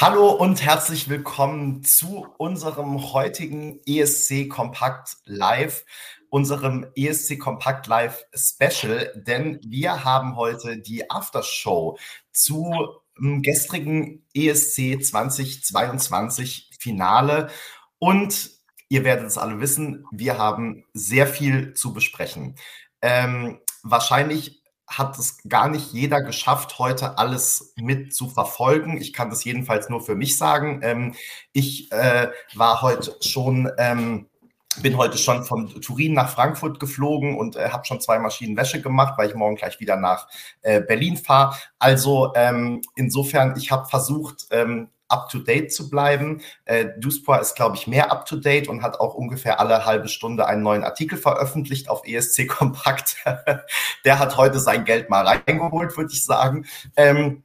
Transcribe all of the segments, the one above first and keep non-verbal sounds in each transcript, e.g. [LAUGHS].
Hallo und herzlich willkommen zu unserem heutigen ESC Kompakt Live, unserem ESC Kompakt Live Special, denn wir haben heute die Aftershow zu dem gestrigen ESC 2022 Finale und ihr werdet es alle wissen, wir haben sehr viel zu besprechen. Ähm, wahrscheinlich hat es gar nicht jeder geschafft, heute alles mit zu verfolgen. Ich kann das jedenfalls nur für mich sagen. Ähm, ich äh, war heute schon, ähm, bin heute schon von Turin nach Frankfurt geflogen und äh, habe schon zwei Maschinen Wäsche gemacht, weil ich morgen gleich wieder nach äh, Berlin fahre. Also ähm, insofern, ich habe versucht, ähm, up-to-date zu bleiben. Äh, Duspor ist, glaube ich, mehr up-to-date und hat auch ungefähr alle halbe Stunde einen neuen Artikel veröffentlicht auf ESC [LAUGHS] Kompakt. Der hat heute sein Geld mal reingeholt, würde ich sagen. Ähm,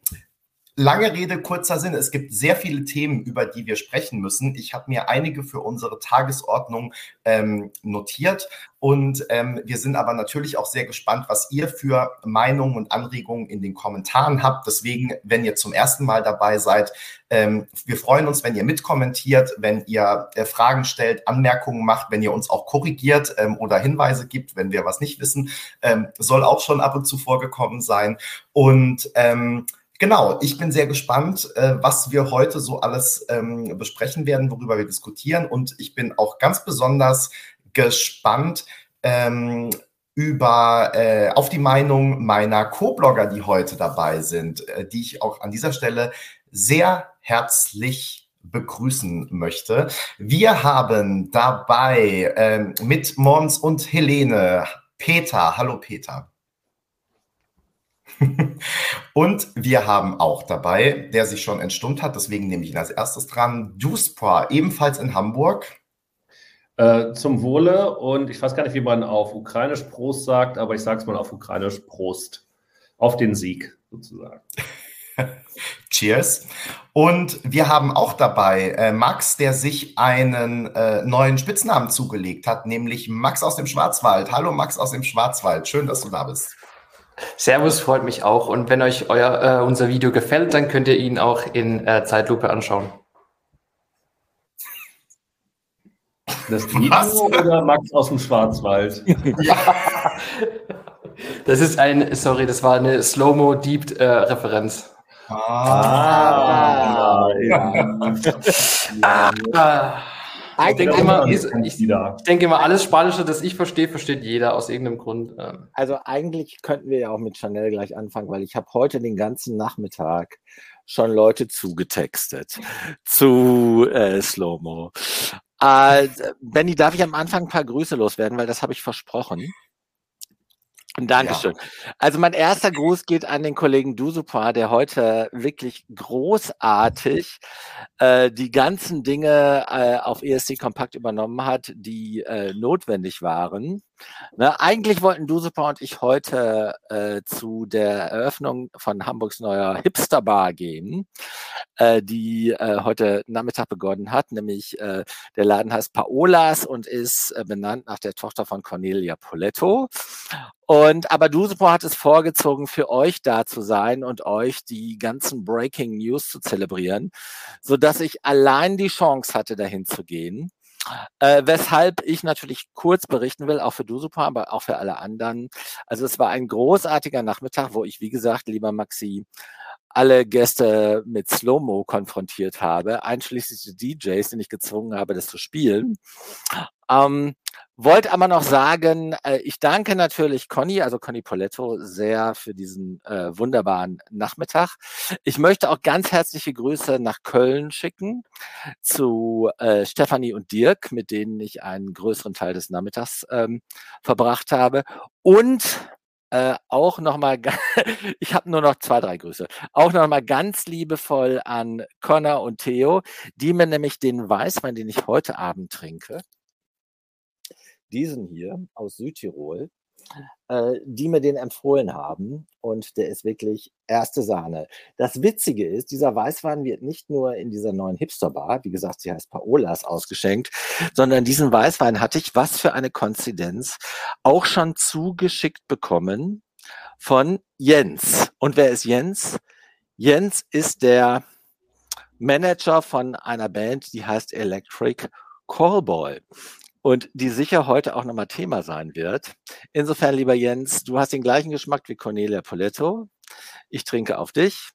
Lange Rede, kurzer Sinn. Es gibt sehr viele Themen, über die wir sprechen müssen. Ich habe mir einige für unsere Tagesordnung ähm, notiert und ähm, wir sind aber natürlich auch sehr gespannt, was ihr für Meinungen und Anregungen in den Kommentaren habt. Deswegen, wenn ihr zum ersten Mal dabei seid, ähm, wir freuen uns, wenn ihr mitkommentiert, wenn ihr äh, Fragen stellt, Anmerkungen macht, wenn ihr uns auch korrigiert ähm, oder Hinweise gibt, wenn wir was nicht wissen. Ähm, soll auch schon ab und zu vorgekommen sein. Und ähm, Genau, ich bin sehr gespannt, äh, was wir heute so alles ähm, besprechen werden, worüber wir diskutieren. Und ich bin auch ganz besonders gespannt ähm, über äh, auf die Meinung meiner Co-Blogger, die heute dabei sind, äh, die ich auch an dieser Stelle sehr herzlich begrüßen möchte. Wir haben dabei ähm, mit Mons und Helene Peter. Hallo Peter. [LAUGHS] Und wir haben auch dabei, der sich schon entstummt hat, deswegen nehme ich ihn als erstes dran, Duspra, ebenfalls in Hamburg. Äh, zum Wohle und ich weiß gar nicht, wie man auf Ukrainisch Prost sagt, aber ich sage es mal auf Ukrainisch Prost. Auf den Sieg sozusagen. [LAUGHS] Cheers. Und wir haben auch dabei äh, Max, der sich einen äh, neuen Spitznamen zugelegt hat, nämlich Max aus dem Schwarzwald. Hallo Max aus dem Schwarzwald, schön, dass du da bist. Servus, freut mich auch. Und wenn euch euer, äh, unser Video gefällt, dann könnt ihr ihn auch in äh, Zeitlupe anschauen. Das Video Was? oder Max aus dem Schwarzwald? das ist ein, sorry, das war eine Slow-Mo Deep-Referenz. Äh, ah, ah, ja. ah, ah. Ich denke, immer, ich, ich, ich denke immer, alles Spanische, das ich verstehe, versteht jeder aus irgendeinem Grund. Ähm. Also eigentlich könnten wir ja auch mit Chanel gleich anfangen, weil ich habe heute den ganzen Nachmittag schon Leute zugetextet zu äh, Slow-Mo. Äh, Benny, darf ich am Anfang ein paar Grüße loswerden, weil das habe ich versprochen. Dankeschön. Ja. Also mein erster Gruß geht an den Kollegen Dusupa, der heute wirklich großartig äh, die ganzen Dinge äh, auf ESC Kompakt übernommen hat, die äh, notwendig waren. Ne, eigentlich wollten Dusupa und ich heute äh, zu der Eröffnung von Hamburgs neuer Hipster Bar gehen, äh, die äh, heute Nachmittag begonnen hat. Nämlich äh, der Laden heißt Paolas und ist äh, benannt nach der Tochter von Cornelia Poletto. Und aber Dusupo hat es vorgezogen, für euch da zu sein und euch die ganzen Breaking News zu zelebrieren, so dass ich allein die Chance hatte, dahin zu gehen. Äh, weshalb ich natürlich kurz berichten will, auch für Dusupa, aber auch für alle anderen. Also es war ein großartiger Nachmittag, wo ich, wie gesagt, lieber Maxi, alle Gäste mit Slow-Mo konfrontiert habe, einschließlich die DJs, den ich gezwungen habe, das zu spielen. Ähm, wollte aber noch sagen, äh, ich danke natürlich Conny, also Conny Poletto, sehr für diesen äh, wunderbaren Nachmittag. Ich möchte auch ganz herzliche Grüße nach Köln schicken zu äh, Stefanie und Dirk, mit denen ich einen größeren Teil des Nachmittags ähm, verbracht habe. Und äh, auch nochmal, [LAUGHS] ich habe nur noch zwei, drei Grüße, auch nochmal ganz liebevoll an Connor und Theo, die mir nämlich den Weißwein, den ich heute Abend trinke, diesen hier aus Südtirol, äh, die mir den empfohlen haben. Und der ist wirklich erste Sahne. Das Witzige ist, dieser Weißwein wird nicht nur in dieser neuen Hipster-Bar, wie gesagt, sie heißt Paolas, ausgeschenkt, sondern diesen Weißwein hatte ich, was für eine Konzidenz, auch schon zugeschickt bekommen von Jens. Und wer ist Jens? Jens ist der Manager von einer Band, die heißt Electric Callboy und die sicher heute auch nochmal Thema sein wird. Insofern, lieber Jens, du hast den gleichen Geschmack wie Cornelia Poletto. Ich trinke auf dich,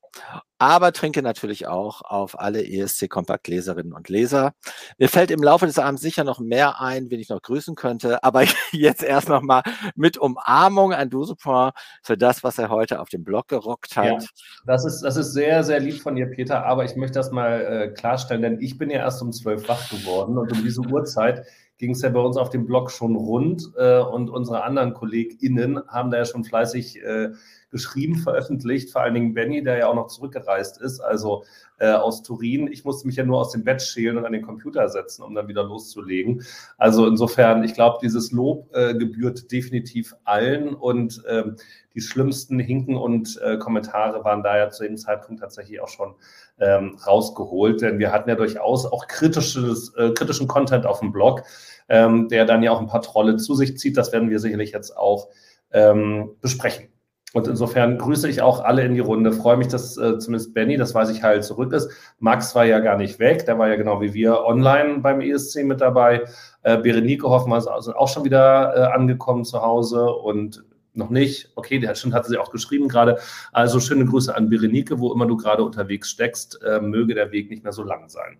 aber trinke natürlich auch auf alle ESC-Kompakt-Leserinnen und Leser. Mir fällt im Laufe des Abends sicher noch mehr ein, wen ich noch grüßen könnte, aber [LAUGHS] jetzt erst nochmal mit Umarmung an Dusupin für das, was er heute auf dem Blog gerockt hat. Ja, das, ist, das ist sehr, sehr lieb von dir, Peter, aber ich möchte das mal äh, klarstellen, denn ich bin ja erst um zwölf wach geworden und um diese Uhrzeit ging es ja bei uns auf dem Blog schon rund äh, und unsere anderen KollegInnen haben da ja schon fleißig äh, geschrieben, veröffentlicht, vor allen Dingen Benny, der ja auch noch zurückgereist ist, also äh, aus Turin. Ich musste mich ja nur aus dem Bett schälen und an den Computer setzen, um dann wieder loszulegen. Also insofern, ich glaube, dieses Lob äh, gebührt definitiv allen und ähm, die schlimmsten Hinken und äh, Kommentare waren da ja zu dem Zeitpunkt tatsächlich auch schon ähm, rausgeholt, denn wir hatten ja durchaus auch kritisches, äh, kritischen Content auf dem Blog, ähm, der dann ja auch ein paar Trolle zu sich zieht. Das werden wir sicherlich jetzt auch ähm, besprechen. Und insofern grüße ich auch alle in die Runde. Freue mich, dass äh, zumindest Benny, das weiß ich, heil zurück ist. Max war ja gar nicht weg. Der war ja genau wie wir online beim ESC mit dabei. Äh, Berenike wir also auch schon wieder äh, angekommen zu Hause und noch nicht. Okay, der schon hatte sie auch geschrieben gerade. Also schöne Grüße an Berenike, wo immer du gerade unterwegs steckst. Äh, möge der Weg nicht mehr so lang sein.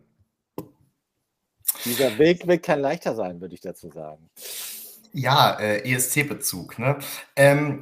Dieser Weg wird kein leichter sein, würde ich dazu sagen. Ja, äh, ESC-Bezug. Ne? Ähm,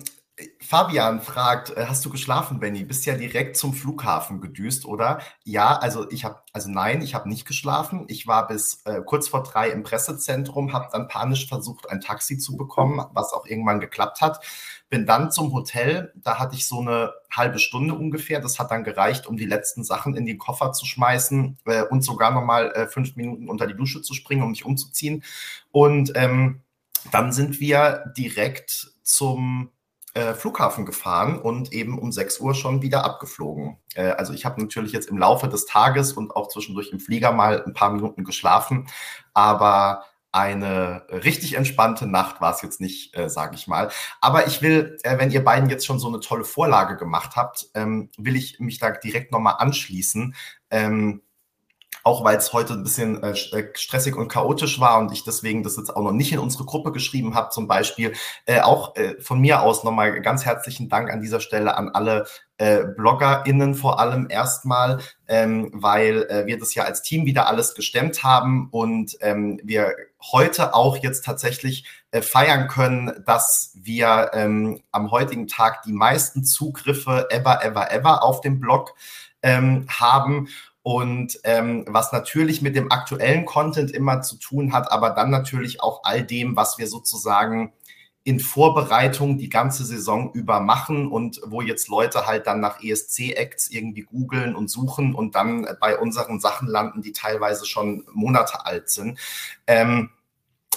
Fabian fragt, äh, hast du geschlafen, Benny? Bist ja direkt zum Flughafen gedüst, oder? Ja, also ich habe, also nein, ich habe nicht geschlafen. Ich war bis äh, kurz vor drei im Pressezentrum, habe dann panisch versucht, ein Taxi zu bekommen, was auch irgendwann geklappt hat. Bin dann zum Hotel, da hatte ich so eine halbe Stunde ungefähr. Das hat dann gereicht, um die letzten Sachen in den Koffer zu schmeißen äh, und sogar nochmal äh, fünf Minuten unter die Dusche zu springen, um mich umzuziehen. Und ähm, dann sind wir direkt zum äh, Flughafen gefahren und eben um 6 Uhr schon wieder abgeflogen. Äh, also ich habe natürlich jetzt im Laufe des Tages und auch zwischendurch im Flieger mal ein paar Minuten geschlafen, aber eine richtig entspannte Nacht war es jetzt nicht, äh, sage ich mal. Aber ich will, äh, wenn ihr beiden jetzt schon so eine tolle Vorlage gemacht habt, ähm, will ich mich da direkt nochmal anschließen. Ähm, auch weil es heute ein bisschen äh, äh, stressig und chaotisch war und ich deswegen das jetzt auch noch nicht in unsere Gruppe geschrieben habe, zum Beispiel. Äh, auch äh, von mir aus nochmal ganz herzlichen Dank an dieser Stelle an alle äh, BloggerInnen vor allem erstmal, ähm, weil äh, wir das ja als Team wieder alles gestemmt haben und ähm, wir heute auch jetzt tatsächlich äh, feiern können, dass wir ähm, am heutigen Tag die meisten Zugriffe ever, ever, ever auf dem Blog ähm, haben und ähm, was natürlich mit dem aktuellen Content immer zu tun hat, aber dann natürlich auch all dem, was wir sozusagen in Vorbereitung die ganze Saison über machen und wo jetzt Leute halt dann nach ESC-Acts irgendwie googeln und suchen und dann bei unseren Sachen landen, die teilweise schon Monate alt sind. Ähm,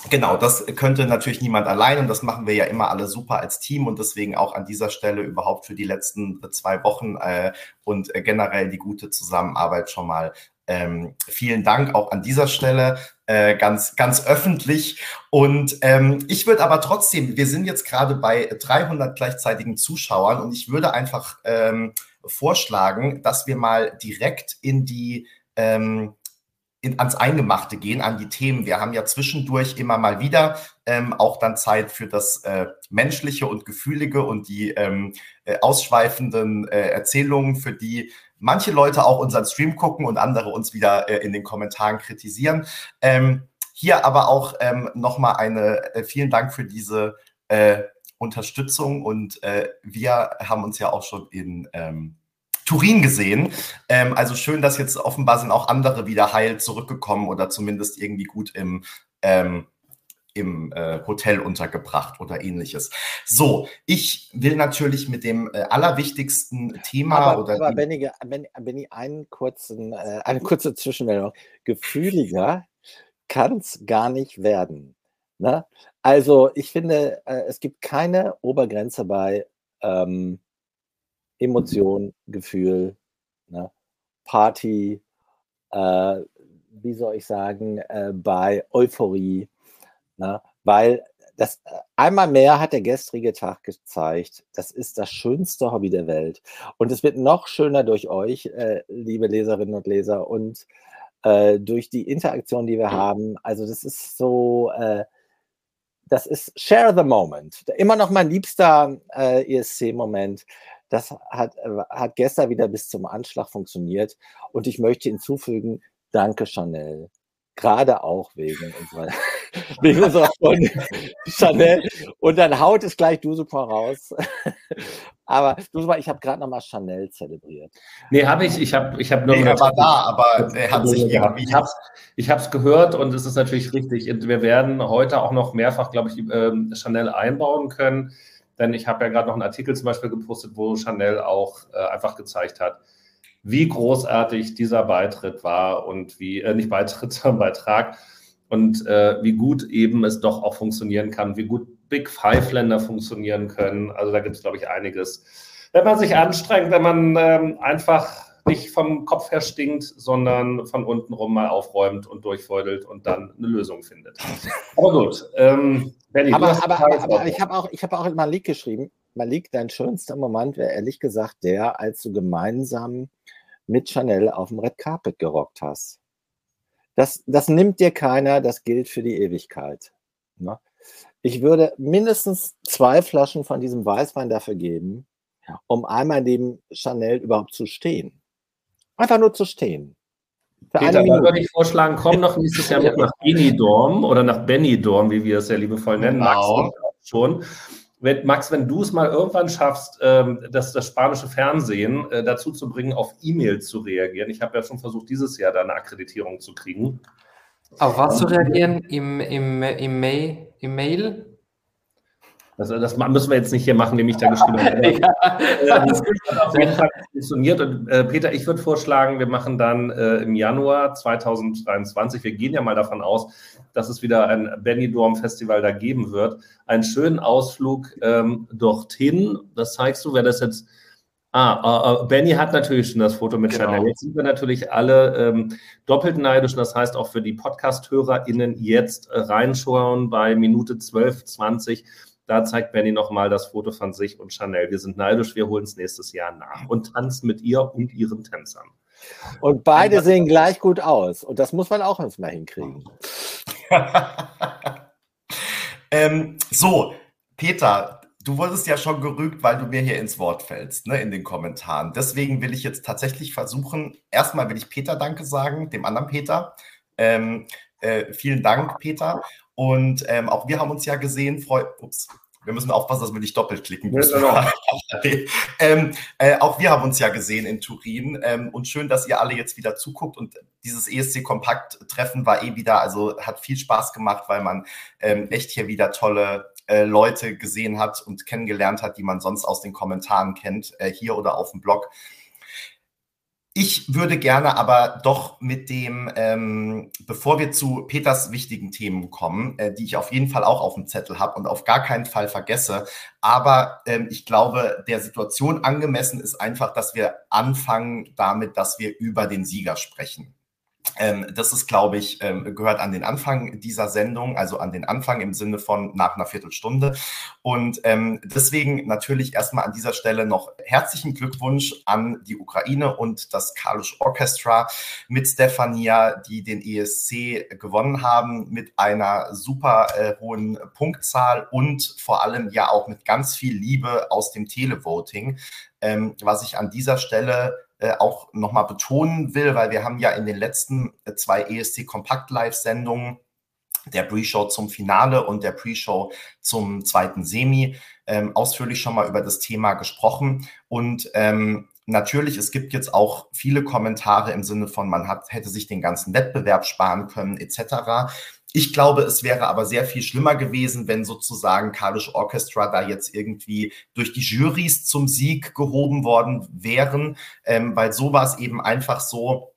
Genau, das könnte natürlich niemand allein und das machen wir ja immer alle super als Team und deswegen auch an dieser Stelle überhaupt für die letzten zwei Wochen äh, und äh, generell die gute Zusammenarbeit schon mal ähm, vielen Dank auch an dieser Stelle äh, ganz ganz öffentlich. Und ähm, ich würde aber trotzdem, wir sind jetzt gerade bei 300 gleichzeitigen Zuschauern und ich würde einfach ähm, vorschlagen, dass wir mal direkt in die ähm, in, ans Eingemachte gehen, an die Themen. Wir haben ja zwischendurch immer mal wieder ähm, auch dann Zeit für das äh, Menschliche und Gefühlige und die ähm, äh, ausschweifenden äh, Erzählungen, für die manche Leute auch unseren Stream gucken und andere uns wieder äh, in den Kommentaren kritisieren. Ähm, hier aber auch ähm, nochmal eine, äh, vielen Dank für diese äh, Unterstützung und äh, wir haben uns ja auch schon in ähm, Turin gesehen. Ähm, also schön, dass jetzt offenbar sind auch andere wieder heil zurückgekommen oder zumindest irgendwie gut im, ähm, im äh, Hotel untergebracht oder ähnliches. So, ich will natürlich mit dem äh, allerwichtigsten Thema aber, oder. Aber Benny, Benny, Benny einen kurzen, äh, eine kurze Zwischenmeldung. Gefühliger kann es gar nicht werden. Ne? Also ich finde, äh, es gibt keine Obergrenze bei ähm, Emotion, Gefühl, ne? Party, äh, wie soll ich sagen, äh, bei Euphorie, ne? weil das, äh, einmal mehr hat der gestrige Tag gezeigt, das ist das schönste Hobby der Welt. Und es wird noch schöner durch euch, äh, liebe Leserinnen und Leser, und äh, durch die Interaktion, die wir haben. Also das ist so, äh, das ist Share the Moment. Immer noch mein liebster äh, ESC-Moment. Das hat, äh, hat gestern wieder bis zum Anschlag funktioniert. Und ich möchte hinzufügen, danke Chanel gerade auch wegen unserer, [LAUGHS] wegen unserer Freundin Chanel. Und dann haut es gleich Dusupa raus. [LAUGHS] Aber Dusupa, ich habe gerade nochmal Chanel zelebriert. Nee, habe ich. Ich habe ich hab nur. Nee, er war da, aber er hat sich irgendwie. Ich habe ich es gehört und es ist natürlich richtig. Wir werden heute auch noch mehrfach, glaube ich, ähm, Chanel einbauen können. Denn ich habe ja gerade noch einen Artikel zum Beispiel gepostet, wo Chanel auch äh, einfach gezeigt hat, wie großartig dieser Beitritt war und wie, äh, nicht Beitritt, [LAUGHS] sondern Beitrag und äh, wie gut eben es doch auch funktionieren kann, wie gut Big Five-Länder funktionieren können. Also da gibt es, glaube ich, einiges. Wenn man sich anstrengt, wenn man ähm, einfach nicht vom Kopf her stinkt, sondern von unten rum mal aufräumt und durchfeudelt und dann eine Lösung findet. Aber gut. Ähm, Benny, aber, aber, aber, aber ich habe auch, hab auch in Malik geschrieben, Malik, dein schönster Moment wäre ehrlich gesagt der, als du gemeinsam mit Chanel auf dem Red Carpet gerockt hast. Das, das nimmt dir keiner, das gilt für die Ewigkeit. Ne? Ich würde mindestens zwei Flaschen von diesem Weißwein dafür geben, um einmal neben Chanel überhaupt zu stehen. Einfach nur zu stehen. Für Peter, da würde ich vorschlagen, komm noch nächstes Jahr mit nach Benidorm oder nach Benidorm, wie wir es ja liebevoll nennen, genau. Max schon wenn, Max, wenn du es mal irgendwann schaffst, ähm, das, das spanische Fernsehen äh, dazu zu bringen, auf E-Mails zu reagieren. Ich habe ja schon versucht, dieses Jahr da eine Akkreditierung zu kriegen. Auf was zu reagieren? Im, im, im, Mail, im Mail? Also das müssen wir jetzt nicht hier machen, nämlich da geschrieben habe. [LAUGHS] ja, das hat auf jeden Fall funktioniert. Und äh, Peter, ich würde vorschlagen, wir machen dann äh, im Januar 2023, wir gehen ja mal davon aus, dass es wieder ein Benny Festival da geben wird, einen schönen Ausflug ähm, dorthin. Das zeigst du, wer das jetzt Ah, uh, Benny hat natürlich schon das Foto mit genau. Chanel. Jetzt sind wir natürlich alle ähm, doppelt neidisch. Das heißt auch für die Podcast-HörerInnen jetzt äh, reinschauen bei Minute 12, 20 da zeigt Benny nochmal das Foto von sich und Chanel. Wir sind neidisch, wir holen es nächstes Jahr nach und tanzen mit ihr und ihren Tänzern. Und beide sehen gleich gut aus. Und das muss man auch erstmal hinkriegen. [LAUGHS] ähm, so, Peter, du wurdest ja schon gerügt, weil du mir hier ins Wort fällst, ne, in den Kommentaren. Deswegen will ich jetzt tatsächlich versuchen, erstmal will ich Peter Danke sagen, dem anderen Peter. Ähm, äh, vielen Dank, Peter. Und ähm, auch wir haben uns ja gesehen, Freu ups, wir müssen aufpassen, dass wir nicht doppelt klicken müssen. Ja, genau. [LAUGHS] ähm, äh, auch wir haben uns ja gesehen in Turin ähm, und schön, dass ihr alle jetzt wieder zuguckt und dieses ESC-Kompakt-Treffen war eh wieder, also hat viel Spaß gemacht, weil man ähm, echt hier wieder tolle äh, Leute gesehen hat und kennengelernt hat, die man sonst aus den Kommentaren kennt, äh, hier oder auf dem Blog. Ich würde gerne aber doch mit dem, ähm, bevor wir zu Peters wichtigen Themen kommen, äh, die ich auf jeden Fall auch auf dem Zettel habe und auf gar keinen Fall vergesse, aber ähm, ich glaube, der Situation angemessen ist einfach, dass wir anfangen damit, dass wir über den Sieger sprechen. Ähm, das ist, glaube ich, ähm, gehört an den Anfang dieser Sendung, also an den Anfang im Sinne von nach einer Viertelstunde. Und ähm, deswegen natürlich erstmal an dieser Stelle noch herzlichen Glückwunsch an die Ukraine und das Kalusch Orchestra mit Stefania, die den ESC gewonnen haben mit einer super äh, hohen Punktzahl und vor allem ja auch mit ganz viel Liebe aus dem Televoting, ähm, was ich an dieser Stelle äh, auch nochmal betonen will, weil wir haben ja in den letzten äh, zwei ESC Kompakt Live-Sendungen der Pre-Show zum Finale und der Pre-Show zum zweiten Semi ähm, ausführlich schon mal über das Thema gesprochen. Und ähm, natürlich, es gibt jetzt auch viele Kommentare im Sinne von, man hat, hätte sich den ganzen Wettbewerb sparen können, etc. Ich glaube, es wäre aber sehr viel schlimmer gewesen, wenn sozusagen Kalisch Orchestra da jetzt irgendwie durch die Jurys zum Sieg gehoben worden wären, ähm, weil so war es eben einfach so,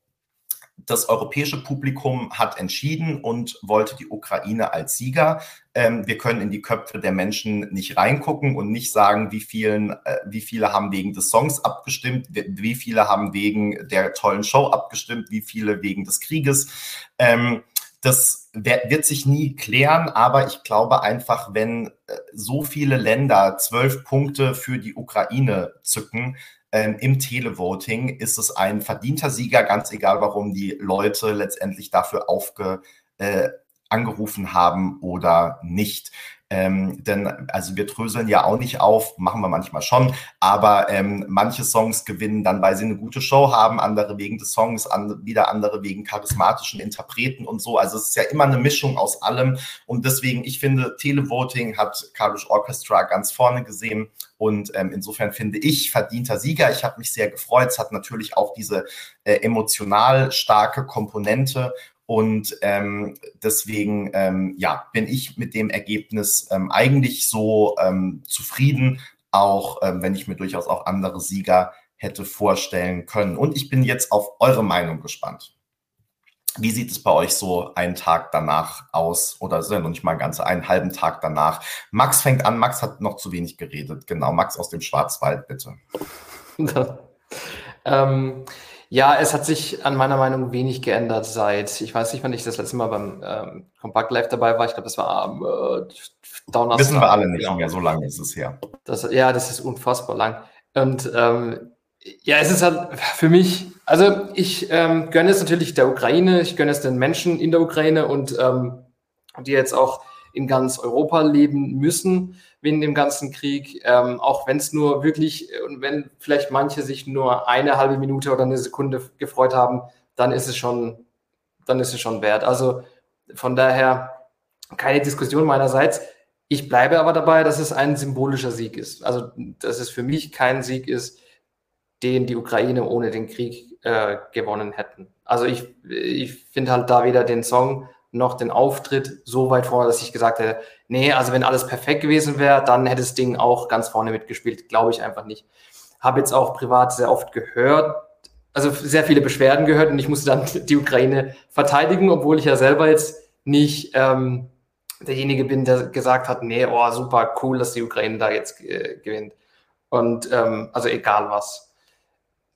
das europäische Publikum hat entschieden und wollte die Ukraine als Sieger. Ähm, wir können in die Köpfe der Menschen nicht reingucken und nicht sagen, wie, vielen, äh, wie viele haben wegen des Songs abgestimmt, wie viele haben wegen der tollen Show abgestimmt, wie viele wegen des Krieges. Ähm, das wird sich nie klären, aber ich glaube einfach, wenn äh, so viele Länder zwölf Punkte für die Ukraine zücken, ähm, im Televoting ist es ein verdienter Sieger, ganz egal, warum die Leute letztendlich dafür aufge, äh, angerufen haben oder nicht. Ähm, denn also wir dröseln ja auch nicht auf, machen wir manchmal schon, aber ähm, manche Songs gewinnen dann, weil sie eine gute Show haben, andere wegen des Songs, an, wieder andere wegen charismatischen Interpreten und so. Also es ist ja immer eine Mischung aus allem und deswegen, ich finde, Televoting hat Carlos Orchestra ganz vorne gesehen und ähm, insofern finde ich verdienter Sieger. Ich habe mich sehr gefreut. Es hat natürlich auch diese äh, emotional starke Komponente und ähm, deswegen ähm, ja, bin ich mit dem Ergebnis ähm, eigentlich so ähm, zufrieden, auch ähm, wenn ich mir durchaus auch andere Sieger hätte vorstellen können. Und ich bin jetzt auf eure Meinung gespannt. Wie sieht es bei euch so einen Tag danach aus? Oder sind noch nicht mal ganz einen halben Tag danach? Max fängt an. Max hat noch zu wenig geredet. Genau, Max aus dem Schwarzwald, bitte. [LAUGHS] ähm, ja, es hat sich an meiner Meinung wenig geändert seit, ich weiß nicht, wann ich das letzte Mal beim ähm, Compact Live dabei war. Ich glaube, das war am äh, Donnerstag. Wissen wir alle nicht ja. mehr, so lange ist es her. Das, ja, das ist unfassbar lang. Und ähm, ja, es ist halt für mich, also ich ähm, gönne es natürlich der Ukraine, ich gönne es den Menschen in der Ukraine und ähm, die jetzt auch in ganz Europa leben müssen wegen dem ganzen Krieg, ähm, auch wenn es nur wirklich, und wenn vielleicht manche sich nur eine halbe Minute oder eine Sekunde gefreut haben, dann ist es schon, dann ist es schon wert. Also von daher keine Diskussion meinerseits. Ich bleibe aber dabei, dass es ein symbolischer Sieg ist. Also, dass es für mich kein Sieg ist, den die Ukraine ohne den Krieg äh, gewonnen hätten. Also ich, ich finde halt da weder den Song noch den Auftritt so weit vorne, dass ich gesagt hätte, nee, also wenn alles perfekt gewesen wäre, dann hätte das Ding auch ganz vorne mitgespielt. Glaube ich einfach nicht. Habe jetzt auch privat sehr oft gehört, also sehr viele Beschwerden gehört und ich musste dann [LAUGHS] die Ukraine verteidigen, obwohl ich ja selber jetzt nicht ähm, derjenige bin, der gesagt hat, nee, oh, super cool, dass die Ukraine da jetzt äh, gewinnt. Und ähm, also egal was.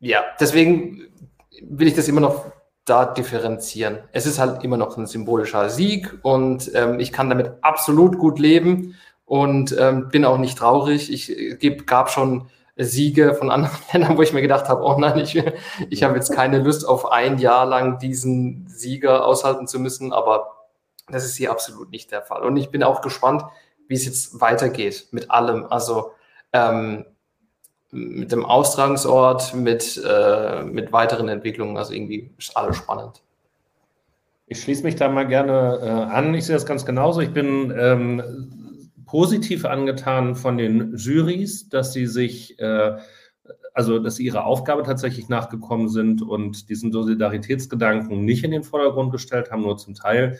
Ja, deswegen will ich das immer noch da differenzieren. Es ist halt immer noch ein symbolischer Sieg und ähm, ich kann damit absolut gut leben und ähm, bin auch nicht traurig. Ich äh, geb, gab schon Siege von anderen [LAUGHS] Ländern, wo ich mir gedacht habe, oh nein, ich, ich habe jetzt keine Lust auf ein Jahr lang diesen Sieger aushalten zu müssen, aber das ist hier absolut nicht der Fall. Und ich bin auch gespannt, wie es jetzt weitergeht mit allem. Also ähm, mit dem Austragungsort, mit, äh, mit weiteren Entwicklungen. Also irgendwie ist alles spannend. Ich schließe mich da mal gerne äh, an. Ich sehe das ganz genauso. Ich bin ähm, positiv angetan von den Jurys, dass sie sich, äh, also dass sie ihrer Aufgabe tatsächlich nachgekommen sind und diesen Solidaritätsgedanken nicht in den Vordergrund gestellt haben, nur zum Teil.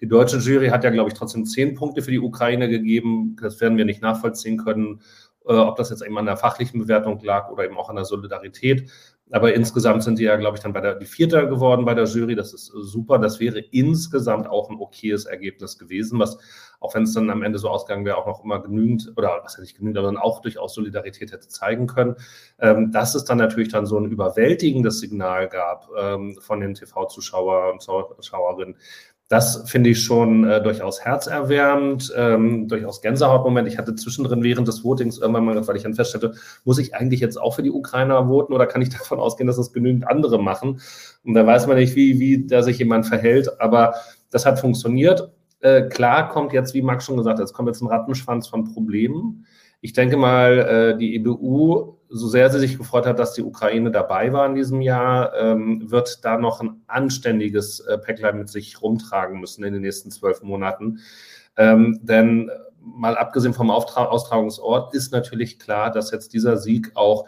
Die deutsche Jury hat ja, glaube ich, trotzdem zehn Punkte für die Ukraine gegeben. Das werden wir nicht nachvollziehen können äh, ob das jetzt eben an der fachlichen Bewertung lag oder eben auch an der Solidarität. Aber insgesamt sind die ja, glaube ich, dann bei der die Vierter geworden bei der Jury. Das ist super. Das wäre insgesamt auch ein okayes Ergebnis gewesen, was, auch wenn es dann am Ende so ausgegangen wäre, auch noch immer genügend, oder was ja nicht genügend, aber dann auch durchaus Solidarität hätte zeigen können. Ähm, dass es dann natürlich dann so ein überwältigendes Signal gab ähm, von den TV-Zuschauern und Zuschauerinnen, das finde ich schon äh, durchaus herzerwärmend, ähm, durchaus Gänsehautmoment. Ich hatte zwischendrin während des Votings irgendwann mal, weil ich dann feststellte, muss ich eigentlich jetzt auch für die Ukrainer voten oder kann ich [LAUGHS] davon ausgehen, dass das genügend andere machen? Und da weiß man nicht, wie, wie da sich jemand verhält, aber das hat funktioniert. Äh, klar kommt jetzt, wie Max schon gesagt hat, es kommt jetzt ein Rattenschwanz von Problemen. Ich denke mal, äh, die EBU, so sehr sie sich gefreut hat, dass die Ukraine dabei war in diesem Jahr, ähm, wird da noch ein anständiges äh, Päcklein mit sich rumtragen müssen in den nächsten zwölf Monaten. Ähm, denn mal abgesehen vom Austragungsort ist natürlich klar, dass jetzt dieser Sieg auch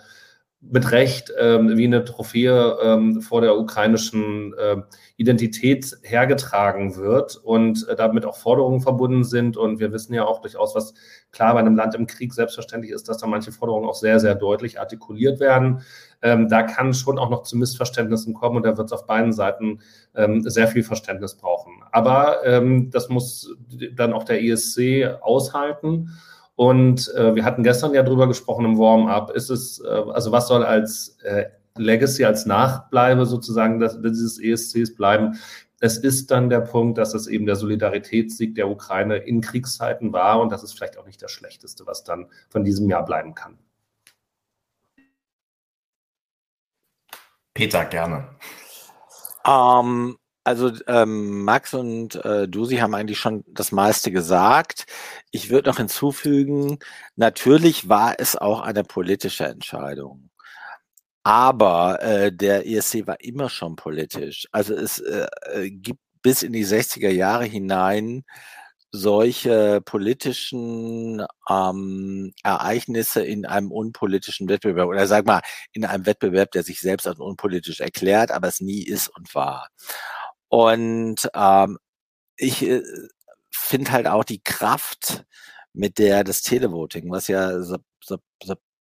mit Recht ähm, wie eine Trophäe ähm, vor der ukrainischen äh, Identität hergetragen wird und äh, damit auch Forderungen verbunden sind. Und wir wissen ja auch durchaus, was klar bei einem Land im Krieg selbstverständlich ist, dass da manche Forderungen auch sehr, sehr deutlich artikuliert werden. Ähm, da kann schon auch noch zu Missverständnissen kommen und da wird es auf beiden Seiten ähm, sehr viel Verständnis brauchen. Aber ähm, das muss dann auch der ESC aushalten. Und äh, wir hatten gestern ja drüber gesprochen im Warm-up. Ist es, äh, also was soll als äh, Legacy, als Nachbleibe sozusagen des, dieses ESCs bleiben? Es ist dann der Punkt, dass es eben der Solidaritätssieg der Ukraine in Kriegszeiten war und das ist vielleicht auch nicht das Schlechteste, was dann von diesem Jahr bleiben kann. Peter, gerne. Ähm, also ähm, Max und äh, Dusi haben eigentlich schon das meiste gesagt. Ich würde noch hinzufügen, natürlich war es auch eine politische Entscheidung. Aber äh, der ESC war immer schon politisch. Also es äh, äh gibt bis in die 60er Jahre hinein solche politischen ähm, Ereignisse in einem unpolitischen Wettbewerb oder sag mal in einem Wettbewerb, der sich selbst als unpolitisch erklärt, aber es nie ist und war. Und ähm, ich äh, finde halt auch die Kraft, mit der das Televoting, was ja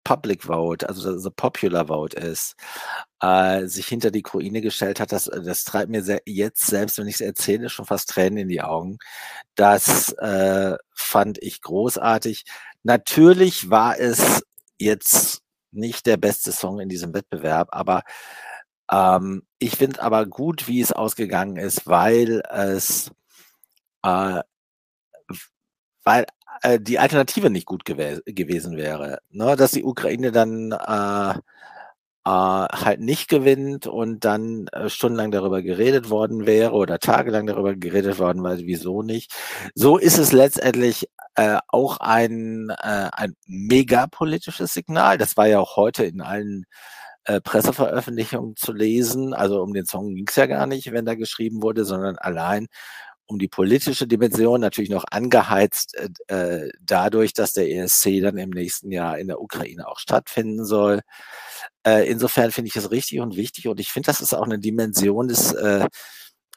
Public Vote, also the Popular Vote ist, äh, sich hinter die Ukraine gestellt hat, das, das treibt mir sehr, jetzt, selbst wenn ich es erzähle, schon fast Tränen in die Augen. Das äh, fand ich großartig. Natürlich war es jetzt nicht der beste Song in diesem Wettbewerb, aber ähm, ich finde aber gut, wie es ausgegangen ist, weil es äh, weil äh, die Alternative nicht gut gew gewesen wäre. Ne? Dass die Ukraine dann äh, äh, halt nicht gewinnt und dann äh, stundenlang darüber geredet worden wäre oder tagelang darüber geredet worden weil wieso nicht. So ist es letztendlich äh, auch ein, äh, ein megapolitisches Signal. Das war ja auch heute in allen äh, Presseveröffentlichungen zu lesen. Also um den Song ging es ja gar nicht, wenn da geschrieben wurde, sondern allein um die politische Dimension, natürlich noch angeheizt äh, äh dadurch, dass der ESC dann im nächsten Jahr in der Ukraine auch stattfinden soll. Äh, insofern finde ich es richtig und wichtig und ich finde, das ist auch eine Dimension des äh,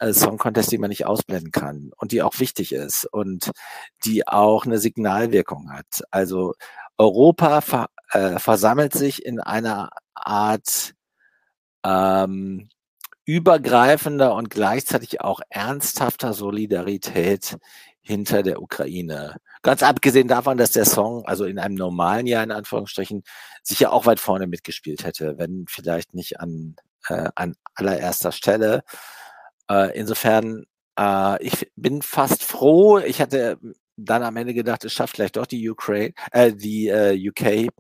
äh, Song Contest, die man nicht ausblenden kann und die auch wichtig ist und die auch eine Signalwirkung hat. Also Europa ver, äh, versammelt sich in einer Art ähm, übergreifender und gleichzeitig auch ernsthafter Solidarität hinter der Ukraine. Ganz abgesehen davon, dass der Song, also in einem normalen Jahr in Anführungsstrichen, sicher auch weit vorne mitgespielt hätte, wenn vielleicht nicht an, äh, an allererster Stelle. Äh, insofern, äh, ich bin fast froh. Ich hatte dann am Ende gedacht, es schafft vielleicht doch die Ukraine, äh, die äh, UK.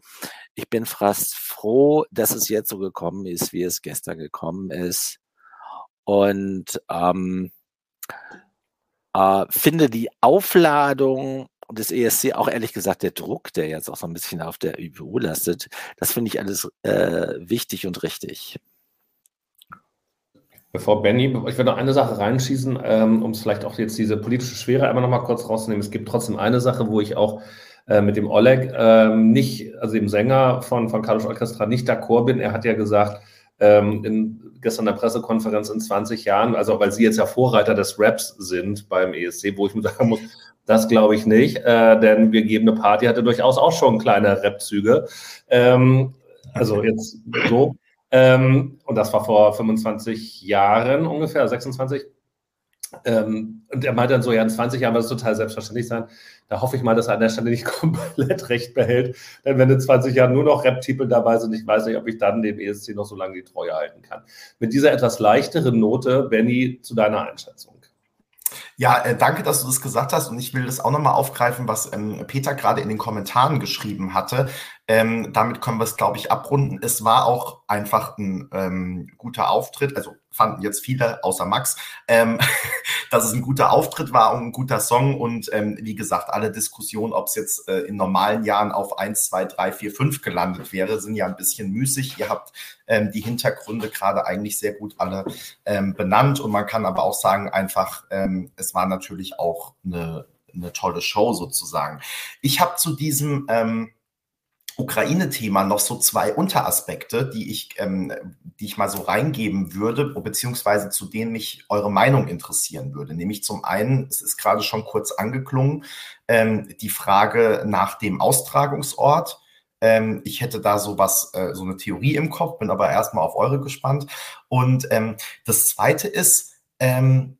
Ich bin fast froh, dass es jetzt so gekommen ist, wie es gestern gekommen ist und ähm, äh, finde die Aufladung des ESC, auch ehrlich gesagt der Druck, der jetzt auch so ein bisschen auf der IBU lastet, das finde ich alles äh, wichtig und richtig. Bevor Benny, ich will noch eine Sache reinschießen, ähm, um es vielleicht auch jetzt diese politische Schwere einmal noch mal kurz rauszunehmen. Es gibt trotzdem eine Sache, wo ich auch äh, mit dem Oleg ähm, nicht, also dem Sänger von, von Carlos Orchestra, nicht d'accord bin. Er hat ja gesagt, ähm, in gestern der Pressekonferenz in 20 Jahren, also weil Sie jetzt ja Vorreiter des Raps sind beim ESC, wo ich mir sagen muss, das glaube ich nicht, äh, denn wir geben eine Party hatte durchaus auch schon kleine Rap-Züge. Ähm, also jetzt so. Ähm, und das war vor 25 Jahren ungefähr, 26. Ähm, und er meinte dann so, ja, in 20 Jahren wird es total selbstverständlich sein. Da hoffe ich mal, dass er an der Stelle nicht [LAUGHS] komplett recht behält. Denn wenn in 20 Jahren nur noch Rap-Titel dabei sind, ich weiß nicht, ob ich dann dem ESC noch so lange die Treue halten kann. Mit dieser etwas leichteren Note, Benny, zu deiner Einschätzung. Ja, äh, danke, dass du das gesagt hast. Und ich will das auch nochmal aufgreifen, was ähm, Peter gerade in den Kommentaren geschrieben hatte. Ähm, damit können wir es, glaube ich, abrunden. Es war auch einfach ein ähm, guter Auftritt. Also fanden jetzt viele, außer Max, ähm, [LAUGHS] dass es ein guter Auftritt war und ein guter Song. Und ähm, wie gesagt, alle Diskussionen, ob es jetzt äh, in normalen Jahren auf 1, 2, 3, 4, 5 gelandet wäre, sind ja ein bisschen müßig. Ihr habt ähm, die Hintergründe gerade eigentlich sehr gut alle ähm, benannt. Und man kann aber auch sagen, einfach, ähm, es war natürlich auch eine, eine tolle Show sozusagen. Ich habe zu diesem ähm, Ukraine-Thema noch so zwei Unteraspekte, die ich, ähm, die ich mal so reingeben würde, beziehungsweise zu denen mich eure Meinung interessieren würde. Nämlich zum einen, es ist gerade schon kurz angeklungen, ähm, die Frage nach dem Austragungsort. Ähm, ich hätte da so was, äh, so eine Theorie im Kopf, bin aber erstmal auf eure gespannt. Und ähm, das zweite ist, ähm,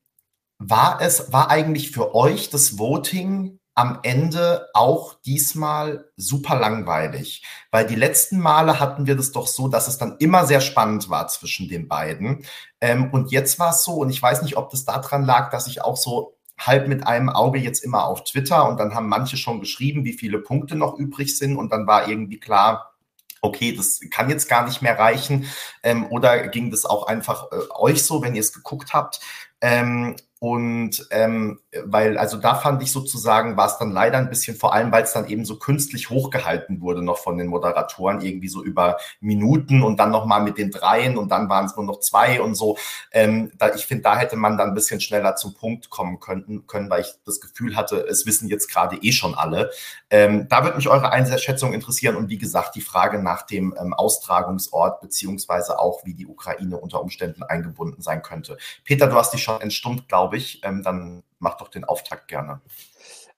war es, war eigentlich für euch das Voting am Ende auch diesmal super langweilig, weil die letzten Male hatten wir das doch so, dass es dann immer sehr spannend war zwischen den beiden. Ähm, und jetzt war es so, und ich weiß nicht, ob das daran lag, dass ich auch so halb mit einem Auge jetzt immer auf Twitter und dann haben manche schon geschrieben, wie viele Punkte noch übrig sind und dann war irgendwie klar, okay, das kann jetzt gar nicht mehr reichen. Ähm, oder ging das auch einfach äh, euch so, wenn ihr es geguckt habt? Ähm, und ähm, weil, also da fand ich sozusagen, war es dann leider ein bisschen, vor allem, weil es dann eben so künstlich hochgehalten wurde, noch von den Moderatoren, irgendwie so über Minuten und dann nochmal mit den dreien und dann waren es nur noch zwei und so. Ähm, da, ich finde, da hätte man dann ein bisschen schneller zum Punkt kommen können, können weil ich das Gefühl hatte, es wissen jetzt gerade eh schon alle. Ähm, da würde mich eure Einschätzung interessieren und wie gesagt, die Frage nach dem ähm, Austragungsort, beziehungsweise auch, wie die Ukraine unter Umständen eingebunden sein könnte. Peter, du hast dich schon entstummt, glaube ich. Ähm, dann mach doch den Auftakt gerne.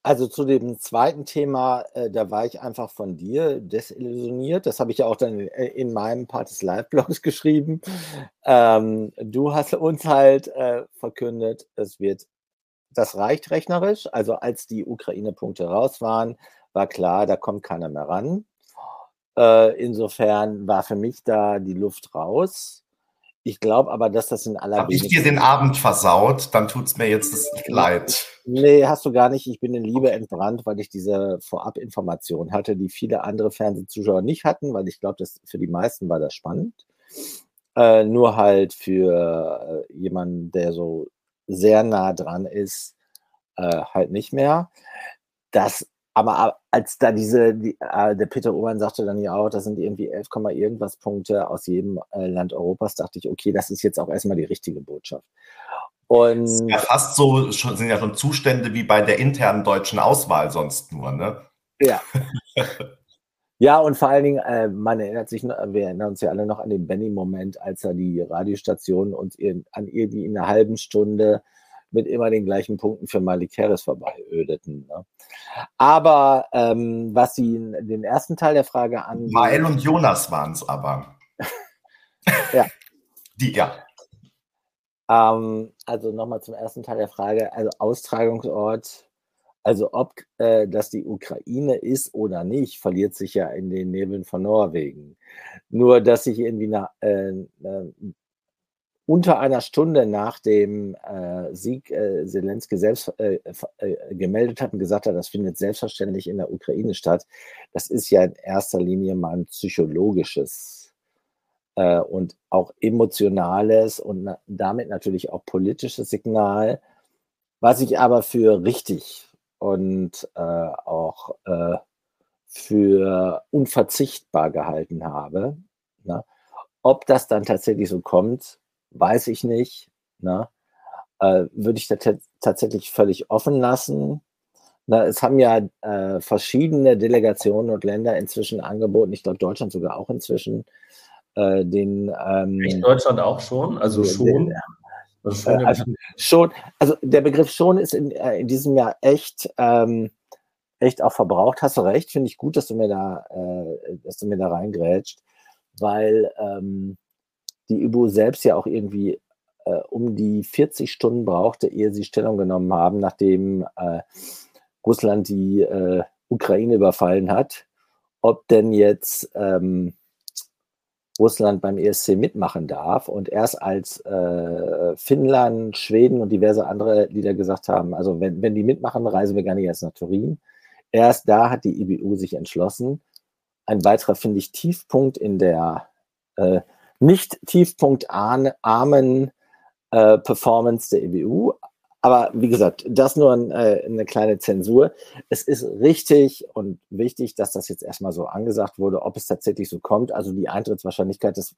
Also zu dem zweiten Thema, äh, da war ich einfach von dir desillusioniert. Das habe ich ja auch dann in, äh, in meinem Part des Live-Blogs [LAUGHS] geschrieben. Ähm, du hast uns halt äh, verkündet, es wird, das reicht rechnerisch. Also als die Ukraine-Punkte raus waren, war klar, da kommt keiner mehr ran. Äh, insofern war für mich da die Luft raus. Ich glaube aber, dass das in aller Habe ich dir den Abend versaut, dann tut es mir jetzt das leid. Nee, hast du gar nicht. Ich bin in Liebe entbrannt, weil ich diese Vorabinformation hatte, die viele andere Fernsehzuschauer nicht hatten, weil ich glaube, für die meisten war das spannend. Äh, nur halt für äh, jemanden, der so sehr nah dran ist, äh, halt nicht mehr. Das aber als da diese, die, äh, der Peter Obermann sagte dann ja auch, das sind irgendwie 11, irgendwas Punkte aus jedem äh, Land Europas, dachte ich, okay, das ist jetzt auch erstmal die richtige Botschaft. Und ja fast so, schon, sind ja schon Zustände wie bei der internen deutschen Auswahl sonst nur, ne? Ja. [LAUGHS] ja, und vor allen Dingen, äh, man erinnert sich, wir erinnern uns ja alle noch an den Benny-Moment, als er die Radiostation uns in, an irgendwie in einer halben Stunde mit immer den gleichen Punkten für Malik Harris vorbeiödeten. Ne? Aber ähm, was Sie den ersten Teil der Frage an. Mael und Jonas waren es aber. [LAUGHS] ja. Die, ja. Ähm, also nochmal zum ersten Teil der Frage. Also Austragungsort, also ob äh, das die Ukraine ist oder nicht, verliert sich ja in den Nebeln von Norwegen. Nur, dass sich irgendwie na, äh, unter einer Stunde nach dem äh, Sieg äh, selbst äh, äh, gemeldet hat und gesagt hat, das findet selbstverständlich in der Ukraine statt. Das ist ja in erster Linie mal ein psychologisches äh, und auch emotionales und na damit natürlich auch politisches Signal, was ich aber für richtig und äh, auch für unverzichtbar gehalten habe. Ne? Ob das dann tatsächlich so kommt, weiß ich nicht. Ne? Äh, würde ich da tatsächlich völlig offen lassen. Na, es haben ja äh, verschiedene Delegationen und Länder inzwischen angeboten, ich glaube Deutschland sogar auch inzwischen, äh, den. Ähm, Deutschland auch schon? Also schon? Den, also schon, äh, also schon, also der Begriff schon ist in, äh, in diesem Jahr echt, ähm, echt auch verbraucht. Hast du recht, finde ich gut, dass du mir da, äh, dass du mir da reingrätscht, weil ähm, die IBU selbst ja auch irgendwie äh, um die 40 Stunden brauchte, ehe sie Stellung genommen haben, nachdem äh, Russland die äh, Ukraine überfallen hat, ob denn jetzt ähm, Russland beim ESC mitmachen darf. Und erst als äh, Finnland, Schweden und diverse andere Lieder gesagt haben, also wenn, wenn die mitmachen, reisen wir gar nicht erst nach Turin. Erst da hat die IBU sich entschlossen. Ein weiterer, finde ich, Tiefpunkt in der äh, nicht tiefpunktarmen äh, Performance der EBU. Aber wie gesagt, das nur ein, äh, eine kleine Zensur. Es ist richtig und wichtig, dass das jetzt erstmal so angesagt wurde, ob es tatsächlich so kommt. Also die Eintrittswahrscheinlichkeit, das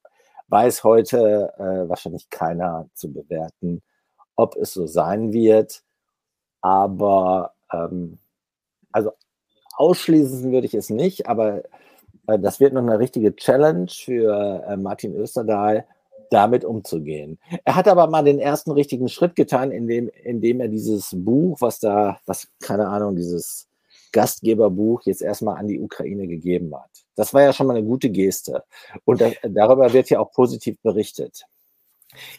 weiß heute äh, wahrscheinlich keiner zu bewerten, ob es so sein wird. Aber ähm, also ausschließen würde ich es nicht, aber das wird noch eine richtige Challenge für äh, Martin Österdahl, damit umzugehen. Er hat aber mal den ersten richtigen Schritt getan, indem, indem er dieses Buch, was da, was, keine Ahnung, dieses Gastgeberbuch jetzt erstmal an die Ukraine gegeben hat. Das war ja schon mal eine gute Geste. Und da, darüber wird ja auch positiv berichtet.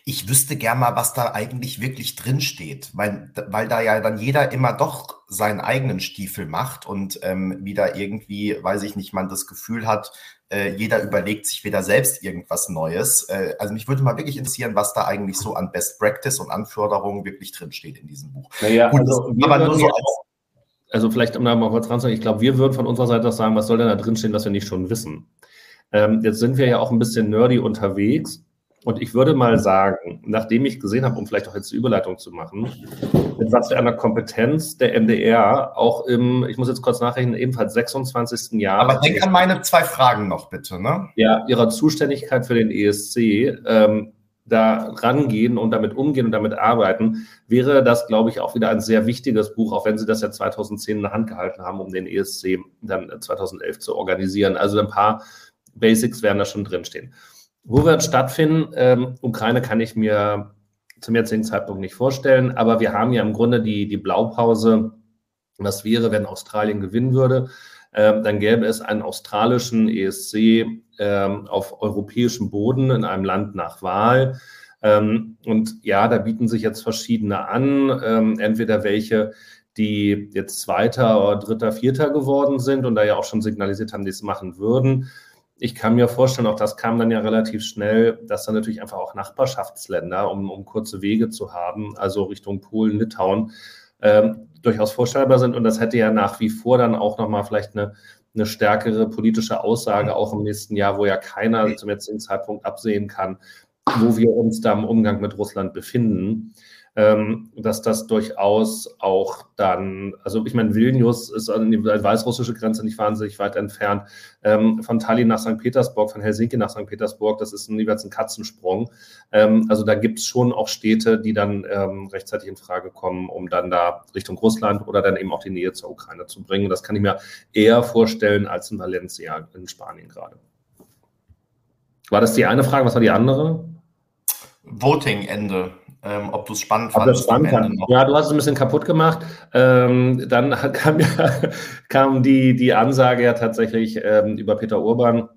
Ich wüsste gern mal, was da eigentlich wirklich drin steht, weil, weil da ja dann jeder immer doch seinen eigenen Stiefel macht und ähm, wieder irgendwie, weiß ich nicht, man das Gefühl hat, äh, jeder überlegt sich wieder selbst irgendwas Neues. Äh, also mich würde mal wirklich interessieren, was da eigentlich so an Best Practice und Anforderungen wirklich drin steht in diesem Buch. Naja, Gut, also, aber nur so als also vielleicht um da mal kurz ranzuhören, ich glaube, wir würden von unserer Seite aus sagen, was soll denn da drin stehen, was wir nicht schon wissen? Ähm, jetzt sind wir ja auch ein bisschen nerdy unterwegs und ich würde mal sagen, nachdem ich gesehen habe, um vielleicht auch jetzt die Überleitung zu machen, mit was für einer Kompetenz der MDR auch im, ich muss jetzt kurz nachrechnen, ebenfalls 26. Jahr. Aber denk an meine zwei Fragen noch bitte, ne? Ja, ihrer Zuständigkeit für den ESC ähm, da rangehen und damit umgehen und damit arbeiten, wäre das, glaube ich, auch wieder ein sehr wichtiges Buch, auch wenn Sie das ja 2010 in der Hand gehalten haben, um den ESC dann 2011 zu organisieren. Also ein paar Basics werden da schon drinstehen. Wo wird stattfinden? Ähm, Ukraine kann ich mir zum jetzigen Zeitpunkt nicht vorstellen, aber wir haben ja im Grunde die, die Blaupause. Was wäre, wenn Australien gewinnen würde? Ähm, dann gäbe es einen australischen ESC ähm, auf europäischem Boden in einem Land nach Wahl. Ähm, und ja, da bieten sich jetzt verschiedene an, ähm, entweder welche, die jetzt Zweiter oder Dritter, Vierter geworden sind und da ja auch schon signalisiert haben, die es machen würden ich kann mir vorstellen, auch das kam dann ja relativ schnell, dass dann natürlich einfach auch Nachbarschaftsländer, um, um kurze Wege zu haben, also Richtung Polen, Litauen, ähm, durchaus vorstellbar sind. Und das hätte ja nach wie vor dann auch nochmal vielleicht eine, eine stärkere politische Aussage auch im nächsten Jahr, wo ja keiner zum jetzigen Zeitpunkt absehen kann, wo wir uns da im Umgang mit Russland befinden ähm, dass das durchaus auch dann, also ich meine, Vilnius ist an die weißrussische Grenze nicht wahnsinnig weit entfernt. Ähm, von Tallinn nach St. Petersburg, von Helsinki nach St. Petersburg, das ist jeweils ein Katzensprung. Ähm, also da gibt es schon auch Städte, die dann ähm, rechtzeitig in Frage kommen, um dann da Richtung Russland oder dann eben auch die Nähe zur Ukraine zu bringen. Das kann ich mir eher vorstellen als in Valencia in Spanien gerade. War das die eine Frage? Was war die andere? Voting-Ende ähm, ob du es spannend fandest. Spannend fand. Ja, du hast es ein bisschen kaputt gemacht. Ähm, dann [LAUGHS] kam, ja, kam die, die Ansage ja tatsächlich ähm, über Peter Urban,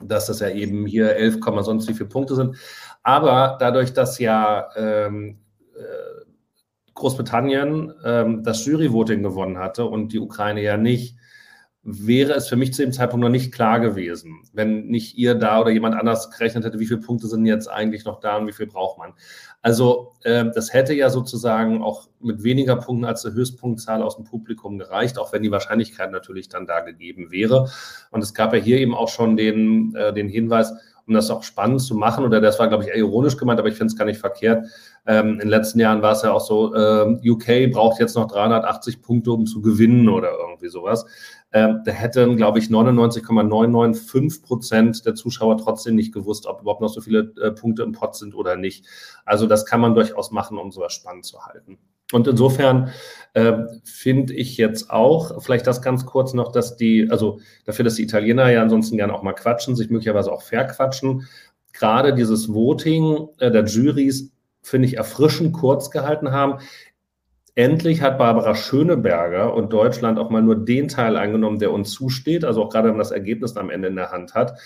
dass das ja eben hier 11, sonst wie viele Punkte sind. Aber dadurch, dass ja ähm, äh, Großbritannien ähm, das Jury-Voting gewonnen hatte und die Ukraine ja nicht, wäre es für mich zu dem Zeitpunkt noch nicht klar gewesen, wenn nicht ihr da oder jemand anders gerechnet hätte, wie viele Punkte sind jetzt eigentlich noch da und wie viel braucht man. Also äh, das hätte ja sozusagen auch mit weniger Punkten als der Höchstpunktzahl aus dem Publikum gereicht, auch wenn die Wahrscheinlichkeit natürlich dann da gegeben wäre. Und es gab ja hier eben auch schon den, äh, den Hinweis, um das auch spannend zu machen, oder das war, glaube ich, eher ironisch gemeint, aber ich finde es gar nicht verkehrt. Ähm, in den letzten Jahren war es ja auch so, äh, UK braucht jetzt noch 380 Punkte, um zu gewinnen oder irgendwie sowas äh, da hätten, glaube ich, 99,995 Prozent der Zuschauer trotzdem nicht gewusst, ob überhaupt noch so viele äh, Punkte im Pot sind oder nicht. Also das kann man durchaus machen, um sowas spannend zu halten. Und insofern äh, finde ich jetzt auch, vielleicht das ganz kurz noch, dass die, also dafür, dass die Italiener ja ansonsten gerne auch mal quatschen, sich möglicherweise auch verquatschen, gerade dieses Voting äh, der Juries finde ich erfrischend kurz gehalten haben. Endlich hat Barbara Schöneberger und Deutschland auch mal nur den Teil eingenommen, der uns zusteht, also auch gerade wenn man das Ergebnis am Ende in der Hand hat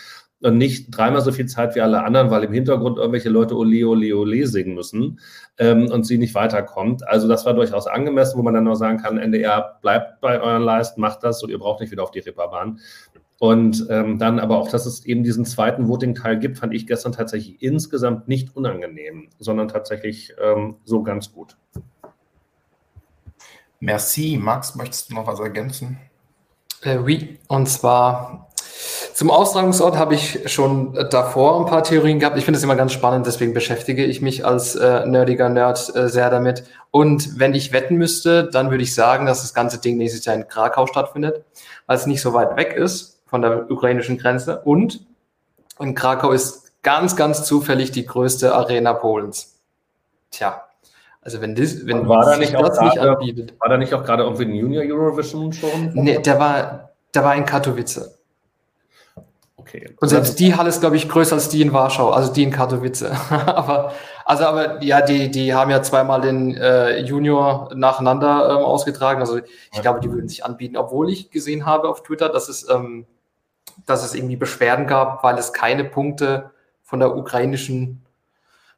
und nicht dreimal so viel Zeit wie alle anderen, weil im Hintergrund irgendwelche Leute Ole, Ole, Ole singen müssen ähm, und sie nicht weiterkommt. Also das war durchaus angemessen, wo man dann noch sagen kann, NDR, bleibt bei euren Leisten, macht das und ihr braucht nicht wieder auf die Reeperbahn. Und ähm, dann aber auch, dass es eben diesen zweiten Voting-Teil gibt, fand ich gestern tatsächlich insgesamt nicht unangenehm, sondern tatsächlich ähm, so ganz gut. Merci. Max, möchtest du noch was ergänzen? Äh, oui, und zwar zum Austragungsort habe ich schon davor ein paar Theorien gehabt. Ich finde es immer ganz spannend, deswegen beschäftige ich mich als äh, nerdiger Nerd äh, sehr damit. Und wenn ich wetten müsste, dann würde ich sagen, dass das ganze Ding nächstes Jahr in Krakau stattfindet, weil es nicht so weit weg ist von der ukrainischen Grenze. Und in Krakau ist ganz, ganz zufällig die größte Arena Polens. Tja, also wenn das, wenn war da nicht das nicht anbietet. War da nicht auch gerade irgendwie ein Junior Eurovision schon? Nee, der war, der war in Katowice. Okay. Und selbst die Halle ist, glaube ich, größer als die in Warschau, also die in Katowice. [LAUGHS] aber, also, aber ja, die, die haben ja zweimal den äh, Junior nacheinander ähm, ausgetragen. Also ich glaube, die würden sich anbieten, obwohl ich gesehen habe auf Twitter, dass es, ähm, dass es irgendwie Beschwerden gab, weil es keine Punkte von der ukrainischen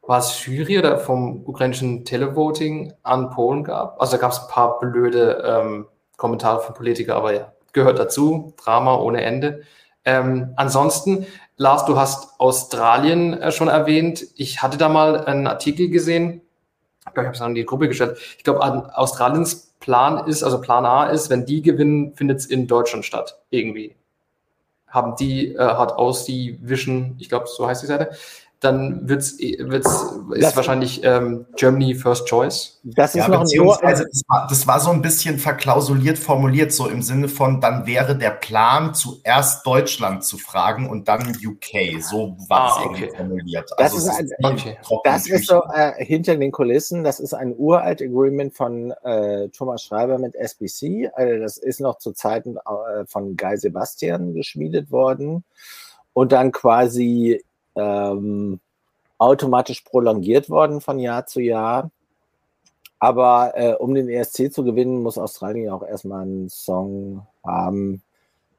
war es Jury oder vom ukrainischen Televoting an Polen gab. Also da gab es ein paar blöde ähm, Kommentare von Politikern, aber ja, gehört dazu. Drama ohne Ende. Ähm, ansonsten, Lars, du hast Australien äh, schon erwähnt. Ich hatte da mal einen Artikel gesehen. Ich glaube, ich habe es an die Gruppe gestellt. Ich glaube, Australiens Plan ist, also Plan A ist, wenn die gewinnen, findet es in Deutschland statt. Irgendwie. Haben die, äh, hat aus die Vision, ich glaube, so heißt die Seite, dann wird's, wird's, ist das wahrscheinlich ähm, Germany First Choice. Das ist ja, noch beziehungsweise das war, das war so ein bisschen verklausuliert formuliert, so im Sinne von, dann wäre der Plan, zuerst Deutschland zu fragen und dann UK. So war es ah, okay. formuliert. Das also ist, ein, okay. das ist so äh, hinter den Kulissen, das ist ein uralt Agreement von äh, Thomas Schreiber mit SBC. Also das ist noch zu Zeiten äh, von Guy Sebastian geschmiedet worden und dann quasi ähm, automatisch prolongiert worden von Jahr zu Jahr. Aber äh, um den ESC zu gewinnen, muss Australien auch erstmal einen Song haben,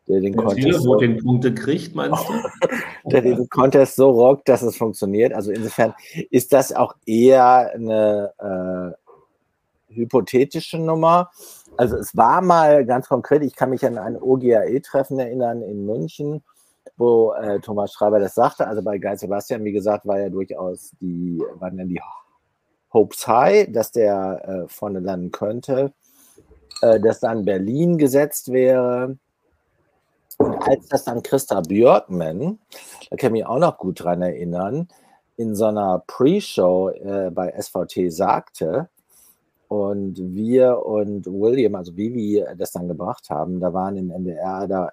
der den Contest so, den Punkte kriegt, meinst du? [LAUGHS] der den Contest so rockt, dass es funktioniert. Also insofern ist das auch eher eine äh, hypothetische Nummer. Also es war mal ganz konkret, ich kann mich an ein OGAE-Treffen erinnern in München wo äh, Thomas Schreiber das sagte. Also bei Geil Sebastian, wie gesagt, war ja durchaus die, waren dann die Hopes High, dass der äh, vorne landen könnte, äh, dass dann Berlin gesetzt wäre. Und als das dann Christa Björkman, da kann ich mich auch noch gut dran erinnern, in so einer Pre-Show äh, bei SVT sagte, und wir und William, also wir das dann gebracht haben, da waren im NDR, da,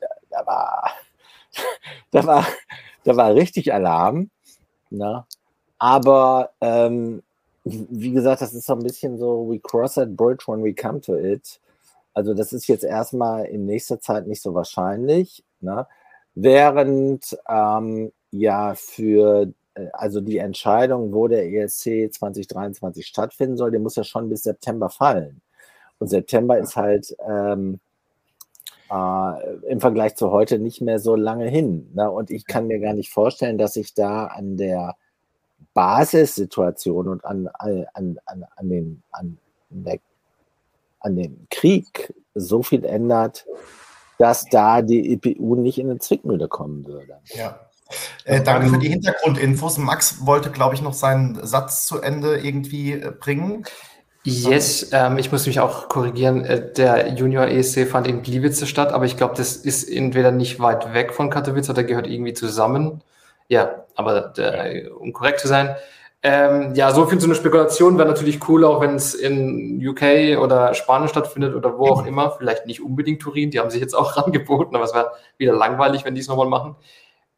da, da war [LAUGHS] da, war, da war richtig Alarm. Ne? Aber ähm, wie gesagt, das ist so ein bisschen so, we cross that bridge when we come to it. Also das ist jetzt erstmal in nächster Zeit nicht so wahrscheinlich. Ne? Während ähm, ja für äh, also die Entscheidung, wo der ESC 2023 stattfinden soll, der muss ja schon bis September fallen. Und September ist halt ähm, äh, im Vergleich zu heute nicht mehr so lange hin. Ne? Und ich kann mir gar nicht vorstellen, dass sich da an der Basissituation und an, an, an, an, den, an, der, an dem Krieg so viel ändert, dass da die EPU nicht in eine Zwickmühle kommen würde. Ja. Äh, danke für die Hintergrundinfos. Max wollte, glaube ich, noch seinen Satz zu Ende irgendwie äh, bringen. Yes, ähm, ich muss mich auch korrigieren. Äh, der Junior ESC fand in Gliwice statt, aber ich glaube, das ist entweder nicht weit weg von Katowice oder gehört irgendwie zusammen. Ja, aber der, um korrekt zu sein. Ähm, ja, so viel zu einer Spekulation wäre natürlich cool, auch wenn es in UK oder Spanien stattfindet oder wo auch immer. Vielleicht nicht unbedingt Turin, die haben sich jetzt auch [LAUGHS] rangeboten, aber es wäre wieder langweilig, wenn die es nochmal machen.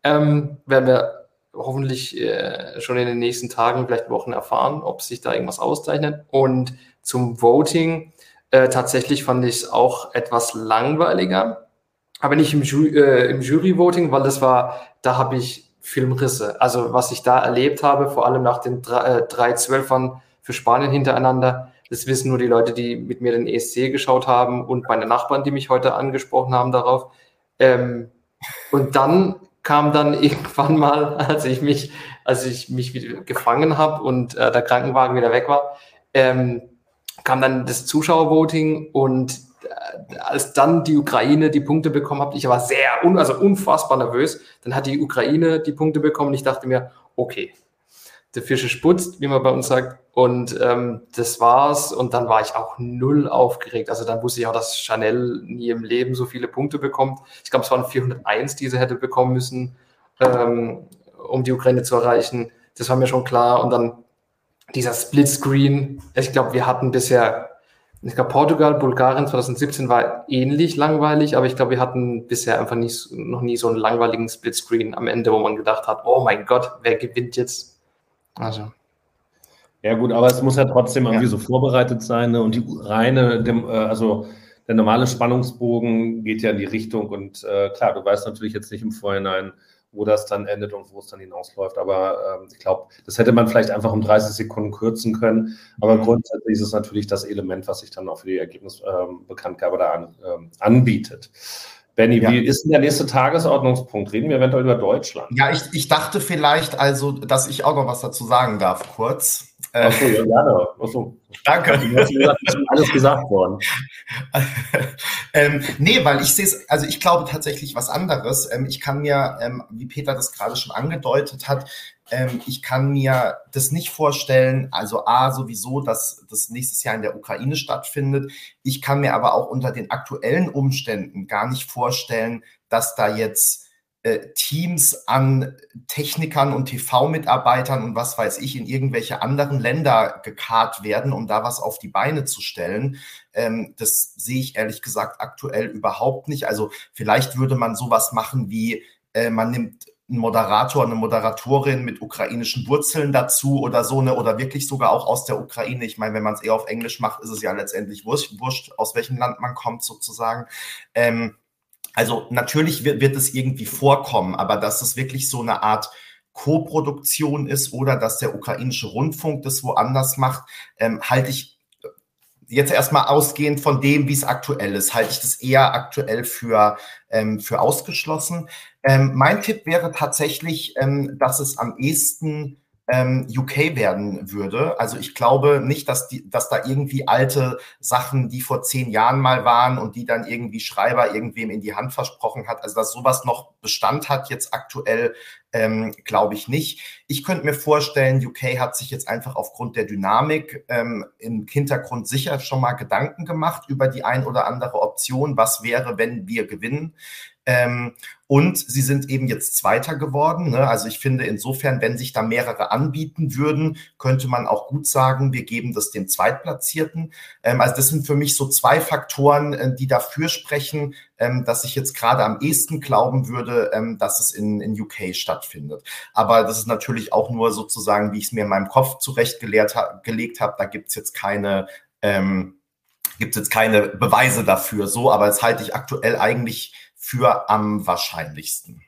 Ähm, werden wir hoffentlich äh, schon in den nächsten Tagen, vielleicht Wochen erfahren, ob sich da irgendwas auszeichnet. Und zum Voting, äh, tatsächlich fand ich es auch etwas langweiliger, aber nicht im, Ju äh, im Jury-Voting, weil das war, da habe ich Filmrisse. Also was ich da erlebt habe, vor allem nach den drei, äh, drei Zwölfern für Spanien hintereinander, das wissen nur die Leute, die mit mir den ESC geschaut haben und meine Nachbarn, die mich heute angesprochen haben darauf. Ähm, und dann kam dann [LAUGHS] irgendwann mal, als ich mich, als ich mich wieder gefangen habe und äh, der Krankenwagen wieder weg war, ähm, kam dann das Zuschauervoting und äh, als dann die Ukraine die Punkte bekommen hat, ich war sehr, un also unfassbar nervös, dann hat die Ukraine die Punkte bekommen und ich dachte mir, okay, der Fische sputzt, wie man bei uns sagt. Und ähm, das war's. Und dann war ich auch null aufgeregt. Also dann wusste ich auch, dass Chanel nie im Leben so viele Punkte bekommt. Ich glaube, es waren 401, die sie hätte bekommen müssen, ähm, um die Ukraine zu erreichen. Das war mir schon klar. Und dann dieser Splitscreen. Ich glaube, wir hatten bisher, ich glaube, Portugal, Bulgarien 2017 war ähnlich langweilig, aber ich glaube, wir hatten bisher einfach nicht, noch nie so einen langweiligen Splitscreen am Ende, wo man gedacht hat, oh mein Gott, wer gewinnt jetzt? Also. Ja, gut, aber es muss ja trotzdem irgendwie ja. so vorbereitet sein. Ne? Und die reine, dem, äh, also der normale Spannungsbogen geht ja in die Richtung. Und äh, klar, du weißt natürlich jetzt nicht im Vorhinein, wo das dann endet und wo es dann hinausläuft. Aber äh, ich glaube, das hätte man vielleicht einfach um 30 Sekunden kürzen können. Aber mhm. grundsätzlich ist es natürlich das Element, was sich dann auch für die Ergebnisbekanntgabe ähm, da an, ähm, anbietet. Benny, ja. wie ist denn der nächste Tagesordnungspunkt? Reden wir eventuell über Deutschland? Ja, ich, ich dachte vielleicht also, dass ich auch noch was dazu sagen darf, kurz. Achso, ja, gerne. Achso. Danke. ist alles gesagt worden. [LAUGHS] ähm, nee, weil ich sehe es, also ich glaube tatsächlich was anderes. Ähm, ich kann mir, ähm, wie Peter das gerade schon angedeutet hat, ähm, ich kann mir das nicht vorstellen, also A, sowieso, dass das nächstes Jahr in der Ukraine stattfindet. Ich kann mir aber auch unter den aktuellen Umständen gar nicht vorstellen, dass da jetzt äh, Teams an Technikern und TV-Mitarbeitern und was weiß ich in irgendwelche anderen Länder gekarrt werden, um da was auf die Beine zu stellen. Ähm, das sehe ich ehrlich gesagt aktuell überhaupt nicht. Also vielleicht würde man sowas machen wie, äh, man nimmt ein Moderator, eine Moderatorin mit ukrainischen Wurzeln dazu oder so, ne, oder wirklich sogar auch aus der Ukraine. Ich meine, wenn man es eher auf Englisch macht, ist es ja letztendlich wurscht, aus welchem Land man kommt, sozusagen. Ähm, also natürlich wird, wird es irgendwie vorkommen, aber dass es wirklich so eine Art Co-Produktion ist oder dass der ukrainische Rundfunk das woanders macht, ähm, halte ich jetzt erstmal ausgehend von dem, wie es aktuell ist, halte ich das eher aktuell für, ähm, für ausgeschlossen. Ähm, mein Tipp wäre tatsächlich, ähm, dass es am ehesten ähm, UK werden würde. Also ich glaube nicht, dass, die, dass da irgendwie alte Sachen, die vor zehn Jahren mal waren und die dann irgendwie Schreiber irgendwem in die Hand versprochen hat, also dass sowas noch Bestand hat jetzt aktuell, ähm, glaube ich nicht. Ich könnte mir vorstellen, UK hat sich jetzt einfach aufgrund der Dynamik ähm, im Hintergrund sicher schon mal Gedanken gemacht über die ein oder andere Option. Was wäre, wenn wir gewinnen? Ähm, und sie sind eben jetzt Zweiter geworden. Ne? Also ich finde insofern, wenn sich da mehrere anbieten würden, könnte man auch gut sagen, wir geben das dem Zweitplatzierten. Ähm, also das sind für mich so zwei Faktoren, äh, die dafür sprechen, ähm, dass ich jetzt gerade am ehesten glauben würde, ähm, dass es in, in UK stattfindet. Aber das ist natürlich auch nur sozusagen, wie ich es mir in meinem Kopf zurechtgelegt ha habe. Da gibt's jetzt keine ähm, gibt es jetzt keine Beweise dafür so, aber das halte ich aktuell eigentlich für am wahrscheinlichsten.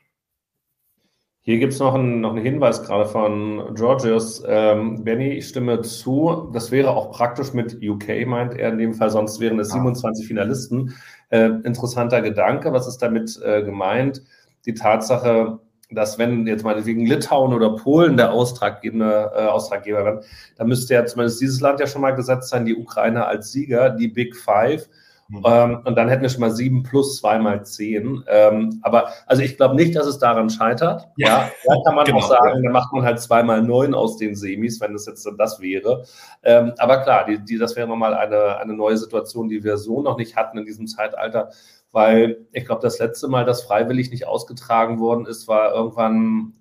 Hier gibt es noch, einen, noch einen Hinweis gerade von Georgios. Ähm, Benny, ich stimme zu. Das wäre auch praktisch mit UK, meint er in dem Fall, sonst wären es 27 Finalisten. Äh, interessanter Gedanke. Was ist damit äh, gemeint? Die Tatsache, dass wenn jetzt meinetwegen Litauen oder Polen der Austraggeber, äh, Austraggeber werden, dann müsste ja zumindest dieses Land ja schon mal gesetzt sein, die Ukraine als Sieger, die Big Five. Mhm. Ähm, und dann hätten wir schon mal sieben plus zweimal zehn. Ähm, aber also ich glaube nicht, dass es daran scheitert. [LAUGHS] Ja, da kann man genau. auch sagen, dann macht man halt zweimal neun aus den Semis, wenn das jetzt das wäre. Ähm, aber klar, die, die, das wäre nochmal eine, eine neue Situation, die wir so noch nicht hatten in diesem Zeitalter. Weil ich glaube, das letzte Mal, dass freiwillig nicht ausgetragen worden ist, war irgendwann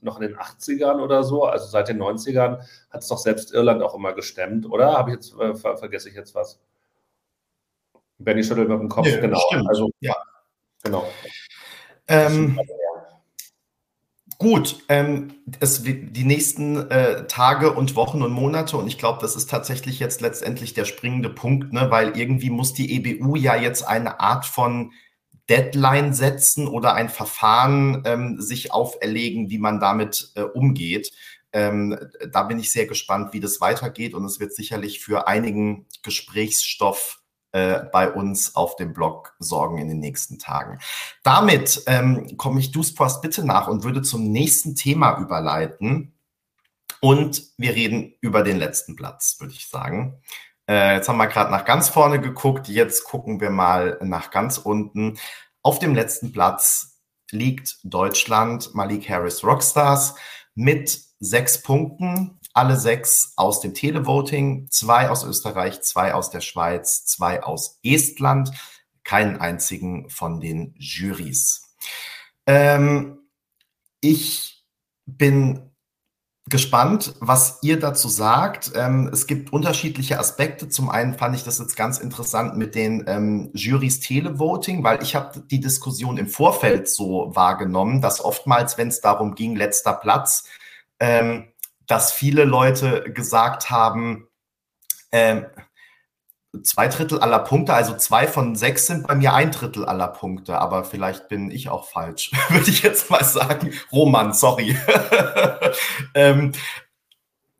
noch in den 80ern oder so, also seit den 90ern hat es doch selbst Irland auch immer gestemmt, oder? Habe ich jetzt, äh, ver vergesse ich jetzt was? Benny schüttelt mit dem Kopf, ja, genau. Stimmt. Also, ja. Genau. Ähm, gut, ähm, es, die nächsten äh, Tage und Wochen und Monate, und ich glaube, das ist tatsächlich jetzt letztendlich der springende Punkt, ne, weil irgendwie muss die EBU ja jetzt eine Art von Deadline setzen oder ein Verfahren ähm, sich auferlegen, wie man damit äh, umgeht. Ähm, da bin ich sehr gespannt, wie das weitergeht und es wird sicherlich für einigen Gesprächsstoff äh, bei uns auf dem Blog sorgen in den nächsten Tagen. Damit ähm, komme ich Dusport bitte nach und würde zum nächsten Thema überleiten. Und wir reden über den letzten Platz, würde ich sagen. Äh, jetzt haben wir gerade nach ganz vorne geguckt. Jetzt gucken wir mal nach ganz unten. Auf dem letzten Platz liegt Deutschland, Malik Harris Rockstars mit sechs Punkten alle sechs aus dem Televoting, zwei aus Österreich, zwei aus der Schweiz, zwei aus Estland, keinen einzigen von den Jurys. Ähm, ich bin gespannt, was ihr dazu sagt. Ähm, es gibt unterschiedliche Aspekte. Zum einen fand ich das jetzt ganz interessant mit den ähm, Jurys Televoting, weil ich habe die Diskussion im Vorfeld so wahrgenommen, dass oftmals, wenn es darum ging, letzter Platz, ähm, dass viele Leute gesagt haben, äh, zwei Drittel aller Punkte, also zwei von sechs sind bei mir ein Drittel aller Punkte, aber vielleicht bin ich auch falsch, [LAUGHS] würde ich jetzt mal sagen. Roman, sorry. [LAUGHS] ähm,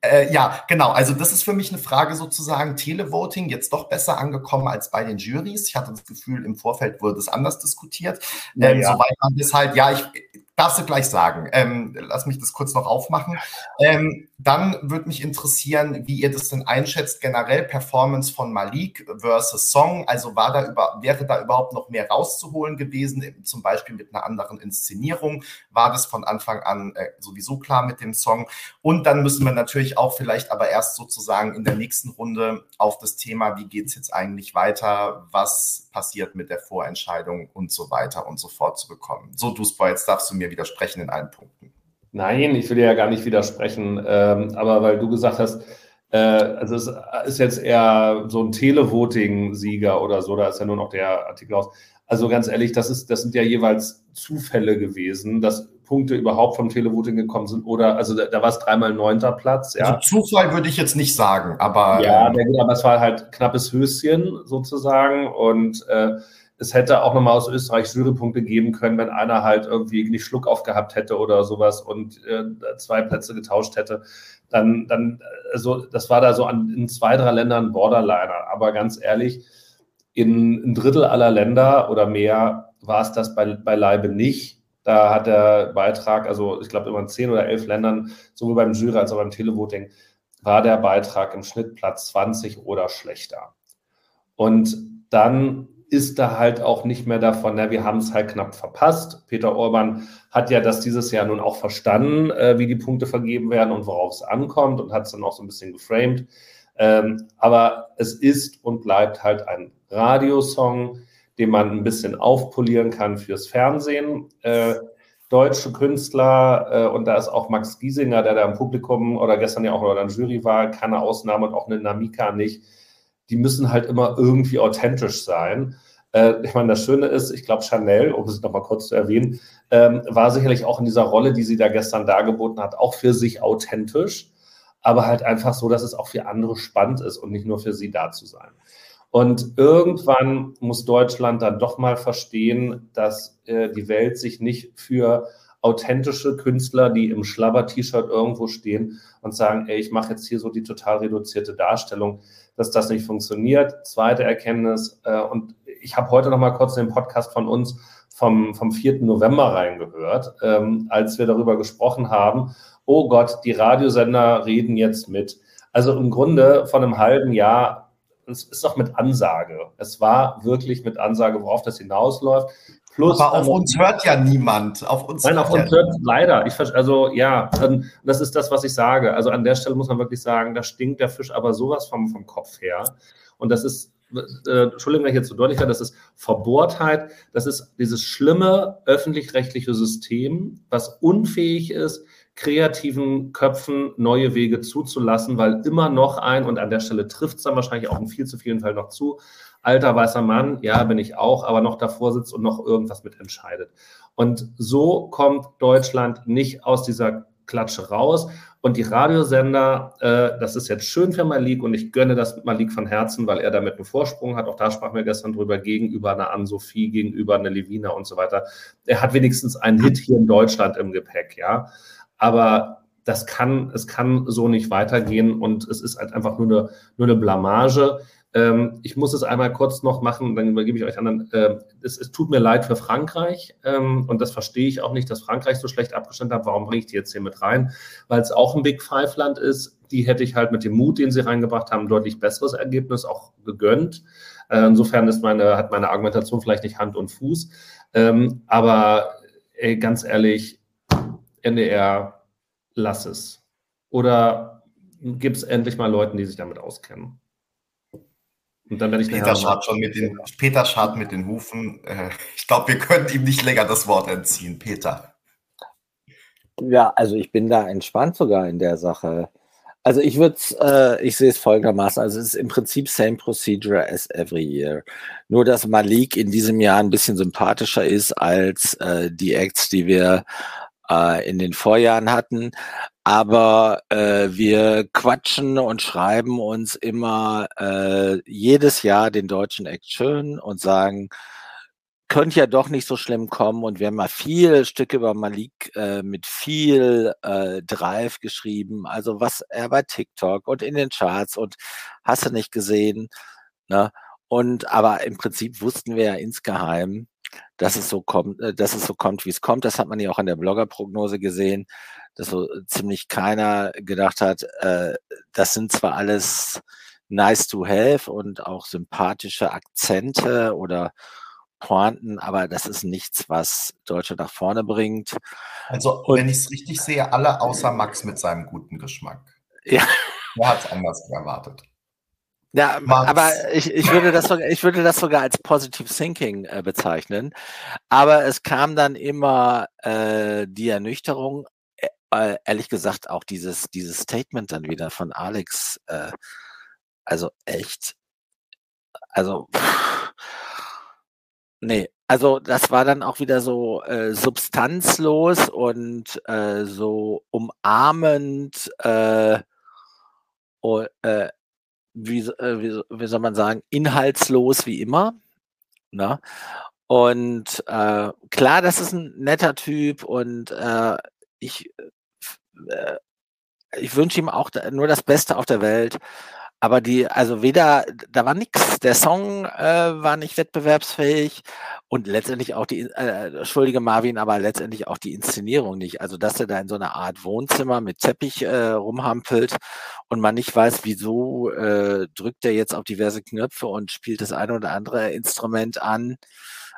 Äh, ja, genau. Also das ist für mich eine Frage sozusagen Televoting jetzt doch besser angekommen als bei den Juries. Ich hatte das Gefühl, im Vorfeld wurde es anders diskutiert. Ähm, ja. Soweit man das halt, ja, ich, Darfst du gleich sagen. Ähm, lass mich das kurz noch aufmachen. Ähm, dann würde mich interessieren, wie ihr das denn einschätzt, generell Performance von Malik versus Song. Also war da über, wäre da überhaupt noch mehr rauszuholen gewesen, zum Beispiel mit einer anderen Inszenierung? War das von Anfang an äh, sowieso klar mit dem Song? Und dann müssen wir natürlich auch vielleicht aber erst sozusagen in der nächsten Runde auf das Thema, wie geht's jetzt eigentlich weiter? Was passiert mit der Vorentscheidung und so weiter und so fort zu bekommen? So, Duisburg, jetzt darfst du mir widersprechen in allen Punkten. Nein, ich will dir ja gar nicht widersprechen, ähm, aber weil du gesagt hast, äh, also es ist jetzt eher so ein Televoting-Sieger oder so, da ist ja nur noch der Artikel aus. Also ganz ehrlich, das, ist, das sind ja jeweils Zufälle gewesen, dass Punkte überhaupt vom Televoting gekommen sind oder, also da, da war es dreimal neunter Platz. Ja. Also Zufall würde ich jetzt nicht sagen, aber. Ja, ähm, aber es war halt knappes Höschen sozusagen und äh, es hätte auch nochmal aus Österreich Jurypunkte geben können, wenn einer halt irgendwie nicht Schluck aufgehabt hätte oder sowas und äh, zwei Plätze getauscht hätte. Dann, dann, also das war da so an, in zwei, drei Ländern Borderliner. Aber ganz ehrlich, in ein Drittel aller Länder oder mehr war es das bei, beileibe nicht. Da hat der Beitrag, also ich glaube immer in zehn oder elf Ländern, sowohl beim Jury als auch beim Televoting, war der Beitrag im Schnitt Platz 20 oder schlechter. Und dann ist da halt auch nicht mehr davon, na, wir haben es halt knapp verpasst. Peter Orban hat ja das dieses Jahr nun auch verstanden, äh, wie die Punkte vergeben werden und worauf es ankommt und hat es dann auch so ein bisschen geframed. Ähm, aber es ist und bleibt halt ein Radiosong, den man ein bisschen aufpolieren kann fürs Fernsehen. Äh, deutsche Künstler, äh, und da ist auch Max Giesinger, der da im Publikum oder gestern ja auch in der Jury war, keine Ausnahme und auch eine Namika nicht die müssen halt immer irgendwie authentisch sein. Äh, ich meine, das Schöne ist, ich glaube, Chanel, um es nochmal kurz zu erwähnen, ähm, war sicherlich auch in dieser Rolle, die sie da gestern dargeboten hat, auch für sich authentisch, aber halt einfach so, dass es auch für andere spannend ist und nicht nur für sie da zu sein. Und irgendwann muss Deutschland dann doch mal verstehen, dass äh, die Welt sich nicht für authentische Künstler, die im Schlabber-T-Shirt irgendwo stehen und sagen, ey, ich mache jetzt hier so die total reduzierte Darstellung, dass das nicht funktioniert. Zweite Erkenntnis, äh, und ich habe heute noch mal kurz den Podcast von uns vom, vom 4. November reingehört, ähm, als wir darüber gesprochen haben, oh Gott, die Radiosender reden jetzt mit. Also im Grunde von einem halben Jahr, es ist doch mit Ansage. Es war wirklich mit Ansage, worauf das hinausläuft. Plus, Aber auf uns hört ja niemand. Auf uns nein, auf uns hört leider. Ich, also ja, das ist das, was ich sage. Also an der Stelle muss man wirklich sagen, da stinkt der Fisch aber sowas vom, vom Kopf her. Und das ist, äh, Entschuldigung, wenn ich jetzt so deutlich war, das ist Verbohrtheit, das ist dieses schlimme öffentlich-rechtliche System, was unfähig ist, kreativen Köpfen neue Wege zuzulassen, weil immer noch ein, und an der Stelle trifft es dann wahrscheinlich auch in viel zu vielen Fällen noch zu, alter weißer Mann, ja, bin ich auch, aber noch davor sitzt und noch irgendwas mitentscheidet. Und so kommt Deutschland nicht aus dieser Klatsche raus. Und die Radiosender, äh, das ist jetzt schön für Malik und ich gönne das Malik von Herzen, weil er damit einen Vorsprung hat. Auch da sprachen wir gestern drüber, gegenüber einer Ann-Sophie, gegenüber einer Levina und so weiter. Er hat wenigstens einen Hit hier in Deutschland im Gepäck, ja. Aber das kann, es kann so nicht weitergehen und es ist halt einfach nur eine, nur eine Blamage. Ähm, ich muss es einmal kurz noch machen, dann übergebe ich euch anderen. Äh, es, es, tut mir leid für Frankreich ähm, und das verstehe ich auch nicht, dass Frankreich so schlecht abgeschnitten hat. Warum bringe ich die jetzt hier mit rein? Weil es auch ein Big Five-Land ist. Die hätte ich halt mit dem Mut, den sie reingebracht haben, deutlich besseres Ergebnis auch gegönnt. Äh, insofern ist meine, hat meine Argumentation vielleicht nicht Hand und Fuß. Ähm, aber ey, ganz ehrlich, NDR, lass es. Oder gibt es endlich mal Leute, die sich damit auskennen? Und dann werde ich Peter schart schon mit den Peter schart mit den Hufen. Äh, ich glaube, wir können ihm nicht länger das Wort entziehen. Peter. Ja, also ich bin da entspannt sogar in der Sache. Also ich würde äh, ich sehe es folgendermaßen, also es ist im Prinzip same procedure as every year. Nur dass Malik in diesem Jahr ein bisschen sympathischer ist als äh, die Acts, die wir äh, in den Vorjahren hatten. Aber äh, wir quatschen und schreiben uns immer äh, jedes Jahr den deutschen Act schön und sagen, könnte ja doch nicht so schlimm kommen. Und wir haben mal viele Stücke über Malik äh, mit viel äh, Drive geschrieben. Also was er bei TikTok und in den Charts und hast du nicht gesehen. Ne? Und aber im Prinzip wussten wir ja insgeheim, dass es so kommt, äh, dass es so kommt, wie es kommt. Das hat man ja auch an der Bloggerprognose gesehen, dass so ziemlich keiner gedacht hat, äh, das sind zwar alles nice to have und auch sympathische Akzente oder Pointen, aber das ist nichts, was Deutsche nach vorne bringt. Also, und, wenn ich es richtig sehe, alle außer Max mit seinem guten Geschmack. Ja. Er hat es anders erwartet. Ja, Max. aber ich, ich, würde das sogar, ich würde das sogar als Positive Thinking äh, bezeichnen. Aber es kam dann immer äh, die Ernüchterung, äh, äh ehrlich gesagt auch dieses, dieses Statement dann wieder von Alex. Äh, also echt, also pff, Nee, also das war dann auch wieder so äh, substanzlos und äh, so umarmend, äh, oh, äh, wie, äh, wie, wie, soll man sagen, inhaltslos wie immer. Ne? Und äh, klar, das ist ein netter Typ und äh, ich, äh, ich wünsche ihm auch nur das Beste auf der Welt. Aber die, also weder, da war nichts. Der Song äh, war nicht wettbewerbsfähig und letztendlich auch die, äh, entschuldige Marvin, aber letztendlich auch die Inszenierung nicht. Also dass er da in so einer Art Wohnzimmer mit Teppich äh, rumhampelt und man nicht weiß, wieso äh, drückt er jetzt auf diverse Knöpfe und spielt das eine oder andere Instrument an.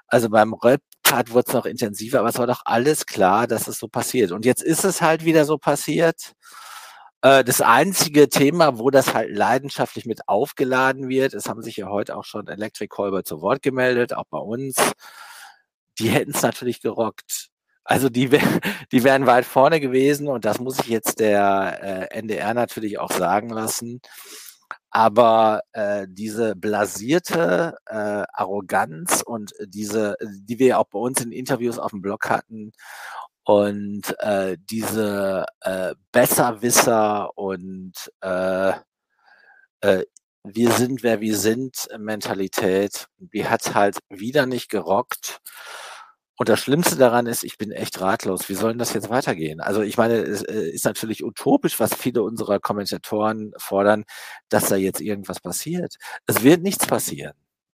Also beim Rap-Part wurde es noch intensiver, aber es war doch alles klar, dass es so passiert. Und jetzt ist es halt wieder so passiert. Äh, das einzige Thema, wo das halt leidenschaftlich mit aufgeladen wird, es haben sich ja heute auch schon Electric Colbert zu Wort gemeldet, auch bei uns. Die hätten es natürlich gerockt. Also die, [LAUGHS] die wären weit vorne gewesen und das muss ich jetzt der äh, NDR natürlich auch sagen lassen. Aber äh, diese blasierte äh, Arroganz und diese, die wir auch bei uns in Interviews auf dem Blog hatten und äh, diese äh, Besserwisser und äh, äh, wir sind, wer wir sind Mentalität, die hat halt wieder nicht gerockt. Und das Schlimmste daran ist, ich bin echt ratlos. Wie soll denn das jetzt weitergehen? Also ich meine, es äh, ist natürlich utopisch, was viele unserer Kommentatoren fordern, dass da jetzt irgendwas passiert. Es wird nichts passieren.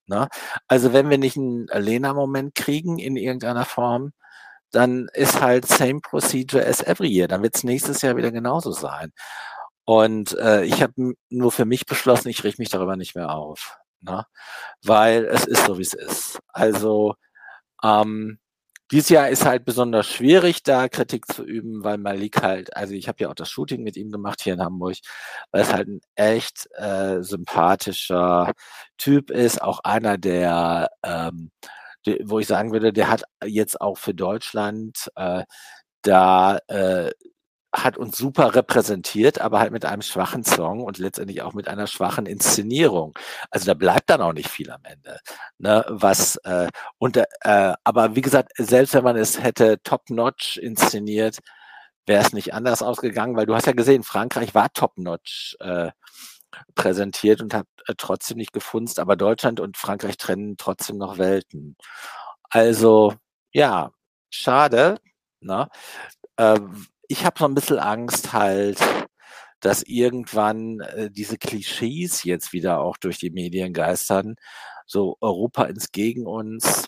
Ne? Also wenn wir nicht einen Lena-Moment kriegen in irgendeiner Form, dann ist halt same procedure as every year. Dann wird es nächstes Jahr wieder genauso sein. Und äh, ich habe nur für mich beschlossen, ich richte mich darüber nicht mehr auf. Ne? Weil es ist so, wie es ist. Also ähm, dieses Jahr ist halt besonders schwierig, da Kritik zu üben, weil Malik halt, also ich habe ja auch das Shooting mit ihm gemacht hier in Hamburg, weil es halt ein echt äh, sympathischer Typ ist, auch einer, der ähm, wo ich sagen würde, der hat jetzt auch für Deutschland äh, da äh, hat uns super repräsentiert, aber halt mit einem schwachen Song und letztendlich auch mit einer schwachen Inszenierung. Also da bleibt dann auch nicht viel am Ende. Ne, was äh, und äh, aber wie gesagt, selbst wenn man es hätte top-notch inszeniert, wäre es nicht anders ausgegangen, weil du hast ja gesehen, Frankreich war top-notch äh, präsentiert und hat äh, trotzdem nicht gefunzt, aber Deutschland und Frankreich trennen trotzdem noch Welten. Also ja, schade. Ne? Äh, ich habe so ein bisschen Angst halt, dass irgendwann äh, diese Klischees jetzt wieder auch durch die Medien geistern. So Europa ins Gegen uns,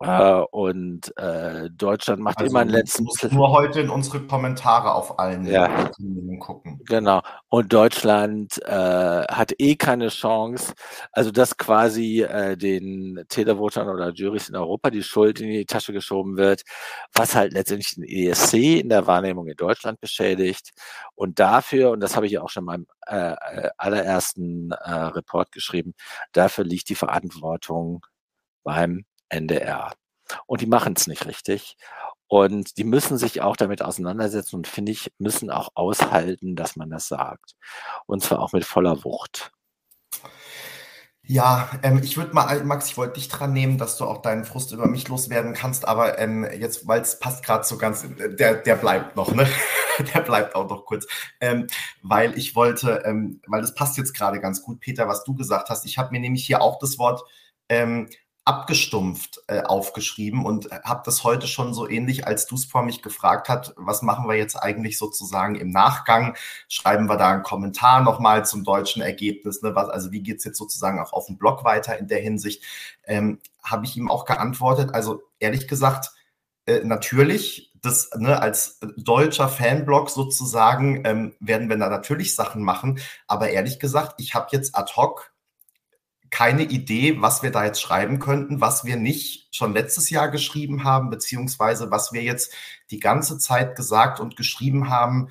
äh, und äh, Deutschland macht also, immer einen letzten. Du musst nur heute in unsere Kommentare auf allen ja. gucken. Genau. Und Deutschland äh, hat eh keine Chance. Also, dass quasi äh, den Televotern oder Juries in Europa die Schuld in die Tasche geschoben wird, was halt letztendlich den ESC in der Wahrnehmung in Deutschland beschädigt. Und dafür, und das habe ich ja auch schon in meinem äh, äh allerersten äh, Report geschrieben, dafür liegt die Verantwortung beim NDR. Und die machen es nicht richtig. Und die müssen sich auch damit auseinandersetzen und finde ich, müssen auch aushalten, dass man das sagt. Und zwar auch mit voller Wucht. Ja, ähm, ich würde mal, Max, ich wollte dich dran nehmen, dass du auch deinen Frust über mich loswerden kannst, aber ähm, jetzt, weil es passt gerade so ganz, der, der bleibt noch, ne? [LAUGHS] der bleibt auch noch kurz. Ähm, weil ich wollte, ähm, weil das passt jetzt gerade ganz gut, Peter, was du gesagt hast. Ich habe mir nämlich hier auch das Wort ähm, abgestumpft äh, aufgeschrieben und habe das heute schon so ähnlich, als du es vor mich gefragt hast, was machen wir jetzt eigentlich sozusagen im Nachgang? Schreiben wir da einen Kommentar nochmal zum deutschen Ergebnis? Ne? Was, also wie geht's jetzt sozusagen auch auf dem Blog weiter in der Hinsicht? Ähm, habe ich ihm auch geantwortet. Also ehrlich gesagt, äh, natürlich, das ne, als deutscher Fanblog sozusagen ähm, werden wir da natürlich Sachen machen. Aber ehrlich gesagt, ich habe jetzt ad hoc keine Idee, was wir da jetzt schreiben könnten, was wir nicht schon letztes Jahr geschrieben haben, beziehungsweise was wir jetzt die ganze Zeit gesagt und geschrieben haben,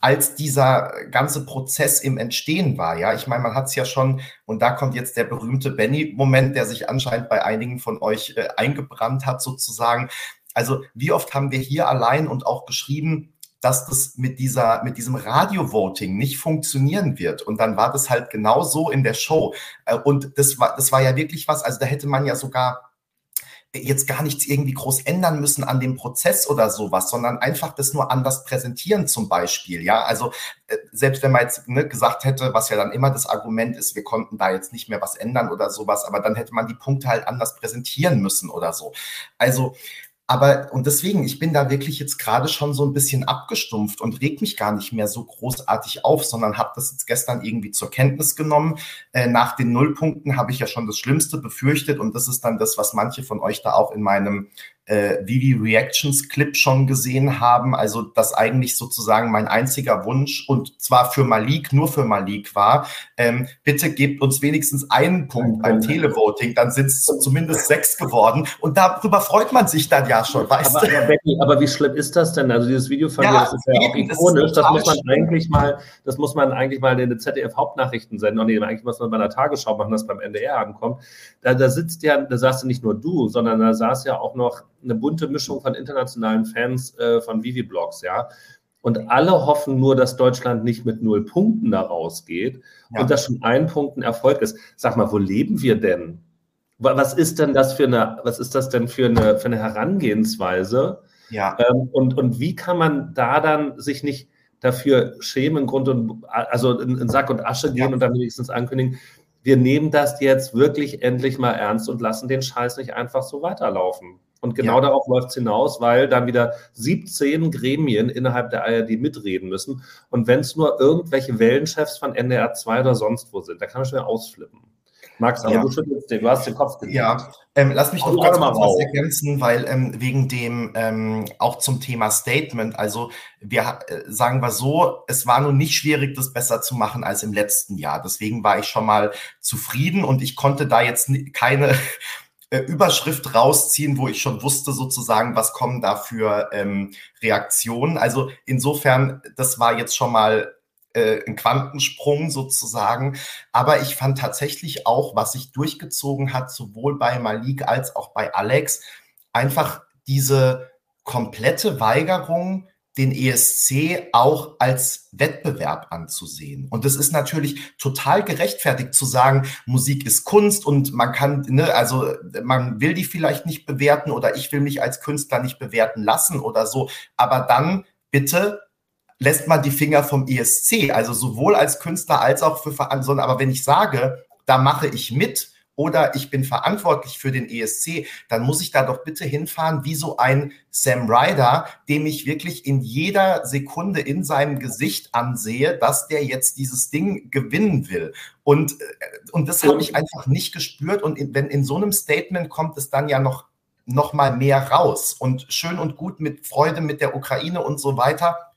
als dieser ganze Prozess im Entstehen war. Ja, ich meine, man hat es ja schon, und da kommt jetzt der berühmte Benny-Moment, der sich anscheinend bei einigen von euch äh, eingebrannt hat, sozusagen. Also, wie oft haben wir hier allein und auch geschrieben, dass das mit dieser, mit diesem Radio-Voting nicht funktionieren wird. Und dann war das halt genau so in der Show. Äh, und das war, das war ja wirklich was, also da hätte man ja sogar jetzt gar nichts irgendwie groß ändern müssen an dem Prozess oder sowas, sondern einfach das nur anders präsentieren zum Beispiel. Ja, also äh, selbst wenn man jetzt ne, gesagt hätte, was ja dann immer das Argument ist, wir konnten da jetzt nicht mehr was ändern oder sowas, aber dann hätte man die Punkte halt anders präsentieren müssen oder so. Also aber, und deswegen, ich bin da wirklich jetzt gerade schon so ein bisschen abgestumpft und reg mich gar nicht mehr so großartig auf, sondern habe das jetzt gestern irgendwie zur Kenntnis genommen. Äh, nach den Nullpunkten habe ich ja schon das Schlimmste befürchtet und das ist dann das, was manche von euch da auch in meinem äh, Vivi Reactions Clip schon gesehen haben. Also, dass eigentlich sozusagen mein einziger Wunsch und zwar für Malik, nur für Malik war, ähm, bitte gebt uns wenigstens einen Punkt beim Televoting, dann sind es zumindest sechs geworden und darüber freut man sich dann ja schon, weißt aber, du? Aber, Becky, aber wie schlimm ist das denn? Also dieses Video von ja, dir, das ist ja auch ikonisch, das muss man eigentlich mal, das muss man eigentlich mal in den ZDF-Hauptnachrichten senden, und nee, eigentlich muss man bei der Tagesschau machen, das beim NDR ankommt. Da, da sitzt ja, da saß ja nicht nur du, sondern da saß ja auch noch eine bunte Mischung von internationalen Fans äh, von Vivi-Blogs, ja. Und alle hoffen nur, dass Deutschland nicht mit null Punkten da rausgeht ja. und dass schon ein Punkt ein Erfolg ist. Sag mal, wo leben wir denn? Was ist denn das für eine, was ist das denn für eine, für eine Herangehensweise? Ja. Ähm, und, und wie kann man da dann sich nicht dafür schämen, Grund und, also in, in Sack und Asche gehen ja. und dann wenigstens ankündigen, wir nehmen das jetzt wirklich endlich mal ernst und lassen den Scheiß nicht einfach so weiterlaufen. Und genau ja. darauf läuft es hinaus, weil dann wieder 17 Gremien innerhalb der ARD mitreden müssen. Und wenn es nur irgendwelche Wellenchefs von NDR 2 oder sonst wo sind, da kann man schon ausflippen. Max, aber ja. du schüttelst den, du hast den Kopf gedreht. Ja, ähm, lass mich noch ganz kurz was ergänzen, weil ähm, wegen dem ähm, auch zum Thema Statement, also wir äh, sagen wir so, es war nun nicht schwierig, das besser zu machen als im letzten Jahr. Deswegen war ich schon mal zufrieden und ich konnte da jetzt keine äh, Überschrift rausziehen, wo ich schon wusste sozusagen, was kommen da für ähm, Reaktionen. Also insofern, das war jetzt schon mal äh, ein Quantensprung sozusagen. Aber ich fand tatsächlich auch, was sich durchgezogen hat, sowohl bei Malik als auch bei Alex, einfach diese komplette Weigerung, den ESC auch als Wettbewerb anzusehen. Und es ist natürlich total gerechtfertigt zu sagen, Musik ist Kunst und man kann, ne, also man will die vielleicht nicht bewerten oder ich will mich als Künstler nicht bewerten lassen oder so. Aber dann bitte lässt man die Finger vom ESC, also sowohl als Künstler als auch für Veranstaltungen. Aber wenn ich sage, da mache ich mit oder ich bin verantwortlich für den ESC, dann muss ich da doch bitte hinfahren wie so ein Sam Ryder, dem ich wirklich in jeder Sekunde in seinem Gesicht ansehe, dass der jetzt dieses Ding gewinnen will. Und, äh, und das habe ich einfach nicht gespürt. Und in, wenn in so einem Statement kommt es dann ja noch, noch mal mehr raus. Und schön und gut mit Freude mit der Ukraine und so weiter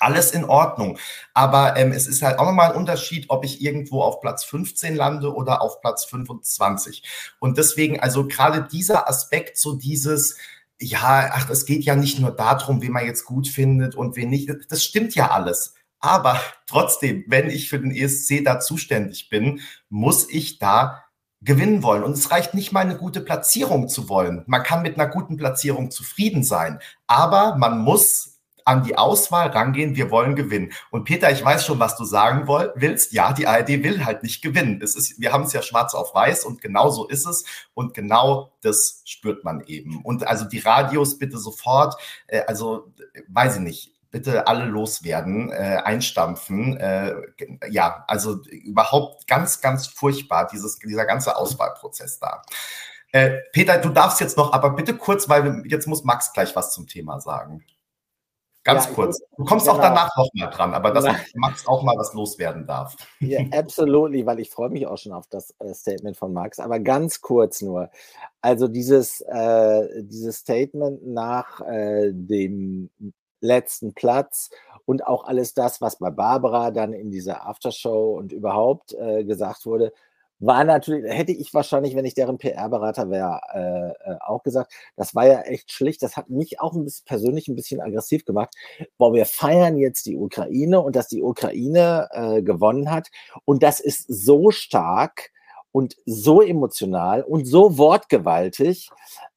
alles in Ordnung. Aber ähm, es ist halt auch nochmal ein Unterschied, ob ich irgendwo auf Platz 15 lande oder auf Platz 25. Und deswegen, also gerade dieser Aspekt, so dieses, ja, ach, es geht ja nicht nur darum, wen man jetzt gut findet und wen nicht. Das stimmt ja alles. Aber [LAUGHS] trotzdem, wenn ich für den ESC da zuständig bin, muss ich da gewinnen wollen. Und es reicht nicht mal eine gute Platzierung zu wollen. Man kann mit einer guten Platzierung zufrieden sein. Aber man muss an die Auswahl rangehen, wir wollen gewinnen. Und Peter, ich weiß schon, was du sagen willst. Ja, die ARD will halt nicht gewinnen. Es ist, wir haben es ja schwarz auf weiß und genau so ist es. Und genau das spürt man eben. Und also die Radios bitte sofort, äh, also weiß ich nicht, bitte alle loswerden, äh, einstampfen. Äh, ja, also überhaupt ganz, ganz furchtbar, dieses, dieser ganze Auswahlprozess da. Äh, Peter, du darfst jetzt noch, aber bitte kurz, weil jetzt muss Max gleich was zum Thema sagen. Ganz ja, kurz. Du kommst genau. auch danach noch mal dran, aber dass Max auch mal was loswerden darf. Ja, [LAUGHS] absolut, weil ich freue mich auch schon auf das äh, Statement von Max. Aber ganz kurz nur. Also dieses, äh, dieses Statement nach äh, dem letzten Platz und auch alles das, was bei Barbara dann in dieser Aftershow und überhaupt äh, gesagt wurde, war natürlich, hätte ich wahrscheinlich, wenn ich deren PR-Berater wäre, äh, äh, auch gesagt, das war ja echt schlicht. Das hat mich auch ein bisschen persönlich ein bisschen aggressiv gemacht. Boah, wir feiern jetzt die Ukraine und dass die Ukraine äh, gewonnen hat. Und das ist so stark und so emotional und so wortgewaltig,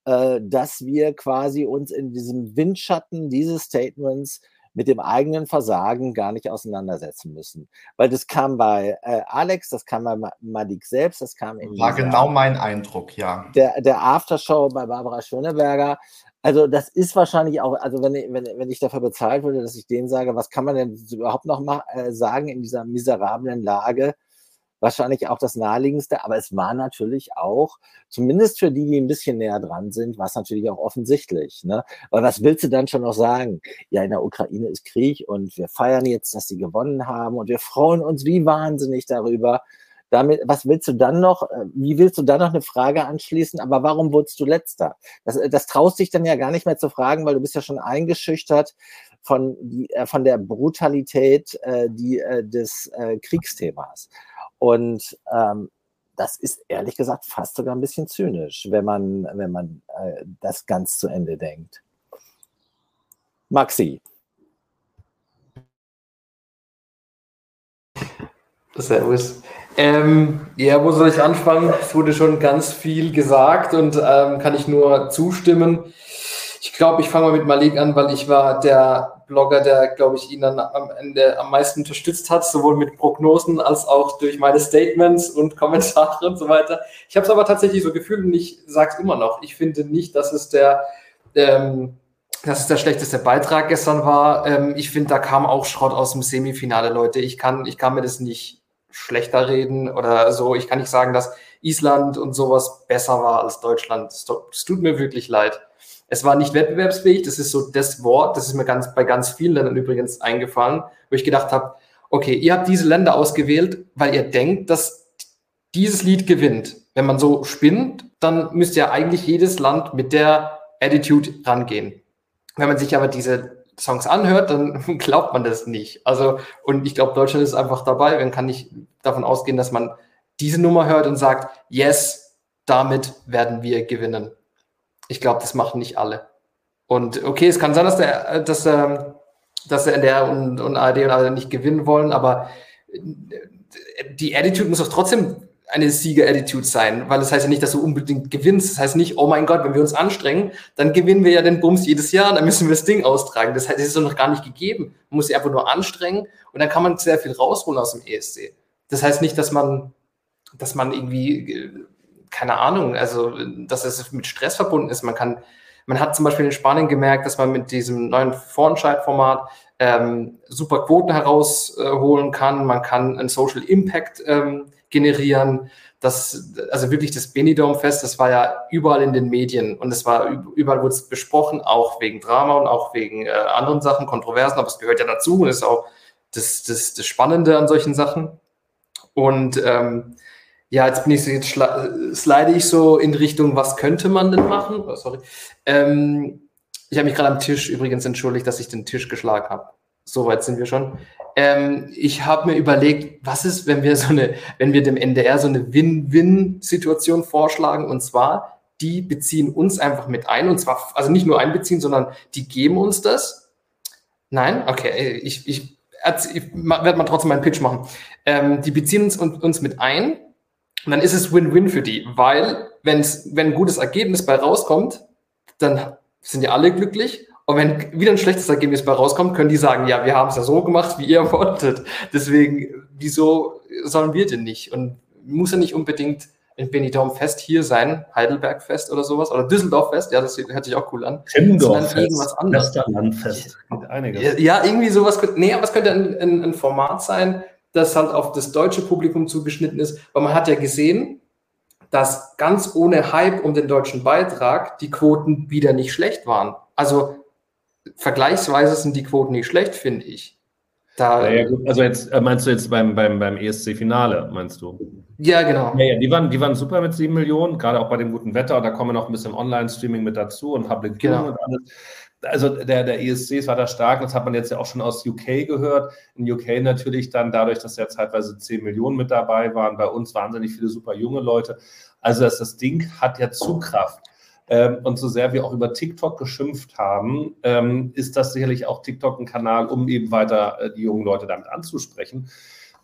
äh, dass wir quasi uns in diesem Windschatten dieses Statements mit dem eigenen Versagen gar nicht auseinandersetzen müssen. Weil das kam bei äh, Alex, das kam bei Madik selbst, das kam in War genau mein Eindruck, ja. Der, der Aftershow bei Barbara Schöneberger. Also das ist wahrscheinlich auch, also wenn, wenn, wenn ich dafür bezahlt würde, dass ich denen sage, was kann man denn überhaupt noch mal, äh, sagen in dieser miserablen Lage, wahrscheinlich auch das naheliegendste, aber es war natürlich auch, zumindest für die, die ein bisschen näher dran sind, war es natürlich auch offensichtlich. Ne? Aber was willst du dann schon noch sagen? Ja, in der Ukraine ist Krieg und wir feiern jetzt, dass sie gewonnen haben und wir freuen uns wie wahnsinnig darüber. Damit, was willst du dann noch, äh, wie willst du dann noch eine Frage anschließen, aber warum wurdest du letzter? Das, äh, das traust dich dann ja gar nicht mehr zu fragen, weil du bist ja schon eingeschüchtert von, äh, von der Brutalität äh, die, äh, des äh, Kriegsthemas. Und ähm, das ist ehrlich gesagt fast sogar ein bisschen zynisch, wenn man, wenn man äh, das ganz zu Ende denkt. Maxi. Servus. Ähm, ja, wo soll ich anfangen? Es wurde schon ganz viel gesagt und ähm, kann ich nur zustimmen. Ich glaube, ich fange mal mit Malik an, weil ich war der Blogger, der, glaube ich, ihn dann am Ende am meisten unterstützt hat, sowohl mit Prognosen als auch durch meine Statements und [LAUGHS] Kommentare und so weiter. Ich habe es aber tatsächlich so gefühlt und ich sage es immer noch. Ich finde nicht, dass es der, ähm, dass es der schlechteste Beitrag gestern war. Ähm, ich finde, da kam auch Schrott aus dem Semifinale, Leute. Ich kann, ich kann mir das nicht schlechter reden oder so. Ich kann nicht sagen, dass Island und sowas besser war als Deutschland. Es tut mir wirklich leid. Es war nicht wettbewerbsfähig. Das ist so das Wort, das ist mir ganz, bei ganz vielen Ländern übrigens eingefallen, wo ich gedacht habe, okay, ihr habt diese Länder ausgewählt, weil ihr denkt, dass dieses Lied gewinnt. Wenn man so spinnt, dann müsste ja eigentlich jedes Land mit der Attitude rangehen. Wenn man sich aber diese Songs anhört, dann [LAUGHS] glaubt man das nicht. Also, und ich glaube, Deutschland ist einfach dabei. Man kann nicht davon ausgehen, dass man diese Nummer hört und sagt, yes, damit werden wir gewinnen. Ich glaube, das machen nicht alle. Und okay, es kann sein, dass der, dass, ähm, dass der NDR und, und ARD und alle nicht gewinnen wollen, aber die Attitude muss doch trotzdem eine Sieger-Attitude sein, weil das heißt ja nicht, dass du unbedingt gewinnst. Das heißt nicht, oh mein Gott, wenn wir uns anstrengen, dann gewinnen wir ja den Bums jedes Jahr, dann müssen wir das Ding austragen. Das heißt, es ist doch noch gar nicht gegeben. Man muss sich einfach nur anstrengen und dann kann man sehr viel rausholen aus dem ESC. Das heißt nicht, dass man, dass man irgendwie keine Ahnung, also dass es mit Stress verbunden ist. Man kann, man hat zum Beispiel in Spanien gemerkt, dass man mit diesem neuen Vorentscheid-Format ähm, super Quoten herausholen kann. Man kann einen Social Impact ähm, generieren. Das, also wirklich das Benidorm-Fest, das war ja überall in den Medien und es war überall wurde es besprochen, auch wegen Drama und auch wegen äh, anderen Sachen, Kontroversen, aber es gehört ja dazu und ist auch das, das, das Spannende an solchen Sachen. Und ähm, ja, jetzt bin ich so, jetzt slide ich so in Richtung, was könnte man denn machen? Oh, sorry. Ähm, ich habe mich gerade am Tisch übrigens entschuldigt, dass ich den Tisch geschlagen habe. Soweit sind wir schon. Ähm, ich habe mir überlegt, was ist, wenn wir so eine, wenn wir dem NDR so eine Win-Win-Situation vorschlagen und zwar, die beziehen uns einfach mit ein und zwar, also nicht nur einbeziehen, sondern die geben uns das. Nein? Okay, ich, ich, ich werde mal trotzdem meinen Pitch machen. Ähm, die beziehen uns, uns mit ein und dann ist es Win-Win für die, weil wenn's, wenn ein gutes Ergebnis bei rauskommt, dann sind ja alle glücklich. Und wenn wieder ein schlechtes Ergebnis bei rauskommt, können die sagen, ja, wir haben es ja so gemacht, wie ihr [LAUGHS] wolltet. Deswegen, wieso sollen wir denn nicht? Und muss ja nicht unbedingt in Benidorm Fest hier sein, Heidelberg Fest oder sowas, oder Düsseldorf Fest, ja, das hört sich auch cool an. Timmendorf Fest, irgendwas anderes. Westerlandfest, einiges. Ja, irgendwie sowas, nee, aber es könnte ein, ein, ein Format sein, das halt auf das deutsche Publikum zugeschnitten ist, weil man hat ja gesehen, dass ganz ohne Hype um den deutschen Beitrag die Quoten wieder nicht schlecht waren. Also vergleichsweise sind die Quoten nicht schlecht, finde ich. Da, ja, also jetzt äh, meinst du jetzt beim, beim, beim ESC-Finale, meinst du? Ja, genau. Ja, ja, die, waren, die waren super mit 7 Millionen, gerade auch bei dem guten Wetter. Und da kommen noch ein bisschen Online-Streaming mit dazu und Public genau. und alles. Also der, der ESC war da stark, das hat man jetzt ja auch schon aus UK gehört. In UK natürlich dann dadurch, dass ja zeitweise 10 Millionen mit dabei waren, bei uns wahnsinnig viele super junge Leute. Also das, das Ding hat ja Zugkraft. Ähm, und so sehr wir auch über TikTok geschimpft haben, ähm, ist das sicherlich auch TikTok ein Kanal, um eben weiter äh, die jungen Leute damit anzusprechen.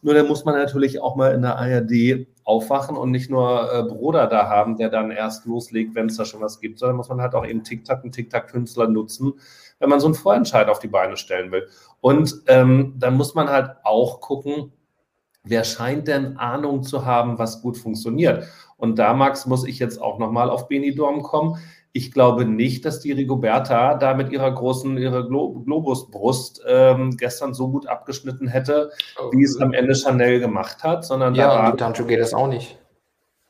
Nur dann muss man natürlich auch mal in der ARD aufwachen und nicht nur äh, Bruder da haben, der dann erst loslegt, wenn es da schon was gibt, sondern muss man halt auch eben TikTok und TikTok-Künstler nutzen, wenn man so einen Vorentscheid auf die Beine stellen will. Und ähm, dann muss man halt auch gucken, wer scheint denn Ahnung zu haben, was gut funktioniert. Und da, Max, muss ich jetzt auch nochmal auf Benidorm kommen. Ich glaube nicht, dass die Rigoberta da mit ihrer großen, ihrer Glo Globusbrust ähm, gestern so gut abgeschnitten hätte, oh. wie es am Ende Chanel gemacht hat, sondern ja, da war, Dancho geht das auch nicht.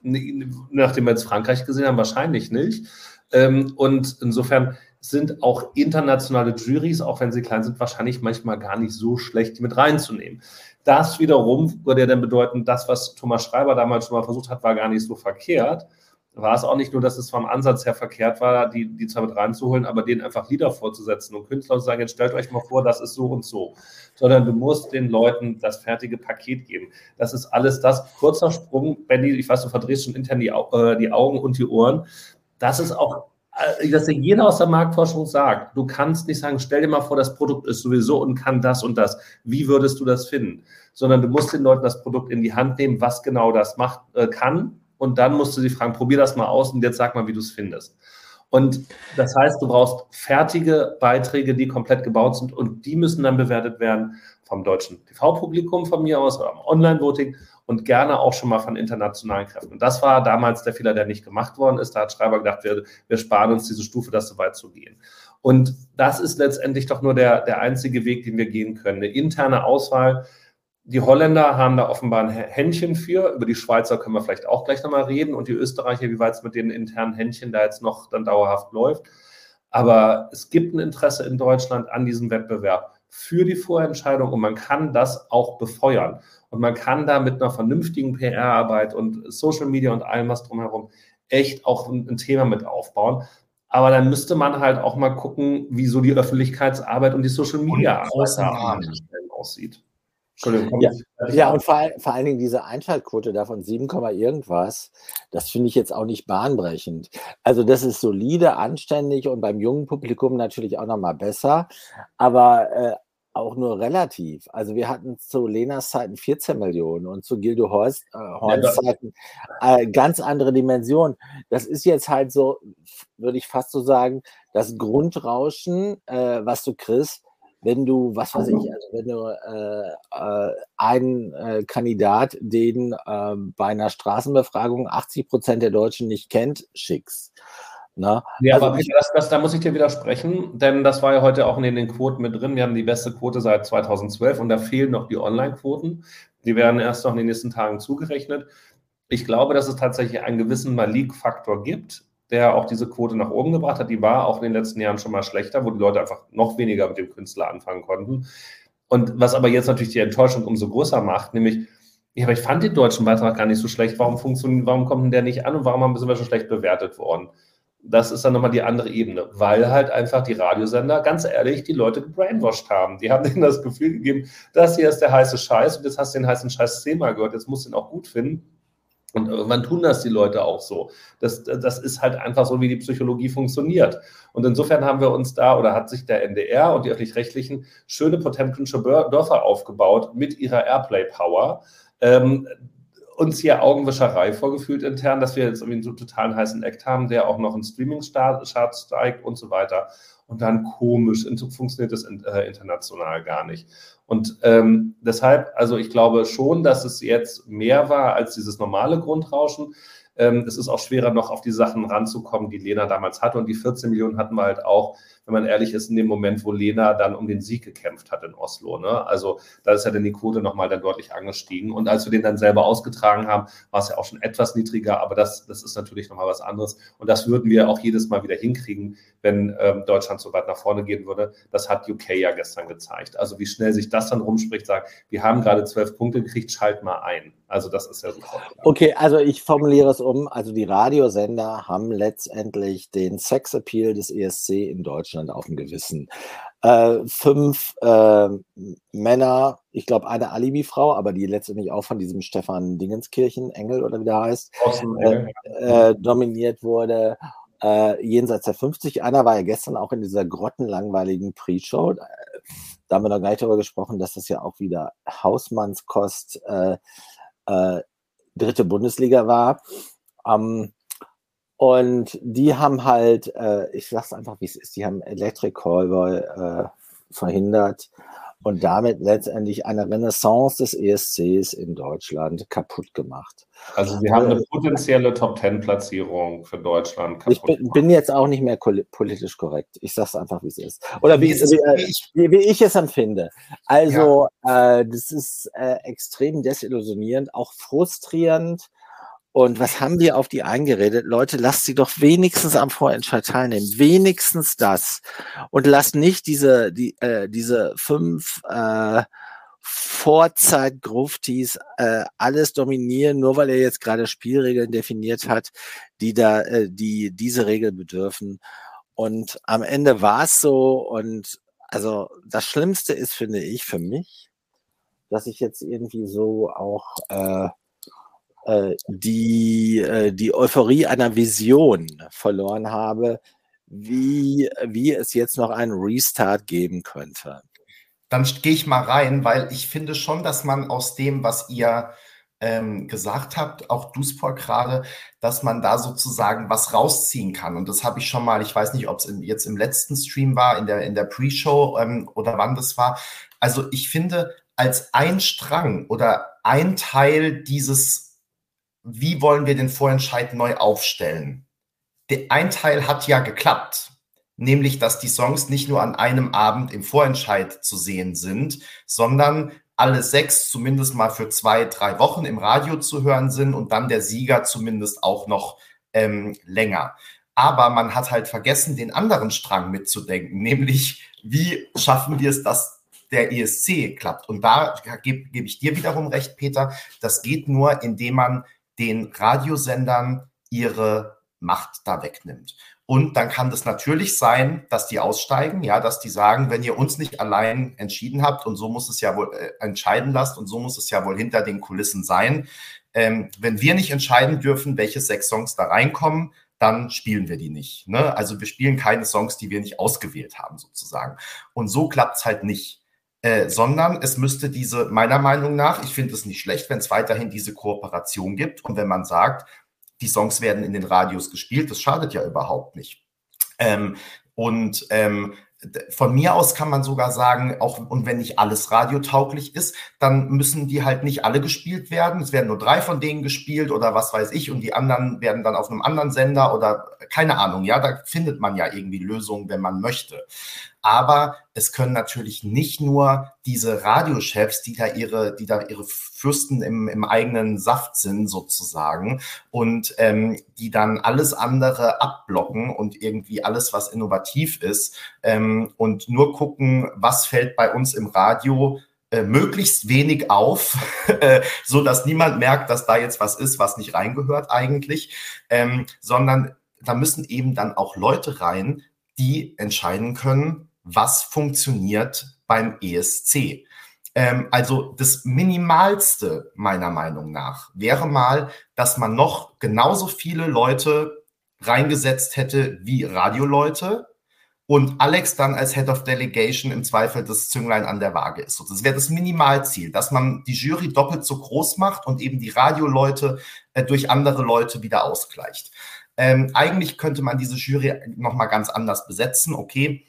Nachdem wir jetzt Frankreich gesehen haben, wahrscheinlich nicht. Ähm, und insofern sind auch internationale Juries, auch wenn sie klein sind, wahrscheinlich manchmal gar nicht so schlecht, die mit reinzunehmen. Das wiederum würde ja dann bedeuten, das, was Thomas Schreiber damals schon mal versucht hat, war gar nicht so verkehrt. War es auch nicht nur, dass es vom Ansatz her verkehrt war, die, die zwar mit reinzuholen, aber denen einfach Lieder vorzusetzen und Künstler zu sagen, jetzt stellt euch mal vor, das ist so und so. Sondern du musst den Leuten das fertige Paket geben. Das ist alles das. Kurzer Sprung, Benny, ich weiß, du verdrehst schon intern die, äh, die Augen und die Ohren. Das ist auch äh, dass dir jeder aus der Marktforschung sagt, du kannst nicht sagen, stell dir mal vor, das Produkt ist sowieso und kann das und das. Wie würdest du das finden? Sondern du musst den Leuten das Produkt in die Hand nehmen, was genau das macht, äh, kann. Und dann musst du sie fragen, probier das mal aus und jetzt sag mal, wie du es findest. Und das heißt, du brauchst fertige Beiträge, die komplett gebaut sind und die müssen dann bewertet werden vom deutschen TV-Publikum von mir aus oder am Online-Voting und gerne auch schon mal von internationalen Kräften. Und das war damals der Fehler, der nicht gemacht worden ist. Da hat Schreiber gedacht, wir, wir sparen uns diese Stufe, das so weit zu gehen. Und das ist letztendlich doch nur der, der einzige Weg, den wir gehen können. Eine interne Auswahl. Die Holländer haben da offenbar ein Händchen für. Über die Schweizer können wir vielleicht auch gleich nochmal reden. Und die Österreicher, wie weit es mit den internen Händchen da jetzt noch dann dauerhaft läuft. Aber es gibt ein Interesse in Deutschland an diesem Wettbewerb für die Vorentscheidung und man kann das auch befeuern. Und man kann da mit einer vernünftigen PR-Arbeit und Social Media und allem was drumherum echt auch ein, ein Thema mit aufbauen. Aber dann müsste man halt auch mal gucken, wie so die Öffentlichkeitsarbeit und die Social Media Arbeit aussieht. Ja, ja, und vor, vor, allen Dingen diese Einschaltquote da von 7, irgendwas, das finde ich jetzt auch nicht bahnbrechend. Also das ist solide, anständig und beim jungen Publikum natürlich auch nochmal besser. Aber äh, auch nur relativ. Also wir hatten zu Lenas Zeiten 14 Millionen und zu Gildo Horst, äh, Horns Zeiten äh, ganz andere Dimensionen. Das ist jetzt halt so, würde ich fast so sagen, das Grundrauschen, äh, was du kriegst, wenn du, was weiß ich, also wenn du äh, äh, einen äh, Kandidat, den ähm, bei einer Straßenbefragung 80 Prozent der Deutschen nicht kennt, schickst. Na? Ja, also aber das, das, da muss ich dir widersprechen, denn das war ja heute auch in den Quoten mit drin. Wir haben die beste Quote seit 2012 und da fehlen noch die Online-Quoten. Die werden erst noch in den nächsten Tagen zugerechnet. Ich glaube, dass es tatsächlich einen gewissen Malik-Faktor gibt, der auch diese Quote nach oben gebracht hat. Die war auch in den letzten Jahren schon mal schlechter, wo die Leute einfach noch weniger mit dem Künstler anfangen konnten. Und was aber jetzt natürlich die Enttäuschung umso größer macht, nämlich, ja, aber ich fand den deutschen Beitrag gar nicht so schlecht. Warum funktioniert, warum kommt denn der nicht an und warum sind wir schon schlecht bewertet worden? das ist dann nochmal die andere Ebene, weil halt einfach die Radiosender, ganz ehrlich, die Leute gebrainwashed haben. Die haben [LAUGHS] denen das Gefühl gegeben, das hier ist der heiße Scheiß und jetzt hast du den heißen Scheiß zehnmal gehört, jetzt musst du ihn auch gut finden. Und irgendwann tun das die Leute auch so. Das, das ist halt einfach so, wie die Psychologie funktioniert. Und insofern haben wir uns da oder hat sich der NDR und die öffentlich-rechtlichen schöne Potemkinsche Dörfer aufgebaut mit ihrer Airplay-Power. Ähm, uns hier Augenwischerei vorgefühlt intern, dass wir jetzt irgendwie einen totalen heißen Act haben, der auch noch in Streaming-Charts steigt und so weiter. Und dann komisch, funktioniert das äh, international gar nicht. Und ähm, deshalb, also ich glaube schon, dass es jetzt mehr war als dieses normale Grundrauschen. Ähm, es ist auch schwerer, noch auf die Sachen ranzukommen, die Lena damals hatte. Und die 14 Millionen hatten wir halt auch, wenn man ehrlich ist, in dem Moment, wo Lena dann um den Sieg gekämpft hat in Oslo. Ne? Also da ist ja dann die Quote nochmal dann deutlich angestiegen. Und als wir den dann selber ausgetragen haben, war es ja auch schon etwas niedriger, aber das, das ist natürlich nochmal was anderes. Und das würden wir auch jedes Mal wieder hinkriegen, wenn ähm, Deutschland so weit nach vorne gehen würde. Das hat UK ja gestern gezeigt. Also wie schnell sich das dann rumspricht, sagt, wir haben gerade zwölf Punkte gekriegt, schalt mal ein. Also das ist ja super. Okay, also ich formuliere es um. Also die Radiosender haben letztendlich den Sexappeal des ESC in Deutschland auf dem Gewissen. Äh, fünf äh, Männer, ich glaube eine Alibi-Frau, aber die letztendlich auch von diesem Stefan Dingenskirchen, Engel oder wie der heißt, äh, äh, dominiert wurde. Äh, jenseits der 50. Einer war ja gestern auch in dieser grottenlangweiligen Pre-Show. Da haben wir noch gar nicht darüber gesprochen, dass das ja auch wieder Hausmannskost äh, äh, dritte Bundesliga war. Ähm, und die haben halt, äh, ich sag's einfach, wie es ist, die haben Electric Callboy äh, verhindert und damit letztendlich eine Renaissance des ESCs in Deutschland kaputt gemacht. Also wir haben eine potenzielle Top-10-Platzierung für Deutschland kaputt Ich bin, bin, jetzt auch nicht mehr politisch korrekt. Ich sage es einfach, wie es ist. Oder wie, wie, wie, wie, ich es empfinde. Also ja. äh, das ist äh, extrem desillusionierend, auch frustrierend und was haben wir auf die eingeredet? Leute, lasst sie doch wenigstens am Vorentscheid teilnehmen. Wenigstens das. Und lasst nicht diese, die, äh, diese fünf äh, Vorzeit-Gruftis äh, alles dominieren, nur weil er jetzt gerade Spielregeln definiert hat, die da, äh, die diese Regel bedürfen. Und am Ende war es so. Und also das Schlimmste ist, finde ich, für mich, dass ich jetzt irgendwie so auch äh, die, äh, die Euphorie einer Vision verloren habe, wie, wie es jetzt noch einen Restart geben könnte. Dann gehe ich mal rein, weil ich finde schon, dass man aus dem, was ihr ähm, gesagt habt, auch Duspor gerade, dass man da sozusagen was rausziehen kann. Und das habe ich schon mal, ich weiß nicht, ob es jetzt im letzten Stream war, in der, in der Pre-Show ähm, oder wann das war. Also ich finde, als ein Strang oder ein Teil dieses wie wollen wir den Vorentscheid neu aufstellen? Der, ein Teil hat ja geklappt, nämlich dass die Songs nicht nur an einem Abend im Vorentscheid zu sehen sind, sondern alle sechs zumindest mal für zwei, drei Wochen im Radio zu hören sind und dann der Sieger zumindest auch noch ähm, länger. Aber man hat halt vergessen, den anderen Strang mitzudenken, [LAUGHS] nämlich wie schaffen wir es, dass der ESC klappt. Und da gebe geb ich dir wiederum recht, Peter, das geht nur, indem man den Radiosendern ihre Macht da wegnimmt. Und dann kann das natürlich sein, dass die aussteigen, ja, dass die sagen, wenn ihr uns nicht allein entschieden habt und so muss es ja wohl äh, entscheiden lasst und so muss es ja wohl hinter den Kulissen sein. Ähm, wenn wir nicht entscheiden dürfen, welche sechs Songs da reinkommen, dann spielen wir die nicht. Ne? Also wir spielen keine Songs, die wir nicht ausgewählt haben, sozusagen. Und so klappt es halt nicht. Äh, sondern es müsste diese, meiner Meinung nach, ich finde es nicht schlecht, wenn es weiterhin diese Kooperation gibt und wenn man sagt, die Songs werden in den Radios gespielt, das schadet ja überhaupt nicht. Ähm, und ähm, von mir aus kann man sogar sagen, auch und wenn nicht alles radiotauglich ist, dann müssen die halt nicht alle gespielt werden. Es werden nur drei von denen gespielt oder was weiß ich und die anderen werden dann auf einem anderen Sender oder keine Ahnung. Ja, da findet man ja irgendwie Lösungen, wenn man möchte. Aber es können natürlich nicht nur diese Radiochefs, die da ihre, die da ihre Fürsten im, im eigenen Saft sind sozusagen und ähm, die dann alles andere abblocken und irgendwie alles, was innovativ ist ähm, und nur gucken, was fällt bei uns im Radio äh, möglichst wenig auf, [LAUGHS] äh, so dass niemand merkt, dass da jetzt was ist, was nicht reingehört eigentlich, ähm, sondern da müssen eben dann auch Leute rein, die entscheiden können, was funktioniert beim ESC. Ähm, also das Minimalste meiner Meinung nach wäre mal, dass man noch genauso viele Leute reingesetzt hätte wie Radioleute und Alex dann als Head of Delegation im Zweifel das Zünglein an der Waage ist. Das wäre das Minimalziel, dass man die Jury doppelt so groß macht und eben die Radioleute äh, durch andere Leute wieder ausgleicht. Ähm, eigentlich könnte man diese Jury nochmal ganz anders besetzen. Okay,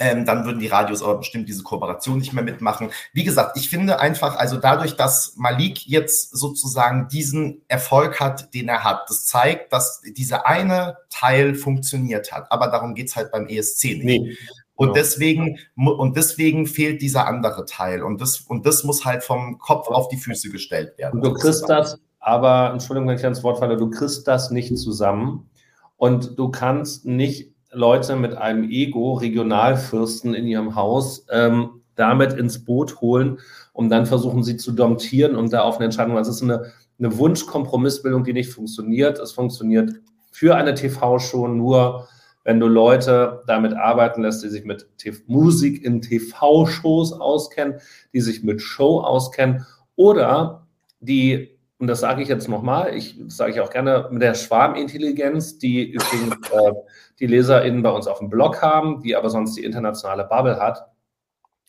Ähm, dann würden die Radios aber bestimmt diese Kooperation nicht mehr mitmachen. Wie gesagt, ich finde einfach, also dadurch, dass Malik jetzt sozusagen diesen Erfolg hat, den er hat, das zeigt, dass dieser eine Teil funktioniert hat. Aber darum geht's halt beim ESC nicht. Nee. Und deswegen, und deswegen fehlt dieser andere Teil. Und das, und das muss halt vom Kopf auf die Füße gestellt werden. Und du kriegst das, aber, Entschuldigung, wenn ich ans Wort falle, du kriegst das nicht zusammen. Und du kannst nicht Leute mit einem Ego, Regionalfürsten in ihrem Haus, ähm, damit ins Boot holen, um dann versuchen, sie zu domptieren und da auf eine Entscheidung. Es ist eine, eine Wunschkompromissbildung, die nicht funktioniert. Es funktioniert für eine TV-Show nur, wenn du Leute damit arbeiten lässt, die sich mit Musik in TV-Shows auskennen, die sich mit Show auskennen oder die und das sage ich jetzt nochmal, ich sage ich auch gerne mit der Schwarmintelligenz, die übrigens äh, die LeserInnen bei uns auf dem Blog haben, die aber sonst die internationale Bubble hat,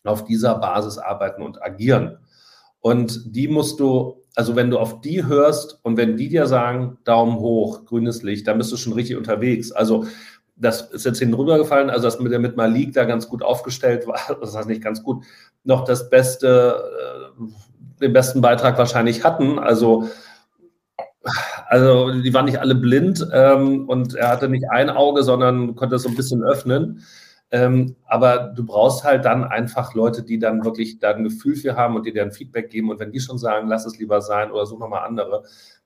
auf dieser Basis arbeiten und agieren. Und die musst du, also wenn du auf die hörst und wenn die dir sagen, Daumen hoch, grünes Licht, dann bist du schon richtig unterwegs. Also das ist jetzt hinten rübergefallen, also das mit mit Malik da ganz gut aufgestellt war, [LAUGHS] das heißt nicht ganz gut, noch das beste, äh, den besten Beitrag wahrscheinlich hatten. Also, also die waren nicht alle blind ähm, und er hatte nicht ein Auge, sondern konnte es so ein bisschen öffnen. Ähm, aber du brauchst halt dann einfach Leute, die dann wirklich da ein Gefühl für haben und die dir ein Feedback geben. Und wenn die schon sagen, lass es lieber sein oder such nochmal andere,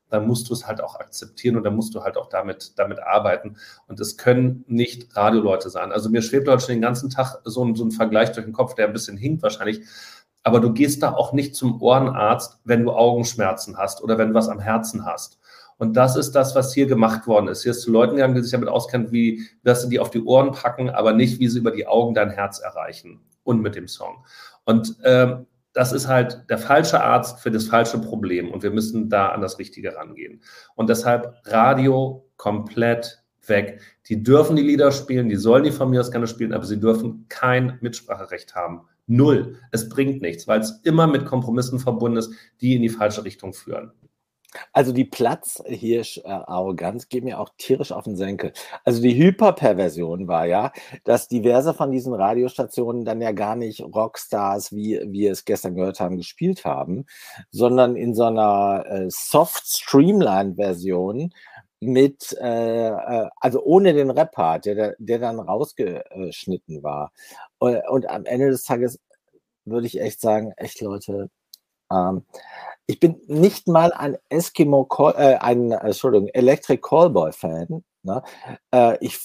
dann musst du es halt auch akzeptieren und dann musst du halt auch damit, damit arbeiten. Und es können nicht Radioleute sein. Also mir schwebt heute schon den ganzen Tag so ein, so ein Vergleich durch den Kopf, der ein bisschen hinkt wahrscheinlich aber du gehst da auch nicht zum Ohrenarzt, wenn du Augenschmerzen hast oder wenn du was am Herzen hast. Und das ist das, was hier gemacht worden ist. Hier ist zu Leuten gegangen, die sich damit auskennen, wie, dass sie die auf die Ohren packen, aber nicht, wie sie über die Augen dein Herz erreichen und mit dem Song. Und ähm, das ist halt der falsche Arzt für das falsche Problem und wir müssen da an das Richtige rangehen. Und deshalb Radio komplett weg. Die dürfen die Lieder spielen, die sollen die von mir aus gerne spielen, aber sie dürfen kein Mitspracherecht haben Null. Es bringt nichts, weil es immer mit Kompromissen verbunden ist, die in die falsche Richtung führen. Also die Platzhirsch-Arroganz geht mir auch tierisch auf den Senkel. Also die Hyperperversion war ja, dass diverse von diesen Radiostationen dann ja gar nicht Rockstars, wie wir es gestern gehört haben, gespielt haben, sondern in so einer äh, soft Streamlined-Version mit, äh, äh, also ohne den Rap-Part, der, der dann rausgeschnitten war. Und, und, am Ende des Tages würde ich echt sagen, echt Leute, ähm, ich bin nicht mal ein Eskimo, Call, äh, ein, Entschuldigung, Electric Callboy-Fan. Ne? Äh, ich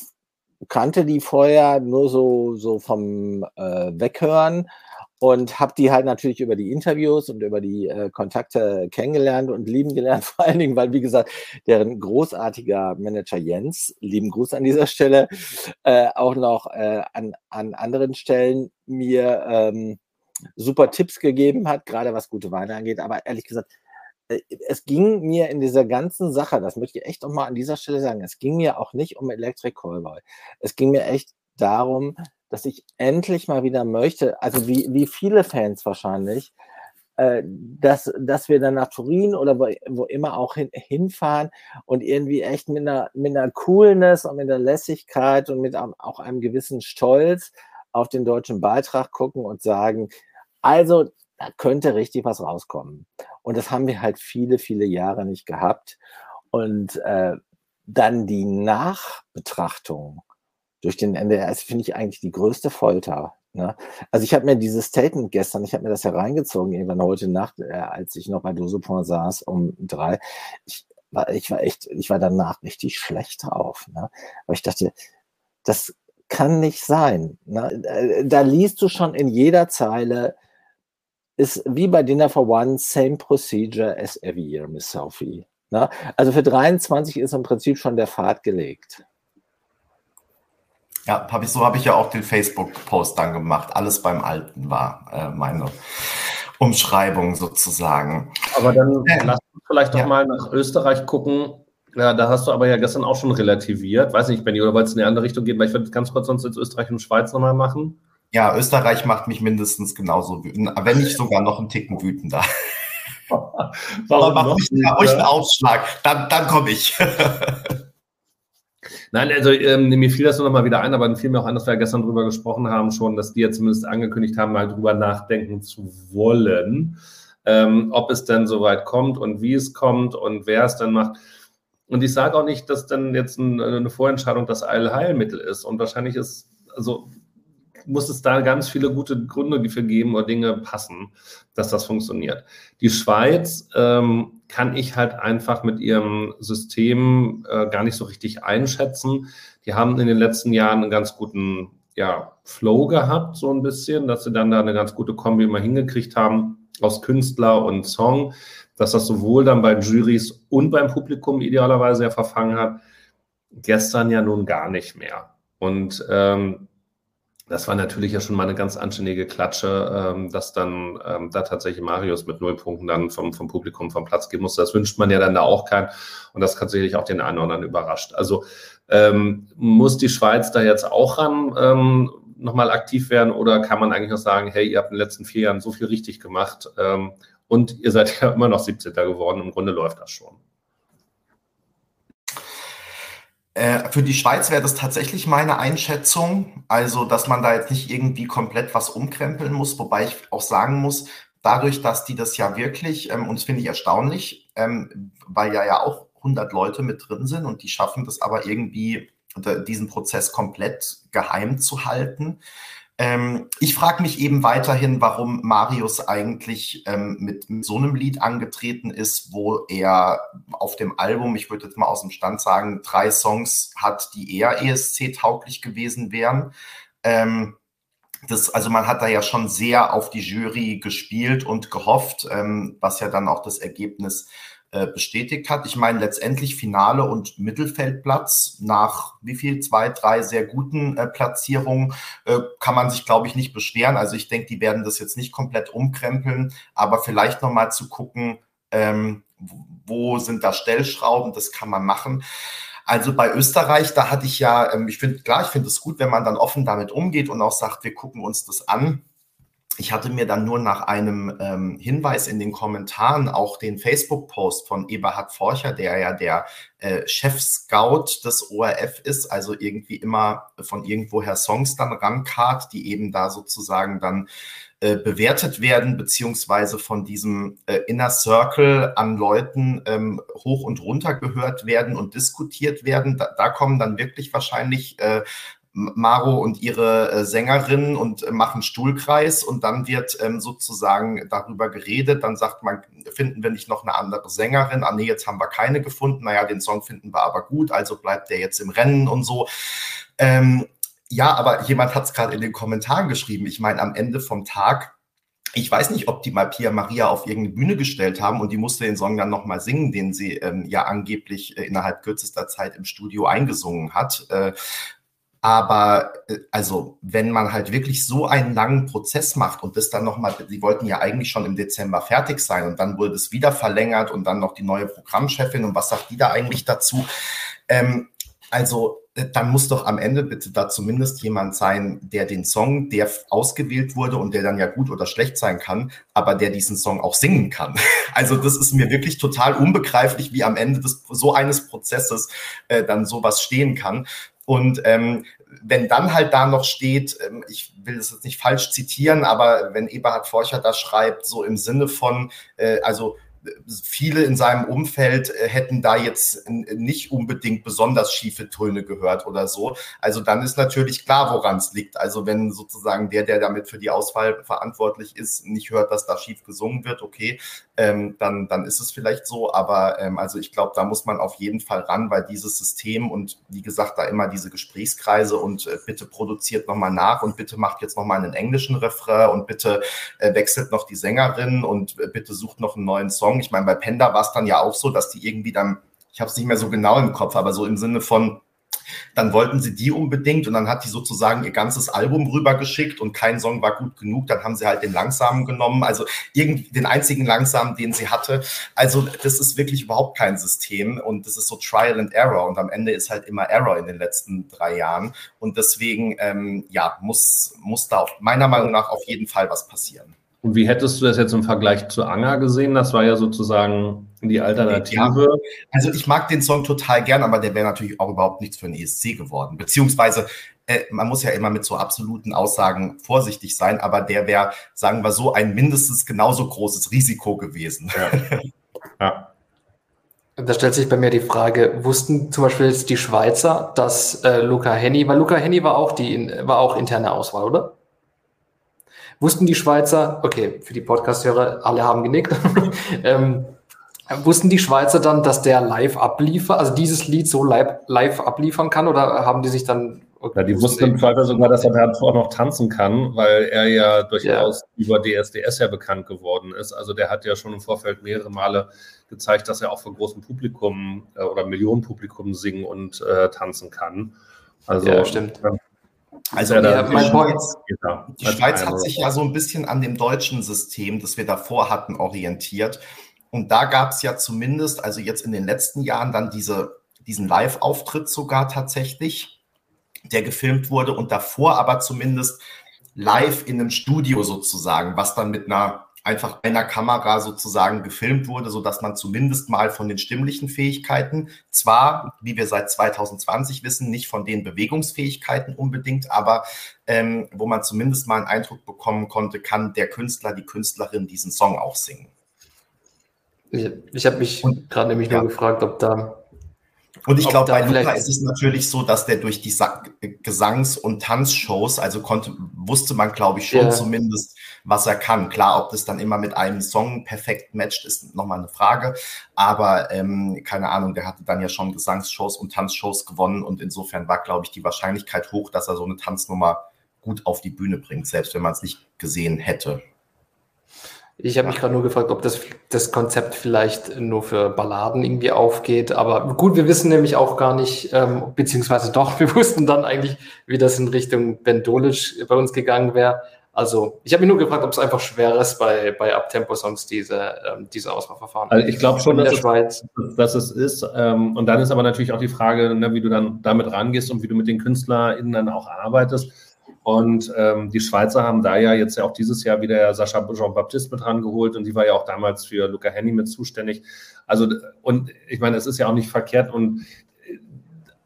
kannte die vorher nur so, so vom äh, Weghören und habe die halt natürlich über die Interviews und über die äh, Kontakte kennengelernt und lieben gelernt, [LAUGHS] vor allen Dingen, weil, wie gesagt, deren großartiger Manager Jens, lieben Gruß an dieser Stelle, äh, auch noch äh, an, an anderen Stellen mir ähm, super Tipps gegeben hat, gerade was gute Weine angeht. Aber ehrlich gesagt, äh, es ging mir in dieser ganzen Sache, das möchte ich echt auch mal an dieser Stelle sagen, es ging mir auch nicht um Electric Callboy. Es ging mir echt darum, dass ich endlich mal wieder möchte, also wie, wie viele Fans wahrscheinlich, äh, dass, dass wir dann nach Turin oder wo, wo immer auch hin, hinfahren und irgendwie echt mit einer, mit einer Coolness und mit einer Lässigkeit und mit auch einem gewissen Stolz auf den deutschen Beitrag gucken und sagen, also da könnte richtig was rauskommen. Und das haben wir halt viele, viele Jahre nicht gehabt. Und äh, dann die Nachbetrachtung durch den NDR ist, finde ich eigentlich die größte Folter. Ne? Also ich habe mir dieses Statement gestern, ich habe mir das hereingezogen, irgendwann heute Nacht, äh, als ich noch bei Dosopon saß um drei. Ich war, ich war echt, ich war danach richtig schlecht drauf. Ne? Weil ich dachte, das kann nicht sein. Ne? Äh, da liest du schon in jeder Zeile, ist wie bei Dinner for One, same procedure as every year, Miss Sophie. Ne? Also für 23 ist im Prinzip schon der Pfad gelegt. Ja, hab ich, so habe ich ja auch den Facebook-Post dann gemacht. Alles beim Alten war äh, meine Umschreibung sozusagen. Aber dann äh, lass uns vielleicht doch ja. mal nach Österreich gucken. Ja, da hast du aber ja gestern auch schon relativiert. Weiß nicht, Benny, oder wolltest du in eine andere Richtung gehen? Weil ich würde ganz kurz sonst jetzt Österreich und Schweiz nochmal machen. Ja, Österreich macht mich mindestens genauso wütend, wenn nicht sogar noch einen Ticken wütender. [LAUGHS] Warum mach ich da ruhig einen Ausschlag, dann, dann komme ich. [LAUGHS] Nein, also ähm, mir fiel das nur noch mal wieder ein, aber dann fiel mir auch ein, dass wir gestern drüber gesprochen haben schon, dass die ja zumindest angekündigt haben, mal drüber nachdenken zu wollen, ähm, ob es denn soweit kommt und wie es kommt und wer es dann macht. Und ich sage auch nicht, dass dann jetzt ein, eine Vorentscheidung das Allheilmittel ist. Und wahrscheinlich ist, also muss es da ganz viele gute Gründe dafür geben oder Dinge passen, dass das funktioniert. Die Schweiz ähm, kann ich halt einfach mit ihrem System äh, gar nicht so richtig einschätzen. Die haben in den letzten Jahren einen ganz guten ja, Flow gehabt, so ein bisschen, dass sie dann da eine ganz gute Kombi immer hingekriegt haben aus Künstler und Song, dass das sowohl dann bei Juries und beim Publikum idealerweise ja verfangen hat. Gestern ja nun gar nicht mehr. Und ähm, das war natürlich ja schon mal eine ganz anständige Klatsche, ähm, dass dann ähm, da tatsächlich Marius mit null Punkten dann vom, vom Publikum vom Platz gehen musste. Das wünscht man ja dann da auch keinen. Und das hat sicherlich auch den einen oder anderen überrascht. Also ähm, muss die Schweiz da jetzt auch ran ähm, nochmal aktiv werden oder kann man eigentlich noch sagen, hey, ihr habt in den letzten vier Jahren so viel richtig gemacht ähm, und ihr seid [LAUGHS] ja immer noch 17. geworden. Im Grunde läuft das schon. Äh, für die Schweiz wäre das tatsächlich meine Einschätzung. Also, dass man da jetzt nicht irgendwie komplett was umkrempeln muss, wobei ich auch sagen muss, dadurch, dass die das ja wirklich, ähm, und das finde ich erstaunlich, ähm, weil ja ja auch 100 Leute mit drin sind und die schaffen das aber irgendwie, diesen Prozess komplett geheim zu halten. Ähm, ich frage mich eben weiterhin, warum Marius eigentlich ähm, mit, mit, so einem Lied angetreten ist, wo er auf dem Album, ich würde jetzt mal aus dem Stand sagen, drei Songs hat, die eher ESC-tauglich gewesen wären. Ähm, das, also man hat da ja schon sehr auf die Jury gespielt und gehofft, ähm, was ja dann auch das Ergebnis äh, bestätigt hat. Ich meine, letztendlich Finale und Mittelfeldplatz nach wie viel, zwei, drei sehr guten äh, Platzierungen äh, kann man sich, glaube ich, nicht beschweren. Also ich denke, die werden das jetzt nicht komplett umkrempeln, aber vielleicht nochmal zu gucken, ähm, wo sind da Stellschrauben, das kann man machen. Also bei Österreich, da hatte ich ja, ähm, ich finde, klar, ich finde es gut, wenn man dann offen damit umgeht und auch sagt, wir gucken uns das an. Ich hatte mir dann nur nach einem ähm, Hinweis in den Kommentaren auch den Facebook-Post von Eberhard Forcher, der ja der äh, Chef-Scout des ORF ist, also irgendwie immer von irgendwoher Songs dann rankart, die eben da sozusagen dann äh, bewertet werden, beziehungsweise von diesem äh, Inner Circle an Leuten ähm, hoch und runter gehört werden und diskutiert werden. Da, da kommen dann wirklich wahrscheinlich äh, Maro und ihre äh, Sängerin und äh, machen Stuhlkreis und dann wird ähm, sozusagen darüber geredet. Dann sagt man, finden wir nicht noch eine andere Sängerin? Ah nee, jetzt haben wir keine gefunden. Naja, den Song finden wir aber gut, also bleibt der jetzt im Rennen und so. Ähm, ja, aber jemand hat es gerade in den Kommentaren geschrieben. Ich meine, am Ende vom Tag ich weiß nicht, ob die mal Pia Maria auf irgendeine Bühne gestellt haben und die musste den Song dann nochmal singen, den sie ähm, ja angeblich äh, innerhalb kürzester Zeit im Studio eingesungen hat. Äh, aber äh, also, wenn man halt wirklich so einen langen Prozess macht und das dann nochmal, sie wollten ja eigentlich schon im Dezember fertig sein und dann wurde es wieder verlängert und dann noch die neue Programmchefin und was sagt die da eigentlich dazu? Ähm, also, äh, dann muss doch am Ende bitte da zumindest jemand sein, der den Song, der ausgewählt wurde und der dann ja gut oder schlecht sein kann, aber der diesen Song auch singen kann. [LAUGHS] Also das ist mir wirklich total unbegreiflich, wie am Ende des so eines Prozesses äh, dann sowas stehen kann. Und ähm, wenn dann halt da noch steht, ähm, ich will das jetzt nicht falsch zitieren, aber wenn Eberhard Forcher da schreibt, so im Sinne von, äh, also viele in seinem Umfeld äh, hätten da jetzt nicht unbedingt besonders schiefe Töne gehört oder so. Also dann ist natürlich klar, woran es liegt. Also wenn sozusagen der, der damit für die Auswahl verantwortlich ist, nicht hört, dass da schief gesungen wird, okay, ähm, dann, dann ist es vielleicht so. Aber ähm, also ich glaube, da muss man auf jeden Fall ran, weil dieses System und wie gesagt, da immer diese Gesprächskreise und äh, bitte produziert nochmal nach und bitte macht jetzt nochmal einen englischen Refrain und bitte äh, wechselt noch die Sängerin und äh, bitte sucht noch einen neuen Song Song. Ich meine, bei Panda war es dann ja auch so, dass die irgendwie dann, ich habe es nicht mehr so genau im Kopf, aber so im Sinne von, dann wollten sie die unbedingt und dann hat die sozusagen ihr ganzes Album rübergeschickt und kein Song war gut genug. Dann haben sie halt den langsamen genommen, also irgendwie den einzigen langsamen, den sie hatte. Also das ist wirklich überhaupt kein System und das ist so Trial and Error und am Ende ist halt immer Error in den letzten drei Jahren und deswegen ähm, ja muss muss da auch meiner Meinung nach auf jeden Fall was passieren. Und wie hättest du das jetzt im Vergleich zu Anger gesehen? Das war ja sozusagen die Alternative. Ja, also ich mag den Song total gern, aber der wäre natürlich auch überhaupt nichts für einen ESC geworden. Beziehungsweise, äh, man muss ja immer mit so absoluten Aussagen vorsichtig sein, aber der wäre, sagen wir so, ein mindestens genauso großes Risiko gewesen. Ja. [LAUGHS] ja. Da stellt sich bei mir die Frage, wussten zum Beispiel jetzt die Schweizer, dass äh, Luca Henny, weil Luca Henny war auch die war auch interne Auswahl, oder? Wussten die Schweizer, okay, für die Podcast-Hörer, alle haben genickt, [LAUGHS] ähm, wussten die Schweizer dann, dass der live abliefert, also dieses Lied so live, live abliefern kann oder haben die sich dann Okay, ja, die wussten im Zweifel sogar, dass er auch noch tanzen kann, weil er ja durchaus ja. über DSDS ja bekannt geworden ist. Also der hat ja schon im Vorfeld mehrere Male gezeigt, dass er auch vor großem Publikum äh, oder Millionenpublikum singen und äh, tanzen kann. Also, ja, stimmt. Also ja, die, Schweiz, die Schweiz hat sich ja so ein bisschen an dem deutschen System, das wir davor hatten, orientiert. Und da gab es ja zumindest, also jetzt in den letzten Jahren, dann diese, diesen Live-Auftritt sogar tatsächlich, der gefilmt wurde und davor aber zumindest live in einem Studio sozusagen, was dann mit einer einfach einer Kamera sozusagen gefilmt wurde, so dass man zumindest mal von den stimmlichen Fähigkeiten, zwar, wie wir seit 2020 wissen, nicht von den Bewegungsfähigkeiten unbedingt, aber ähm, wo man zumindest mal einen Eindruck bekommen konnte, kann der Künstler, die Künstlerin diesen Song auch singen. Ich, ich habe mich gerade nämlich ja. nur gefragt, ob da und ich glaube, bei Luca ist es natürlich so, dass der durch die Gesangs- und Tanzshows, also konnte, wusste man, glaube ich, schon ja. zumindest, was er kann. Klar, ob das dann immer mit einem Song perfekt matcht, ist nochmal eine Frage. Aber ähm, keine Ahnung, der hatte dann ja schon Gesangsshows und Tanzshows gewonnen und insofern war, glaube ich, die Wahrscheinlichkeit hoch, dass er so eine Tanznummer gut auf die Bühne bringt, selbst wenn man es nicht gesehen hätte. Ich habe mich gerade nur gefragt, ob das, das Konzept vielleicht nur für Balladen irgendwie aufgeht. Aber gut, wir wissen nämlich auch gar nicht, ähm, beziehungsweise doch, [LAUGHS] wir wussten dann eigentlich, wie das in Richtung Ben Dolic bei uns gegangen wäre. Also ich habe mich nur gefragt, ob es einfach schwer ist, bei, bei Abtempo-Songs diese, ähm, diese Auswahlverfahren. Also ich glaube schon, dass es, dass es, ist. Ähm, und dann ist aber natürlich auch die Frage, ne, wie du dann damit rangehst und wie du mit den KünstlerInnen dann auch arbeitest. Und ähm, die Schweizer haben da ja jetzt ja auch dieses Jahr wieder Sascha Jean-Baptiste mit rangeholt und die war ja auch damals für Luca Henny mit zuständig. Also, und ich meine, es ist ja auch nicht verkehrt und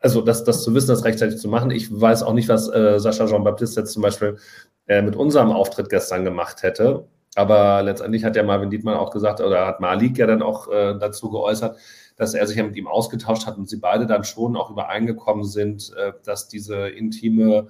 also das, das zu wissen, das rechtzeitig zu machen. Ich weiß auch nicht, was äh, Sascha Jean-Baptiste jetzt zum Beispiel äh, mit unserem Auftritt gestern gemacht hätte. Aber letztendlich hat ja Marvin Dietmann auch gesagt, oder hat Malik ja dann auch äh, dazu geäußert, dass er sich ja mit ihm ausgetauscht hat und sie beide dann schon auch übereingekommen sind, äh, dass diese intime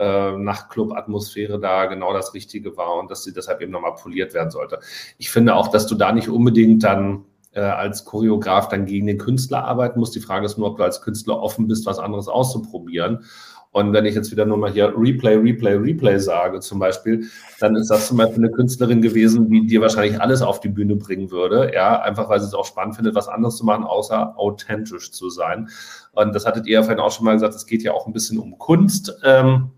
äh, Nachtclub-Atmosphäre da genau das Richtige war und dass sie deshalb eben nochmal poliert werden sollte. Ich finde auch, dass du da nicht unbedingt dann äh, als Choreograf dann gegen den Künstler arbeiten musst. Die Frage ist nur, ob du als Künstler offen bist, was anderes auszuprobieren. Und wenn ich jetzt wieder nur mal hier Replay, Replay, Replay sage zum Beispiel, dann ist das zum Beispiel eine Künstlerin gewesen, die dir wahrscheinlich alles auf die Bühne bringen würde. Ja, einfach weil sie es auch spannend findet, was anderes zu machen, außer authentisch zu sein. Und das hattet ihr ja vorhin auch schon mal gesagt, es geht ja auch ein bisschen um Kunst. Ähm,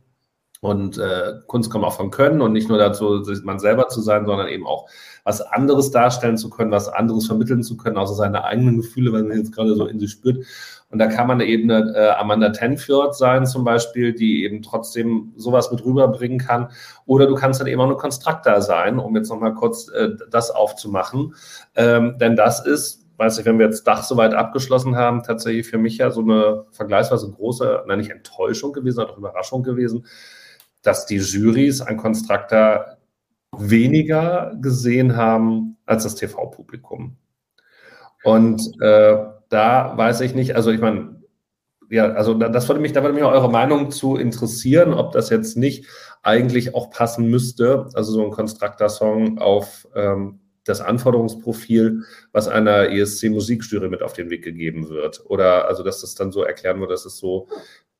und äh, Kunst kommt auch von Können und nicht nur dazu, man selber zu sein, sondern eben auch was anderes darstellen zu können, was anderes vermitteln zu können, außer seine eigenen Gefühle, wenn man jetzt gerade so in sich spürt. Und da kann man eben eine äh, Amanda Tenfjord sein zum Beispiel, die eben trotzdem sowas mit rüberbringen kann. Oder du kannst dann eben auch eine Konstruktor sein, um jetzt nochmal kurz äh, das aufzumachen. Ähm, denn das ist weiß ich, wenn wir jetzt Dach soweit abgeschlossen haben, tatsächlich für mich ja so eine vergleichsweise große, nein, nicht Enttäuschung gewesen, sondern auch Überraschung gewesen, dass die Jurys an Konstrukta weniger gesehen haben als das TV-Publikum. Und äh, da weiß ich nicht, also ich meine, ja, also das würde mich, da würde mich auch eure Meinung zu interessieren, ob das jetzt nicht eigentlich auch passen müsste, also so ein Konstrukta-Song auf ähm, das Anforderungsprofil, was einer ESC-Musikjury mit auf den Weg gegeben wird. Oder also, dass das dann so erklären wird, dass es so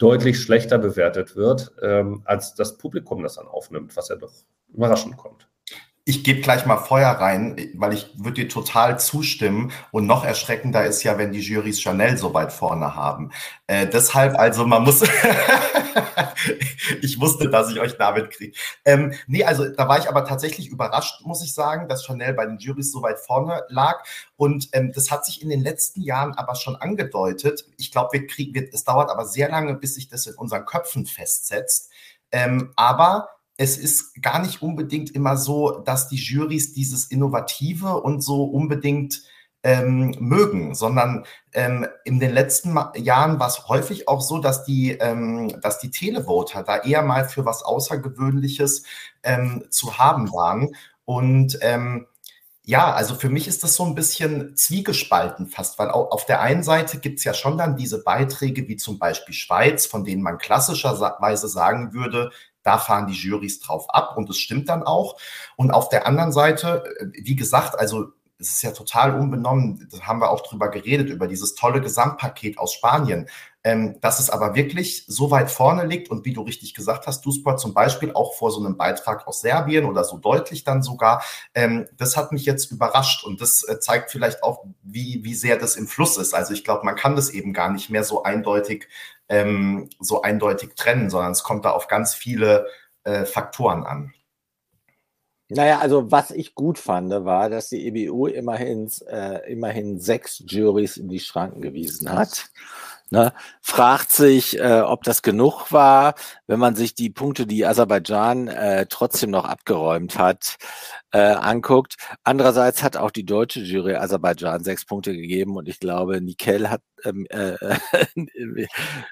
deutlich schlechter bewertet wird, ähm, als das Publikum das dann aufnimmt, was ja doch überraschend kommt ich gebe gleich mal Feuer rein, weil ich würde dir total zustimmen. Und noch erschreckender ist ja, wenn die Jurys Chanel so weit vorne haben. Äh, deshalb, also man muss, [LAUGHS] ich wusste, dass ich euch damit kriege. Ähm, nee, also da war ich aber tatsächlich überrascht, muss ich sagen, dass Chanel bei den Jurys so weit vorne lag. Und ähm, das hat sich in den letzten Jahren aber schon angedeutet. Ich glaube, wir kriegen, es dauert aber sehr lange, bis sich das in unseren Köpfen festsetzt. Ähm, aber es ist gar nicht unbedingt immer so, dass die Jurys dieses Innovative und so unbedingt ähm, mögen, sondern ähm, in den letzten Jahren war es häufig auch so, dass die, ähm, dass die Televoter da eher mal für was Außergewöhnliches ähm, zu haben waren. Und ähm, ja, also für mich ist das so ein bisschen zwiegespalten fast, weil auf der einen Seite gibt es ja schon dann diese Beiträge wie zum Beispiel Schweiz, von denen man klassischerweise sagen würde, da fahren die Jurys drauf ab und es stimmt dann auch. Und auf der anderen Seite, äh, wie gesagt, also es ist ja total unbenommen, da haben wir auch drüber geredet, über dieses tolle Gesamtpaket aus Spanien. Ähm, dass es aber wirklich so weit vorne liegt und wie du richtig gesagt hast, Dusport zum Beispiel auch vor so einem Beitrag aus Serbien oder so deutlich dann sogar, ähm, das hat mich jetzt überrascht und das äh, zeigt vielleicht auch, wie, wie sehr das im Fluss ist. Also ich glaube, man kann das eben gar nicht mehr so eindeutig, ähm, so eindeutig trennen, sondern es kommt da auf ganz viele äh, Faktoren an. Naja, also was ich gut fand, war, dass die EBU immerhin, äh, immerhin sechs Juries in die Schranken gewiesen hat. Ne? Fragt sich, äh, ob das genug war, wenn man sich die Punkte, die Aserbaidschan äh, trotzdem noch abgeräumt hat, äh, anguckt. Andererseits hat auch die deutsche Jury Aserbaidschan sechs Punkte gegeben und ich glaube, Nikel hat, ähm, äh, [LAUGHS]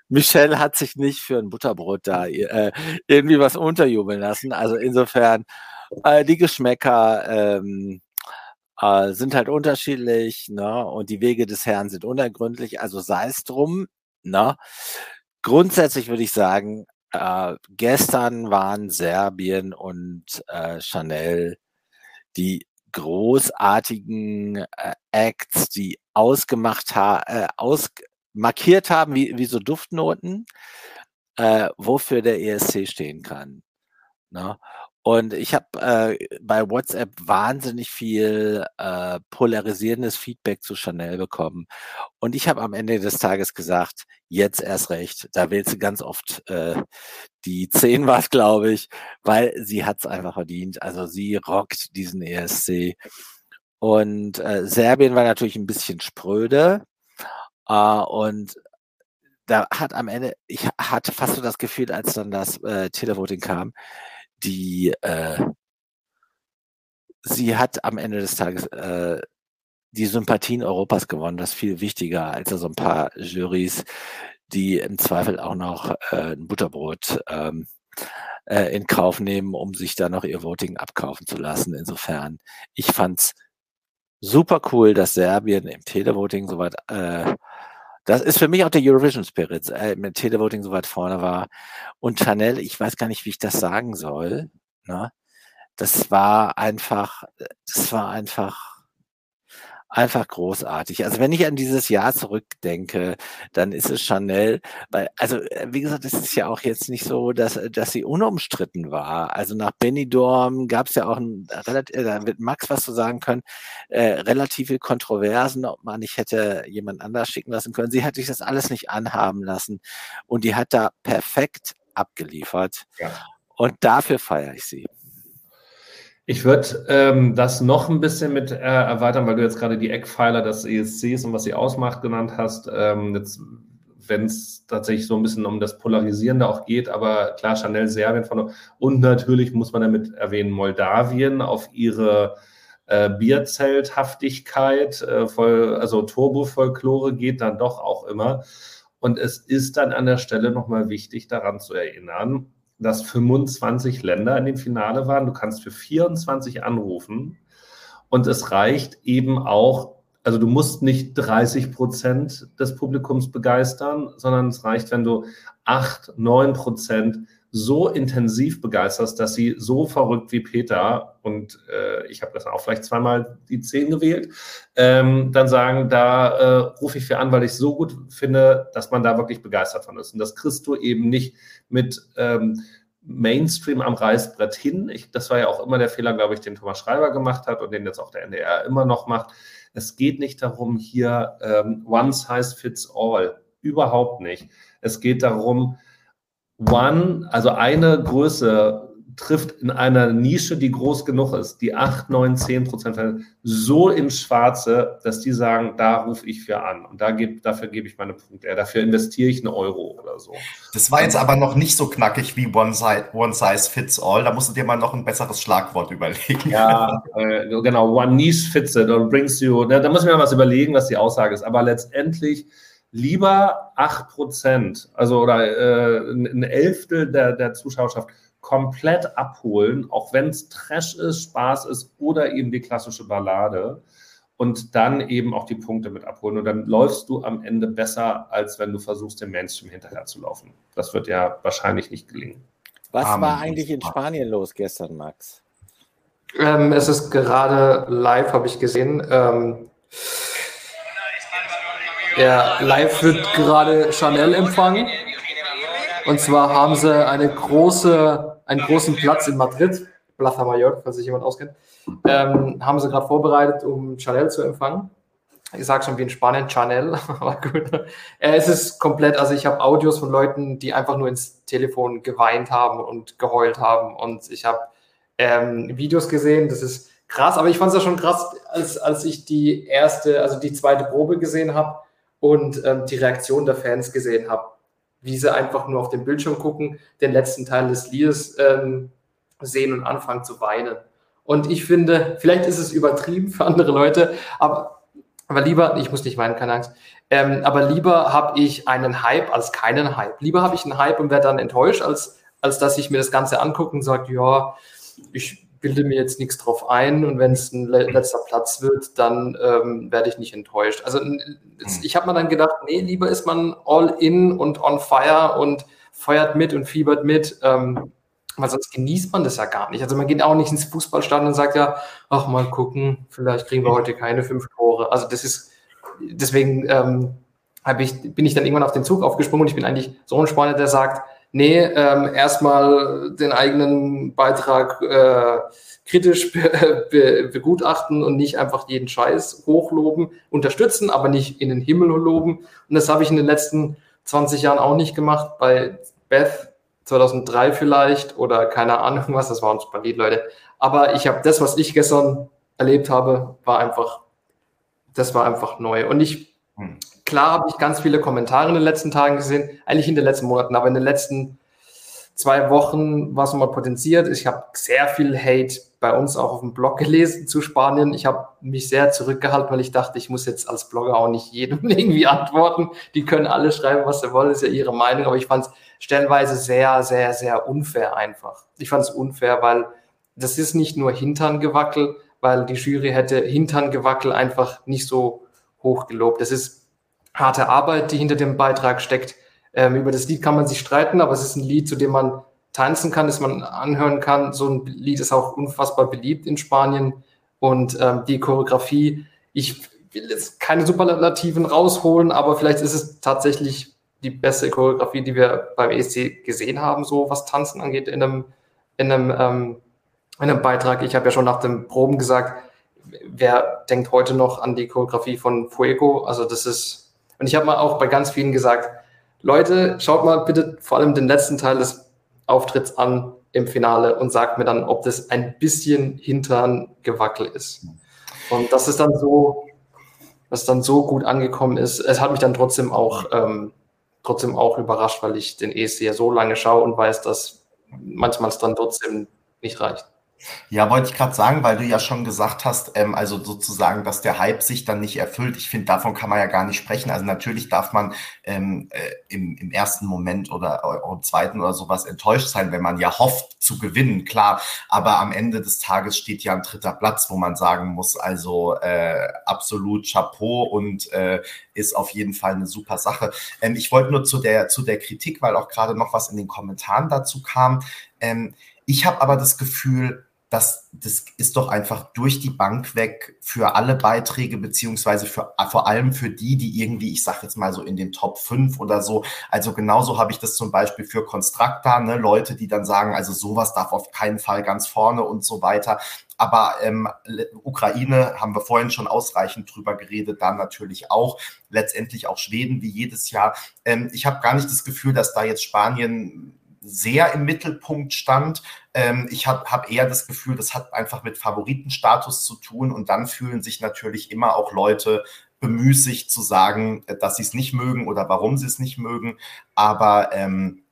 Michel hat sich nicht für ein Butterbrot da äh, irgendwie was unterjubeln lassen. Also insofern äh, die Geschmäcker ähm, äh, sind halt unterschiedlich, ne? Und die Wege des Herrn sind unergründlich, also sei es drum, ne? Grundsätzlich würde ich sagen, äh, gestern waren Serbien und äh, Chanel die großartigen äh, Acts, die ausgemacht haben, äh, aus markiert haben, wie, wie so Duftnoten, äh, wofür der ESC stehen kann. Ne? Und ich habe äh, bei WhatsApp wahnsinnig viel äh, polarisierendes Feedback zu Chanel bekommen. Und ich habe am Ende des Tages gesagt, jetzt erst recht. Da wählt sie ganz oft äh, die [LAUGHS] 10 war glaube ich, weil sie hat es einfach verdient. Also sie rockt diesen ESC. Und äh, Serbien war natürlich ein bisschen spröde. Äh, und da hat am Ende, ich hatte fast so das Gefühl, als dann das äh, Televoting kam, die äh, sie hat am Ende des Tages äh, die Sympathien Europas gewonnen. Das ist viel wichtiger als so ein paar Jurys, die im Zweifel auch noch äh, ein Butterbrot ähm, äh, in Kauf nehmen, um sich da noch ihr Voting abkaufen zu lassen. Insofern, ich fand's super cool, dass Serbien im Televoting soweit äh, das ist für mich auch der Eurovision Spirit, äh, mit Televoting so weit vorne war. Und Chanel, ich weiß gar nicht, wie ich das sagen soll. Ne? Das war einfach, das war einfach einfach großartig. Also wenn ich an dieses Jahr zurückdenke, dann ist es Chanel, weil, also äh, wie gesagt, es ist ja auch jetzt nicht so, dass, dass sie unumstritten war. Also nach Benidorm gab es ja auch ein relativ, äh, da wird Max was zu sagen können, äh, relativ viel Kontroversen, ob man nicht hätte jemand anders schicken lassen können. Sie hat sich das alles nicht anhaben lassen und die hat da perfekt abgeliefert. Ja. Und dafür feiere ich sie. Ich würde ähm, das noch ein bisschen mit äh, erweitern, weil du jetzt gerade die Eckpfeiler des ESCs und was sie ausmacht genannt hast. Ähm, jetzt, wenn es tatsächlich so ein bisschen um das Polarisierende auch geht, aber klar, Chanel Serbien von und natürlich muss man damit erwähnen, Moldawien auf ihre äh, Bierzelthaftigkeit, äh, voll, also Turbo-Folklore geht dann doch auch immer. Und es ist dann an der Stelle nochmal wichtig, daran zu erinnern, dass 25 Länder in dem Finale waren. Du kannst für 24 anrufen und es reicht eben auch, also du musst nicht 30 Prozent des Publikums begeistern, sondern es reicht, wenn du 8, 9 Prozent so intensiv begeisterst, dass sie so verrückt wie Peter, und äh, ich habe das auch vielleicht zweimal die 10 gewählt, ähm, dann sagen, da äh, rufe ich für an, weil ich so gut finde, dass man da wirklich begeistert von ist. Und das kriegst du eben nicht mit ähm, Mainstream am Reißbrett hin. Ich, das war ja auch immer der Fehler, glaube ich, den Thomas Schreiber gemacht hat und den jetzt auch der NDR immer noch macht. Es geht nicht darum, hier ähm, One Size Fits All. Überhaupt nicht. Es geht darum, One, also eine Größe trifft in einer Nische, die groß genug ist, die 8, 9, 10 Prozent so ins Schwarze, dass die sagen, da rufe ich für an und da geb, dafür gebe ich meine Punkte, dafür investiere ich einen Euro oder so. Das war jetzt aber noch nicht so knackig wie One Size, One Size Fits All. Da musst du dir mal noch ein besseres Schlagwort überlegen. Ja, äh, genau. One Niche fits it or brings you. Da, da muss ich mir mal was überlegen, was die Aussage ist. Aber letztendlich lieber 8%, also oder äh, ein Elftel der, der Zuschauerschaft komplett abholen, auch wenn es Trash ist, Spaß ist oder eben die klassische Ballade und dann eben auch die Punkte mit abholen. Und dann läufst du am Ende besser, als wenn du versuchst, dem Mainstream hinterher zu laufen. Das wird ja wahrscheinlich nicht gelingen. Was um, war eigentlich in Spanien los gestern, Max? Ähm, es ist gerade live, habe ich gesehen. Ähm, ja, live wird gerade Chanel empfangen. Und zwar haben sie eine große, einen großen Platz in Madrid, Plaza Mayor, falls sich jemand auskennt, ähm, haben sie gerade vorbereitet, um Chanel zu empfangen. Ich sage schon wie in Spanien, Chanel, [LAUGHS] aber gut. Äh, es ist komplett, also ich habe Audios von Leuten, die einfach nur ins Telefon geweint haben und geheult haben. Und ich habe ähm, Videos gesehen, das ist krass, aber ich fand es ja schon krass, als, als ich die erste, also die zweite Probe gesehen habe und ähm, die Reaktion der Fans gesehen habe, wie sie einfach nur auf den Bildschirm gucken, den letzten Teil des Liedes ähm, sehen und anfangen zu weinen. Und ich finde, vielleicht ist es übertrieben für andere Leute, aber, aber lieber, ich muss nicht weinen, keine Angst, ähm, aber lieber habe ich einen Hype als keinen Hype. Lieber habe ich einen Hype und werde dann enttäuscht, als, als dass ich mir das Ganze angucke und sage, ja, ich bilde mir jetzt nichts drauf ein und wenn es ein letzter Platz wird, dann ähm, werde ich nicht enttäuscht. Also hm. ich habe mir dann gedacht, nee, lieber ist man all in und on fire und feuert mit und fiebert mit, ähm, weil sonst genießt man das ja gar nicht. Also man geht auch nicht ins Fußballstadion und sagt ja, ach mal gucken, vielleicht kriegen wir heute keine fünf Tore. Also das ist, deswegen ähm, ich, bin ich dann irgendwann auf den Zug aufgesprungen und ich bin eigentlich so ein Sportler, der sagt, nee, ähm, erstmal den eigenen Beitrag äh, kritisch be [LAUGHS] be begutachten und nicht einfach jeden Scheiß hochloben, unterstützen, aber nicht in den Himmel loben. Und das habe ich in den letzten 20 Jahren auch nicht gemacht. Bei Beth 2003 vielleicht oder keine Ahnung was, das war ein super Lied, Leute. Aber ich habe das, was ich gestern erlebt habe, war einfach, das war einfach neu. Und ich hm. Klar habe ich ganz viele Kommentare in den letzten Tagen gesehen, eigentlich in den letzten Monaten, aber in den letzten zwei Wochen war es nochmal potenziert. Ich habe sehr viel Hate bei uns auch auf dem Blog gelesen zu Spanien. Ich habe mich sehr zurückgehalten, weil ich dachte, ich muss jetzt als Blogger auch nicht jedem [LAUGHS] irgendwie antworten. Die können alle schreiben, was sie wollen, ist ja ihre Meinung. Aber ich fand es stellenweise sehr, sehr, sehr unfair einfach. Ich fand es unfair, weil das ist nicht nur Hinterngewackel, weil die Jury hätte Hinterngewackel einfach nicht so hoch gelobt. Das ist harte Arbeit, die hinter dem Beitrag steckt. Ähm, über das Lied kann man sich streiten, aber es ist ein Lied, zu dem man tanzen kann, das man anhören kann. So ein Lied ist auch unfassbar beliebt in Spanien. Und ähm, die Choreografie, ich will jetzt keine Superlativen rausholen, aber vielleicht ist es tatsächlich die beste Choreografie, die wir beim ESC gesehen haben, so was Tanzen angeht, in einem, in einem, ähm, in einem Beitrag. Ich habe ja schon nach dem Proben gesagt, wer denkt heute noch an die Choreografie von Fuego? Also das ist und ich habe mal auch bei ganz vielen gesagt, Leute, schaut mal bitte vor allem den letzten Teil des Auftritts an im Finale und sagt mir dann, ob das ein bisschen hintern Gewackel ist. Und das ist dann so, was dann so gut angekommen ist. Es hat mich dann trotzdem auch, ähm, trotzdem auch überrascht, weil ich den ESC ja so lange schaue und weiß, dass manchmal es dann trotzdem nicht reicht. Ja, wollte ich gerade sagen, weil du ja schon gesagt hast, ähm, also sozusagen, dass der Hype sich dann nicht erfüllt. Ich finde, davon kann man ja gar nicht sprechen. Also natürlich darf man ähm, äh, im, im ersten Moment oder, oder im zweiten oder sowas enttäuscht sein, wenn man ja hofft zu gewinnen, klar. Aber am Ende des Tages steht ja ein dritter Platz, wo man sagen muss, also äh, absolut Chapeau und äh, ist auf jeden Fall eine super Sache. Ähm, ich wollte nur zu der, zu der Kritik, weil auch gerade noch was in den Kommentaren dazu kam. Ähm, ich habe aber das Gefühl, das, das ist doch einfach durch die Bank weg für alle Beiträge, beziehungsweise für, vor allem für die, die irgendwie, ich sag jetzt mal so in den Top 5 oder so. Also genauso habe ich das zum Beispiel für Constructa, ne, Leute, die dann sagen, also sowas darf auf keinen Fall ganz vorne und so weiter. Aber ähm, Ukraine haben wir vorhin schon ausreichend drüber geredet, dann natürlich auch. Letztendlich auch Schweden wie jedes Jahr. Ähm, ich habe gar nicht das Gefühl, dass da jetzt Spanien sehr im Mittelpunkt stand. Ähm, ich habe hab eher das Gefühl, das hat einfach mit Favoritenstatus zu tun und dann fühlen sich natürlich immer auch Leute bemüßigt zu sagen, dass sie es nicht mögen oder warum sie es nicht mögen. Aber ähm,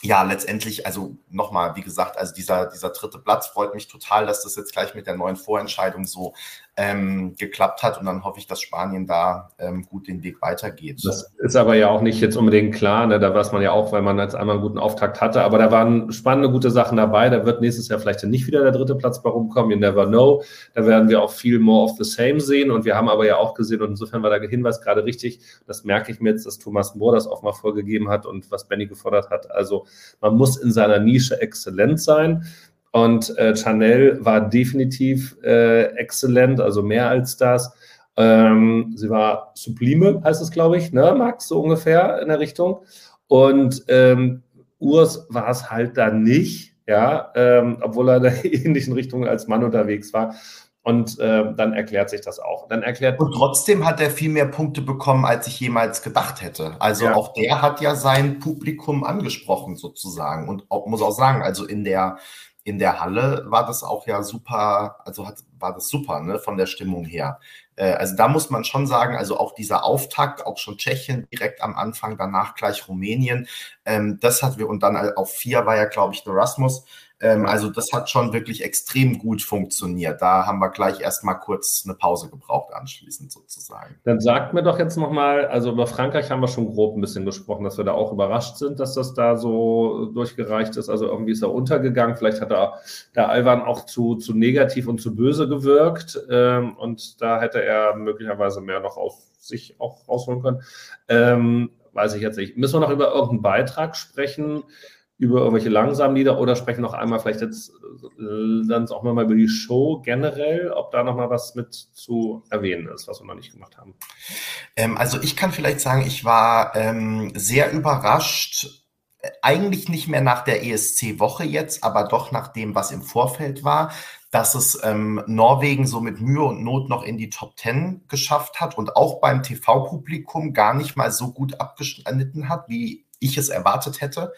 ja, letztendlich, also nochmal, wie gesagt, also dieser, dieser dritte Platz freut mich total, dass das jetzt gleich mit der neuen Vorentscheidung so ähm, geklappt hat. Und dann hoffe ich, dass Spanien da ähm, gut den Weg weitergeht. Das ist aber ja auch nicht jetzt unbedingt klar, ne? da weiß man ja auch, weil man jetzt einmal einen guten Auftakt hatte, aber da waren spannende, gute Sachen dabei, da wird nächstes Jahr vielleicht nicht wieder der dritte Platz bei rumkommen, you never know, da werden wir auch viel more of the same sehen. Und wir haben aber ja auch gesehen und insofern war der Hinweis gerade richtig, das merke ich mir jetzt, dass Thomas Mohr das auch mal vorgegeben hat und was Benny gefordert hat, also man muss in seiner Nische exzellent sein, und äh, Chanel war definitiv äh, exzellent, also mehr als das. Ähm, sie war sublime, heißt es, glaube ich, ne, Max, so ungefähr in der Richtung. Und ähm, Urs war es halt da nicht, ja, ähm, obwohl er [LAUGHS] in der ähnlichen Richtung als Mann unterwegs war. Und äh, dann erklärt sich das auch. Dann erklärt und trotzdem hat er viel mehr Punkte bekommen, als ich jemals gedacht hätte. Also ja. auch der hat ja sein Publikum angesprochen sozusagen. Und auch, muss auch sagen, also in der in der Halle war das auch ja super, also hat, war das super, ne, von der Stimmung her. Äh, also da muss man schon sagen, also auch dieser Auftakt, auch schon Tschechien direkt am Anfang, danach gleich Rumänien, ähm, das hat wir, und dann auf vier war ja, glaube ich, der Rasmus, ähm, also das hat schon wirklich extrem gut funktioniert. Da haben wir gleich erstmal kurz eine Pause gebraucht anschließend sozusagen. Dann sagt mir doch jetzt nochmal, also über Frankreich haben wir schon grob ein bisschen gesprochen, dass wir da auch überrascht sind, dass das da so durchgereicht ist. Also irgendwie ist er untergegangen. Vielleicht hat da der Alvan auch zu, zu negativ und zu böse gewirkt. Ähm, und da hätte er möglicherweise mehr noch auf sich auch rausholen können. Ähm, weiß ich jetzt nicht. Müssen wir noch über irgendeinen Beitrag sprechen? Über irgendwelche langsamen Lieder oder sprechen noch einmal vielleicht jetzt äh, dann auch nochmal über die Show generell, ob da nochmal was mit zu erwähnen ist, was wir noch nicht gemacht haben. Ähm, also ich kann vielleicht sagen, ich war ähm, sehr überrascht, äh, eigentlich nicht mehr nach der ESC-Woche jetzt, aber doch nach dem, was im Vorfeld war, dass es ähm, Norwegen so mit Mühe und Not noch in die Top Ten geschafft hat und auch beim TV-Publikum gar nicht mal so gut abgeschnitten hat, wie ich es erwartet hätte.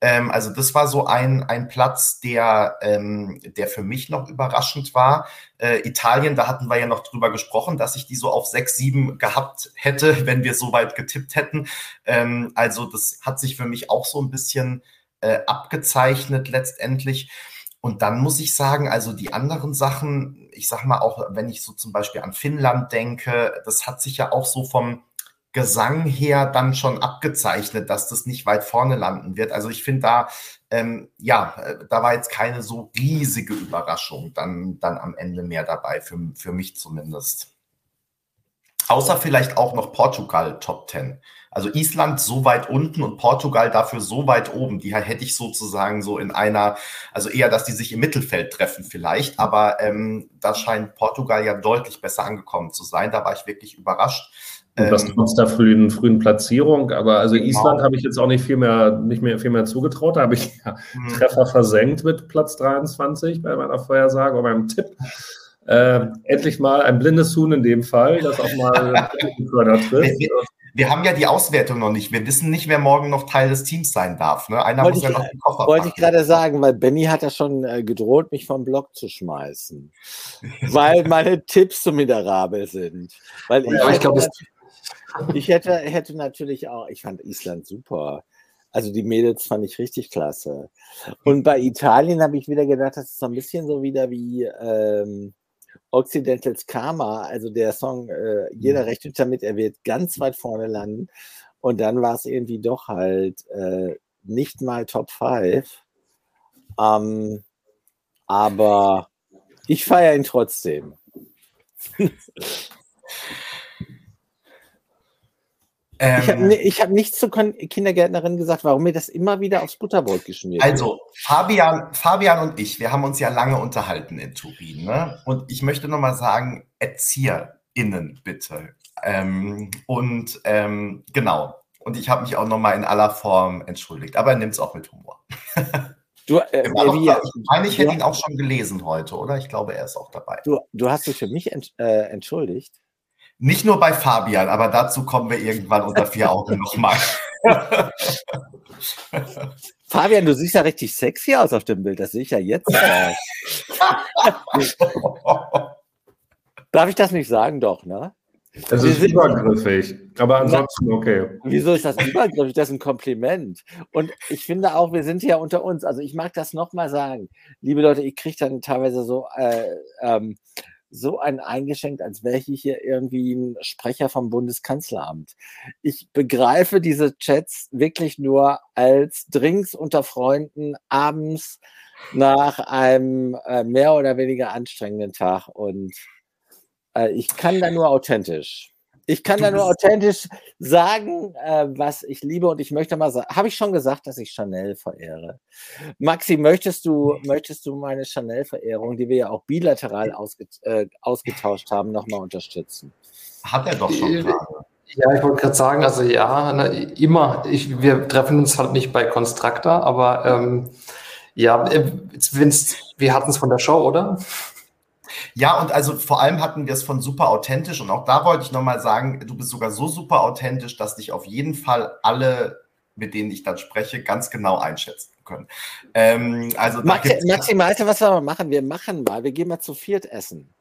Ähm, also das war so ein, ein Platz, der, ähm, der für mich noch überraschend war. Äh, Italien, da hatten wir ja noch drüber gesprochen, dass ich die so auf 6, 7 gehabt hätte, [LAUGHS] wenn wir so weit getippt hätten. Ähm, also das hat sich für mich auch so ein bisschen äh, abgezeichnet letztendlich. Und dann muss ich sagen, also die anderen Sachen, ich sag mal auch, wenn ich so zum Beispiel an Finnland denke, das hat sich ja auch so vom, Gesang her dann schon abgezeichnet, dass das nicht weit vorne landen wird. Also ich finde da, ähm, ja, äh, da war jetzt keine so riesige Überraschung dann, dann am Ende mehr dabei, für, für mich zumindest. Außer vielleicht auch noch Portugal Top 10. Also Island so weit unten und Portugal dafür so weit oben. Die hätte ich sozusagen so in einer, also eher, dass die sich im Mittelfeld treffen vielleicht. Aber ähm, da scheint Portugal ja deutlich besser angekommen zu sein. Da war ich wirklich überrascht. Und das ähm, trotz der frühen, frühen Platzierung. Aber also genau. Island habe ich jetzt auch nicht viel mehr, nicht mehr viel mehr zugetraut. Da habe ich ja mhm. Treffer versenkt mit Platz 23 bei meiner Vorhersage oder meinem Tipp. Äh, endlich mal ein blindes Huhn in dem Fall, das auch mal [LAUGHS] gefördert wird. Wir, wir, haben ja die Auswertung noch nicht. Wir wissen nicht, wer morgen noch Teil des Teams sein darf. Ne? Einer wollte muss ja noch den Koffer Wollte ich gerade sagen, weil Benny hat ja schon äh, gedroht, mich vom Blog zu schmeißen. [LAUGHS] weil meine Tipps so miserabel sind. Weil ich, ja, ich glaube, ich hätte, hätte natürlich auch, ich fand Island super. Also die Mädels fand ich richtig klasse. Und bei Italien habe ich wieder gedacht, das ist so ein bisschen so wieder wie ähm, Occidentals Karma, also der Song, äh, jeder mhm. rechnet damit, er wird ganz weit vorne landen. Und dann war es irgendwie doch halt äh, nicht mal Top 5. Ähm, aber ich feiere ihn trotzdem. [LAUGHS] Ähm, ich habe hab nichts zur Kindergärtnerin gesagt, warum mir das immer wieder aufs Butterbrot geschmiert wird. Also, Fabian, Fabian und ich, wir haben uns ja lange unterhalten in Turin. Ne? Und ich möchte nochmal sagen, ErzieherInnen bitte. Ähm, und ähm, genau. Und ich habe mich auch nochmal in aller Form entschuldigt. Aber nimm es auch mit Humor. [LAUGHS] Du, äh, wie, ich meine, ich hätte ihn auch schon gelesen heute, oder? Ich glaube, er ist auch dabei. Du, du hast dich für mich ent, äh, entschuldigt? Nicht nur bei Fabian, aber dazu kommen wir irgendwann unter vier Augen nochmal. [LAUGHS] Fabian, du siehst ja richtig sexy aus auf dem Bild. Das sehe ich ja jetzt. [LAUGHS] Darf ich das nicht sagen? Doch, ne? Es ist übergriffig, aber ansonsten okay. Wieso ist das übergriffig? Das ist ein Kompliment. Und ich finde auch, wir sind ja unter uns. Also ich mag das nochmal sagen. Liebe Leute, ich kriege dann teilweise so, äh, ähm, so ein eingeschenkt, als wäre ich hier irgendwie ein Sprecher vom Bundeskanzleramt. Ich begreife diese Chats wirklich nur als Drinks unter Freunden abends nach einem äh, mehr oder weniger anstrengenden Tag und äh, ich kann da nur authentisch. Ich kann da nur authentisch sagen, äh, was ich liebe und ich möchte mal sagen, habe ich schon gesagt, dass ich Chanel verehre. Maxi, möchtest du, möchtest du meine Chanel-Verehrung, die wir ja auch bilateral ausget äh, ausgetauscht haben, nochmal unterstützen? Hat er doch schon. Gerade. Ja, ich wollte gerade sagen, also ja, na, immer. Ich, wir treffen uns halt nicht bei Constructor, aber ähm, ja, äh, wir hatten es von der Show, oder? Ja, und also vor allem hatten wir es von super authentisch und auch da wollte ich nochmal sagen, du bist sogar so super authentisch, dass dich auf jeden Fall alle, mit denen ich dann spreche, ganz genau einschätzen können. Ähm, also Maxi, maximal, was wir machen? Wir machen mal, wir gehen mal zu viert essen.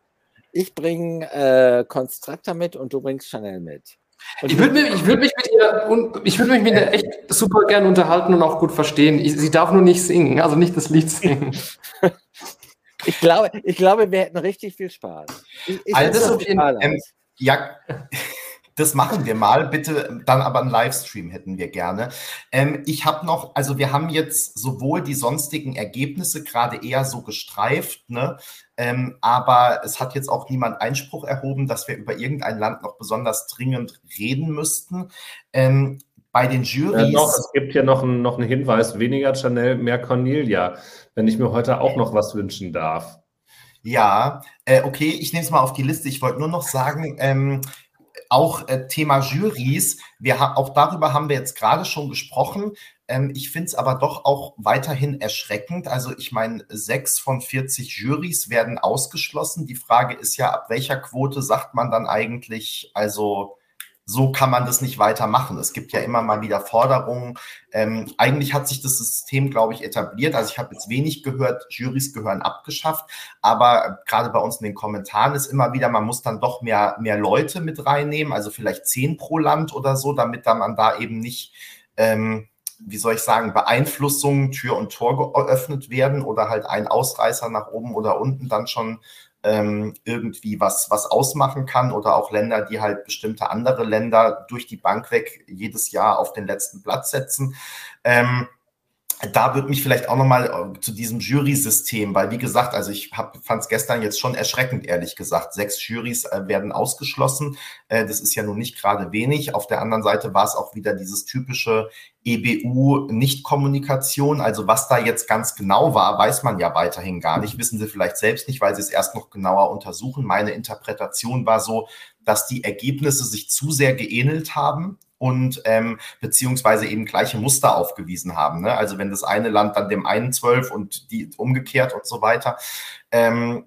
Ich bringe äh, Constructor mit und du bringst Chanel mit. Und ich würde mich, würd mich mit ihr, ich würde mich mit ihr echt super gern unterhalten und auch gut verstehen. Ich, sie darf nur nicht singen, also nicht das Lied singen. [LAUGHS] Ich glaube, ich glaube, wir hätten richtig viel Spaß. Ich, ich also, ähm, ja, das machen wir mal. Bitte dann aber einen Livestream hätten wir gerne. Ähm, ich habe noch, also wir haben jetzt sowohl die sonstigen Ergebnisse gerade eher so gestreift, ne? Ähm, aber es hat jetzt auch niemand Einspruch erhoben, dass wir über irgendein Land noch besonders dringend reden müssten. Ähm, bei den Jurys. Ja, noch, es gibt hier noch, ein, noch einen Hinweis: weniger Chanel, mehr Cornelia wenn ich mir heute auch noch was wünschen darf. Ja, äh, okay, ich nehme es mal auf die Liste. Ich wollte nur noch sagen, ähm, auch äh, Thema Jurys, wir auch darüber haben wir jetzt gerade schon gesprochen. Ähm, ich finde es aber doch auch weiterhin erschreckend. Also ich meine, sechs von 40 Jurys werden ausgeschlossen. Die Frage ist ja, ab welcher Quote sagt man dann eigentlich, also so kann man das nicht weitermachen. Es gibt ja immer mal wieder Forderungen. Ähm, eigentlich hat sich das System, glaube ich, etabliert. Also ich habe jetzt wenig gehört, Jurys gehören abgeschafft, aber gerade bei uns in den Kommentaren ist immer wieder, man muss dann doch mehr, mehr Leute mit reinnehmen, also vielleicht zehn pro Land oder so, damit dann man da eben nicht, ähm, wie soll ich sagen, Beeinflussungen Tür und Tor geöffnet werden oder halt ein Ausreißer nach oben oder unten dann schon ähm, irgendwie was, was ausmachen kann oder auch Länder, die halt bestimmte andere Länder durch die Bank weg jedes Jahr auf den letzten Platz setzen. Ähm, da würde mich vielleicht auch nochmal äh, zu diesem Jury-System, weil wie gesagt, also ich fand es gestern jetzt schon erschreckend, ehrlich gesagt. Sechs Jurys äh, werden ausgeschlossen. Äh, das ist ja nun nicht gerade wenig. Auf der anderen Seite war es auch wieder dieses typische EBU-Nicht-Kommunikation. Also was da jetzt ganz genau war, weiß man ja weiterhin gar nicht. Wissen Sie vielleicht selbst nicht, weil Sie es erst noch genauer untersuchen. Meine Interpretation war so, dass die Ergebnisse sich zu sehr geähnelt haben und ähm, beziehungsweise eben gleiche Muster aufgewiesen haben. Ne? Also wenn das eine Land dann dem einen zwölf und die umgekehrt und so weiter. Ähm,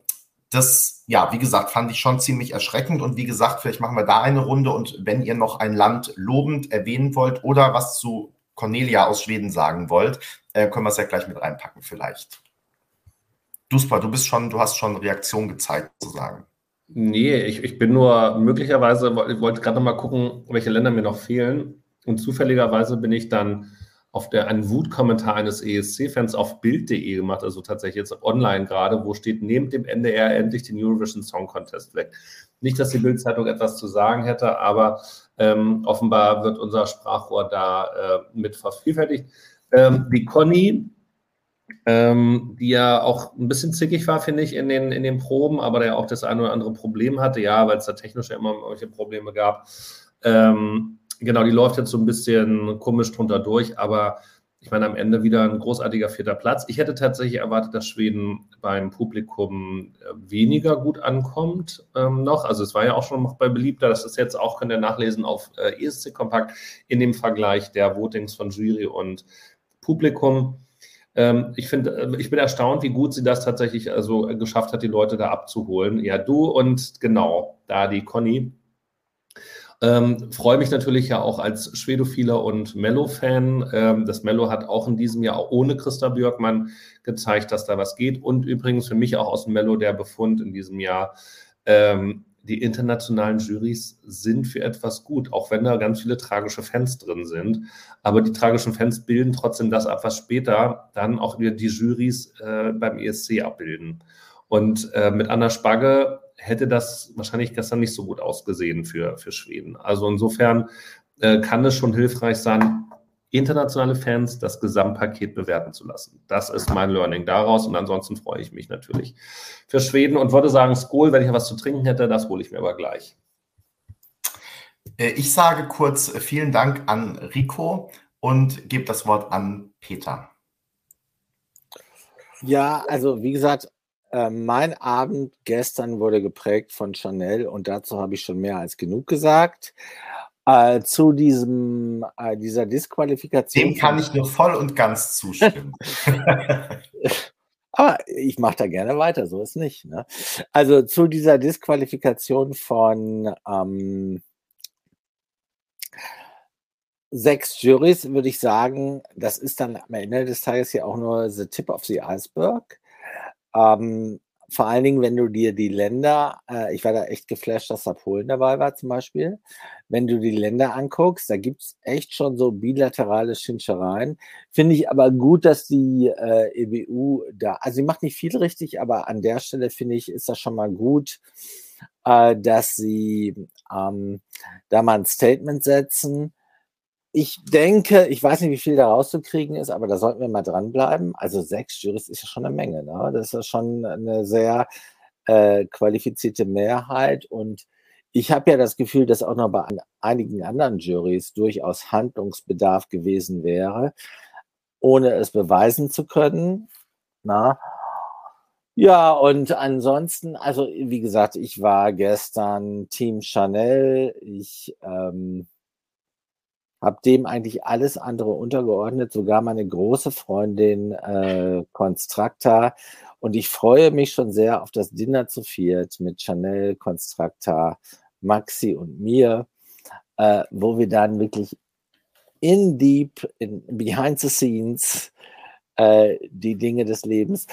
das, ja, wie gesagt, fand ich schon ziemlich erschreckend. Und wie gesagt, vielleicht machen wir da eine Runde. Und wenn ihr noch ein Land lobend erwähnen wollt oder was zu Cornelia aus Schweden sagen wollt, äh, können wir es ja gleich mit reinpacken vielleicht. Duspa, du bist schon, du hast schon Reaktion gezeigt, sozusagen. Nee, ich, ich bin nur möglicherweise, ich wollte gerade noch mal gucken, welche Länder mir noch fehlen. Und zufälligerweise bin ich dann auf der, einen Wutkommentar eines ESC-Fans auf Bild.de gemacht, also tatsächlich jetzt online gerade, wo steht, nehmt dem NDR endlich den Eurovision Song Contest weg. Nicht, dass die Bild-Zeitung etwas zu sagen hätte, aber ähm, offenbar wird unser Sprachrohr da äh, mit vervielfältigt. Ähm, die Conny ähm, die ja auch ein bisschen zickig war, finde ich, in den, in den Proben, aber der auch das eine oder andere Problem hatte, ja, weil es da technisch ja immer solche Probleme gab. Ähm, genau, die läuft jetzt so ein bisschen komisch drunter durch, aber ich meine, am Ende wieder ein großartiger vierter Platz. Ich hätte tatsächlich erwartet, dass Schweden beim Publikum äh, weniger gut ankommt ähm, noch. Also es war ja auch schon noch bei beliebter. Das ist jetzt auch, könnt ihr nachlesen auf äh, ESC Kompakt in dem Vergleich der Votings von Jury und Publikum. Ähm, ich finde, äh, ich bin erstaunt, wie gut sie das tatsächlich also geschafft hat, die Leute da abzuholen. Ja, du und genau, da die Conny. Ähm, freue mich natürlich ja auch als Schwedophiler und Mello-Fan. Ähm, das Mello hat auch in diesem Jahr ohne Christa Björkmann gezeigt, dass da was geht. Und übrigens für mich auch aus dem Mello der Befund in diesem Jahr. Ähm, die internationalen Jurys sind für etwas gut, auch wenn da ganz viele tragische Fans drin sind. Aber die tragischen Fans bilden trotzdem das ab, was später dann auch wieder die Jurys äh, beim ESC abbilden. Und äh, mit Anna Spagge hätte das wahrscheinlich gestern nicht so gut ausgesehen für, für Schweden. Also insofern äh, kann es schon hilfreich sein, internationale Fans das Gesamtpaket bewerten zu lassen. Das ist mein Learning daraus und ansonsten freue ich mich natürlich für Schweden und würde sagen, Skol, wenn ich was zu trinken hätte, das hole ich mir aber gleich. Äh, ich sage kurz äh, vielen Dank an Rico und gebe das Wort an Peter. Ja, also wie gesagt, äh, mein Abend gestern wurde geprägt von Chanel und dazu habe ich schon mehr als genug gesagt. Äh, zu diesem, äh, dieser Disqualifikation. Dem kann ich nur voll und ganz zustimmen. [LAUGHS] [LAUGHS] Aber ich mache da gerne weiter, so ist nicht. Ne? Also zu dieser Disqualifikation von ähm, sechs Juries würde ich sagen, das ist dann am Ende des Tages ja auch nur the tip of the iceberg. Ähm, vor allen Dingen, wenn du dir die Länder, äh, ich war da echt geflasht, dass da Polen dabei war zum Beispiel. Wenn du die Länder anguckst, da gibt es echt schon so bilaterale Schinschereien. Finde ich aber gut, dass die äh, EBU da, also sie macht nicht viel richtig, aber an der Stelle finde ich, ist das schon mal gut, äh, dass sie ähm, da mal ein Statement setzen ich denke, ich weiß nicht, wie viel da rauszukriegen ist, aber da sollten wir mal dranbleiben. Also sechs Jurys ist ja schon eine Menge. Ne? Das ist ja schon eine sehr äh, qualifizierte Mehrheit. Und ich habe ja das Gefühl, dass auch noch bei einigen anderen Jurys durchaus Handlungsbedarf gewesen wäre, ohne es beweisen zu können. Na? Ja, und ansonsten, also wie gesagt, ich war gestern Team Chanel. Ich ähm, habe dem eigentlich alles andere untergeordnet, sogar meine große Freundin äh, Constracta. Und ich freue mich schon sehr auf das Dinner zu viert mit Chanel, Constracta, Maxi und mir, äh, wo wir dann wirklich in deep, in behind the scenes äh, die Dinge des Lebens.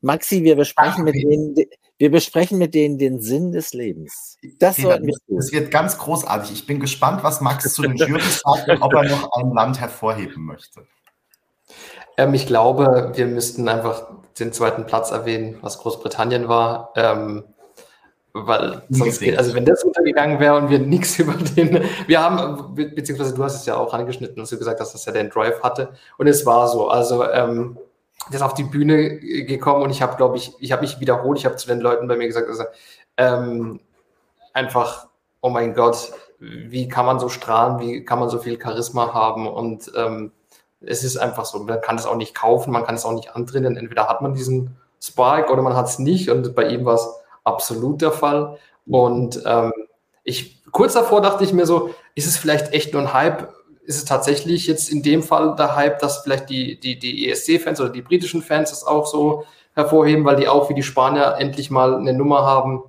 Maxi, wir besprechen mit denen, wir besprechen mit denen den Sinn des Lebens. Das, sollten wir das wird ganz großartig. Ich bin gespannt, was Max zu den Jurys sagt und ob er noch ein Land hervorheben möchte. Ähm, ich glaube, wir müssten einfach den zweiten Platz erwähnen, was Großbritannien war. Ähm, weil sonst geht, also wenn das untergegangen wäre und wir nichts [LAUGHS] über den, wir haben, beziehungsweise du hast es ja auch angeschnitten, dass du gesagt hast, dass er den Drive hatte und es war so, also ähm, ist auf die Bühne gekommen und ich habe, glaube ich, ich habe mich wiederholt. Ich habe zu den Leuten bei mir gesagt, also, ähm, einfach, oh mein Gott, wie kann man so strahlen, wie kann man so viel Charisma haben und ähm, es ist einfach so, man kann es auch nicht kaufen, man kann es auch nicht antrainieren. Entweder hat man diesen Spark oder man hat es nicht und bei ihm war es absolut der Fall. Und ähm, ich kurz davor dachte ich mir so, ist es vielleicht echt nur ein Hype? Ist es tatsächlich jetzt in dem Fall der Hype, dass vielleicht die, die, die ESC-Fans oder die britischen Fans das auch so hervorheben, weil die auch wie die Spanier endlich mal eine Nummer haben,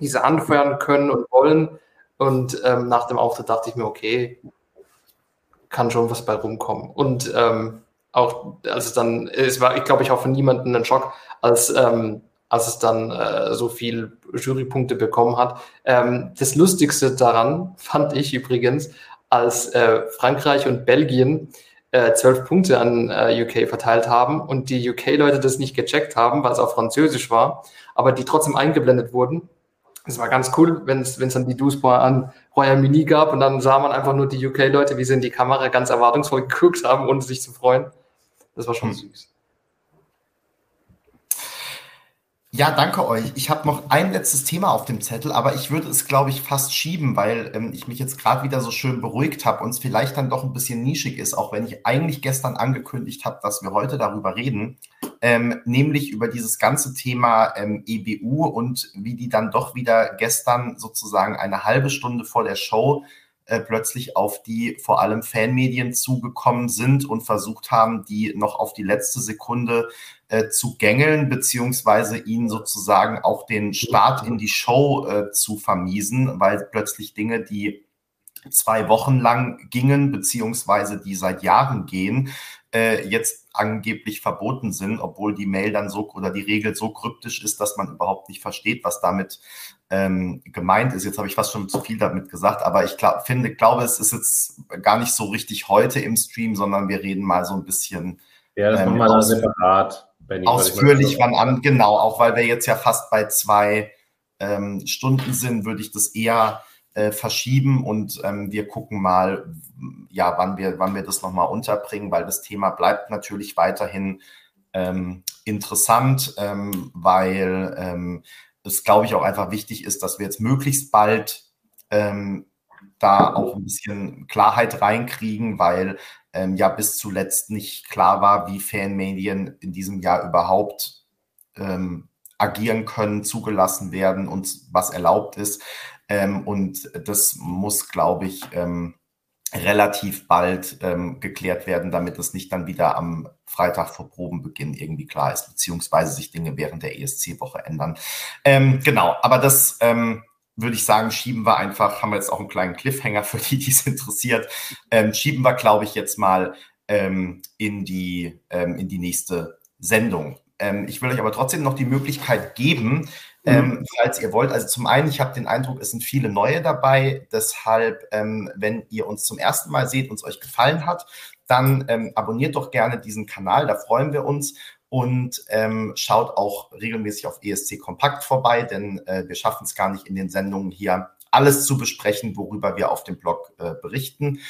die sie anfeuern können und wollen. Und ähm, nach dem Auftritt dachte ich mir, okay, kann schon was bei rumkommen. Und ähm, auch, als es dann, es war, ich glaube, ich auch für niemanden ein Schock, als, ähm, als es dann äh, so viel Jurypunkte bekommen hat. Ähm, das Lustigste daran [LAUGHS] fand ich übrigens, als äh, Frankreich und Belgien äh, zwölf Punkte an äh, UK verteilt haben und die UK-Leute das nicht gecheckt haben, weil es auf Französisch war, aber die trotzdem eingeblendet wurden. Es war ganz cool, wenn es dann die Duisburg an Royal-Mini gab und dann sah man einfach nur die UK-Leute, wie sie in die Kamera ganz erwartungsvoll [LAUGHS] geguckt haben, ohne sich zu freuen. Das war schon hm. süß. Ja, danke euch. Ich habe noch ein letztes Thema auf dem Zettel, aber ich würde es, glaube ich, fast schieben, weil ähm, ich mich jetzt gerade wieder so schön beruhigt habe und es vielleicht dann doch ein bisschen nischig ist, auch wenn ich eigentlich gestern angekündigt habe, dass wir heute darüber reden, ähm, nämlich über dieses ganze Thema ähm, EBU und wie die dann doch wieder gestern sozusagen eine halbe Stunde vor der Show äh, plötzlich auf die vor allem Fanmedien zugekommen sind und versucht haben, die noch auf die letzte Sekunde äh, zu gängeln, beziehungsweise ihnen sozusagen auch den Start in die Show äh, zu vermiesen, weil plötzlich Dinge, die zwei Wochen lang gingen, beziehungsweise die seit Jahren gehen, äh, jetzt angeblich verboten sind, obwohl die Mail dann so oder die Regel so kryptisch ist, dass man überhaupt nicht versteht, was damit ähm, gemeint ist. Jetzt habe ich fast schon zu viel damit gesagt, aber ich glaub, finde, glaube, es ist jetzt gar nicht so richtig heute im Stream, sondern wir reden mal so ein bisschen. Ja, das ähm, machen wir separat. Benny, ausführlich wann an, genau, auch weil wir jetzt ja fast bei zwei ähm, Stunden sind, würde ich das eher äh, verschieben und ähm, wir gucken mal, ja, wann wir, wann wir das nochmal unterbringen, weil das Thema bleibt natürlich weiterhin ähm, interessant, ähm, weil ähm, es, glaube ich, auch einfach wichtig ist, dass wir jetzt möglichst bald ähm, da auch ein bisschen Klarheit reinkriegen, weil ähm, ja bis zuletzt nicht klar war, wie Fanmedien in diesem Jahr überhaupt ähm, agieren können, zugelassen werden und was erlaubt ist. Ähm, und das muss, glaube ich, ähm, relativ bald ähm, geklärt werden, damit es nicht dann wieder am Freitag vor Probenbeginn irgendwie klar ist, beziehungsweise sich Dinge während der ESC-Woche ändern. Ähm, genau, aber das ähm, würde ich sagen, schieben wir einfach, haben wir jetzt auch einen kleinen Cliffhanger für die, die es interessiert, ähm, schieben wir, glaube ich, jetzt mal ähm, in, die, ähm, in die nächste Sendung. Ich will euch aber trotzdem noch die Möglichkeit geben. Ähm, falls ihr wollt. Also zum einen, ich habe den Eindruck, es sind viele neue dabei. Deshalb, ähm, wenn ihr uns zum ersten Mal seht und es euch gefallen hat, dann ähm, abonniert doch gerne diesen Kanal, da freuen wir uns. Und ähm, schaut auch regelmäßig auf ESC Kompakt vorbei, denn äh, wir schaffen es gar nicht in den Sendungen hier alles zu besprechen, worüber wir auf dem Blog äh, berichten.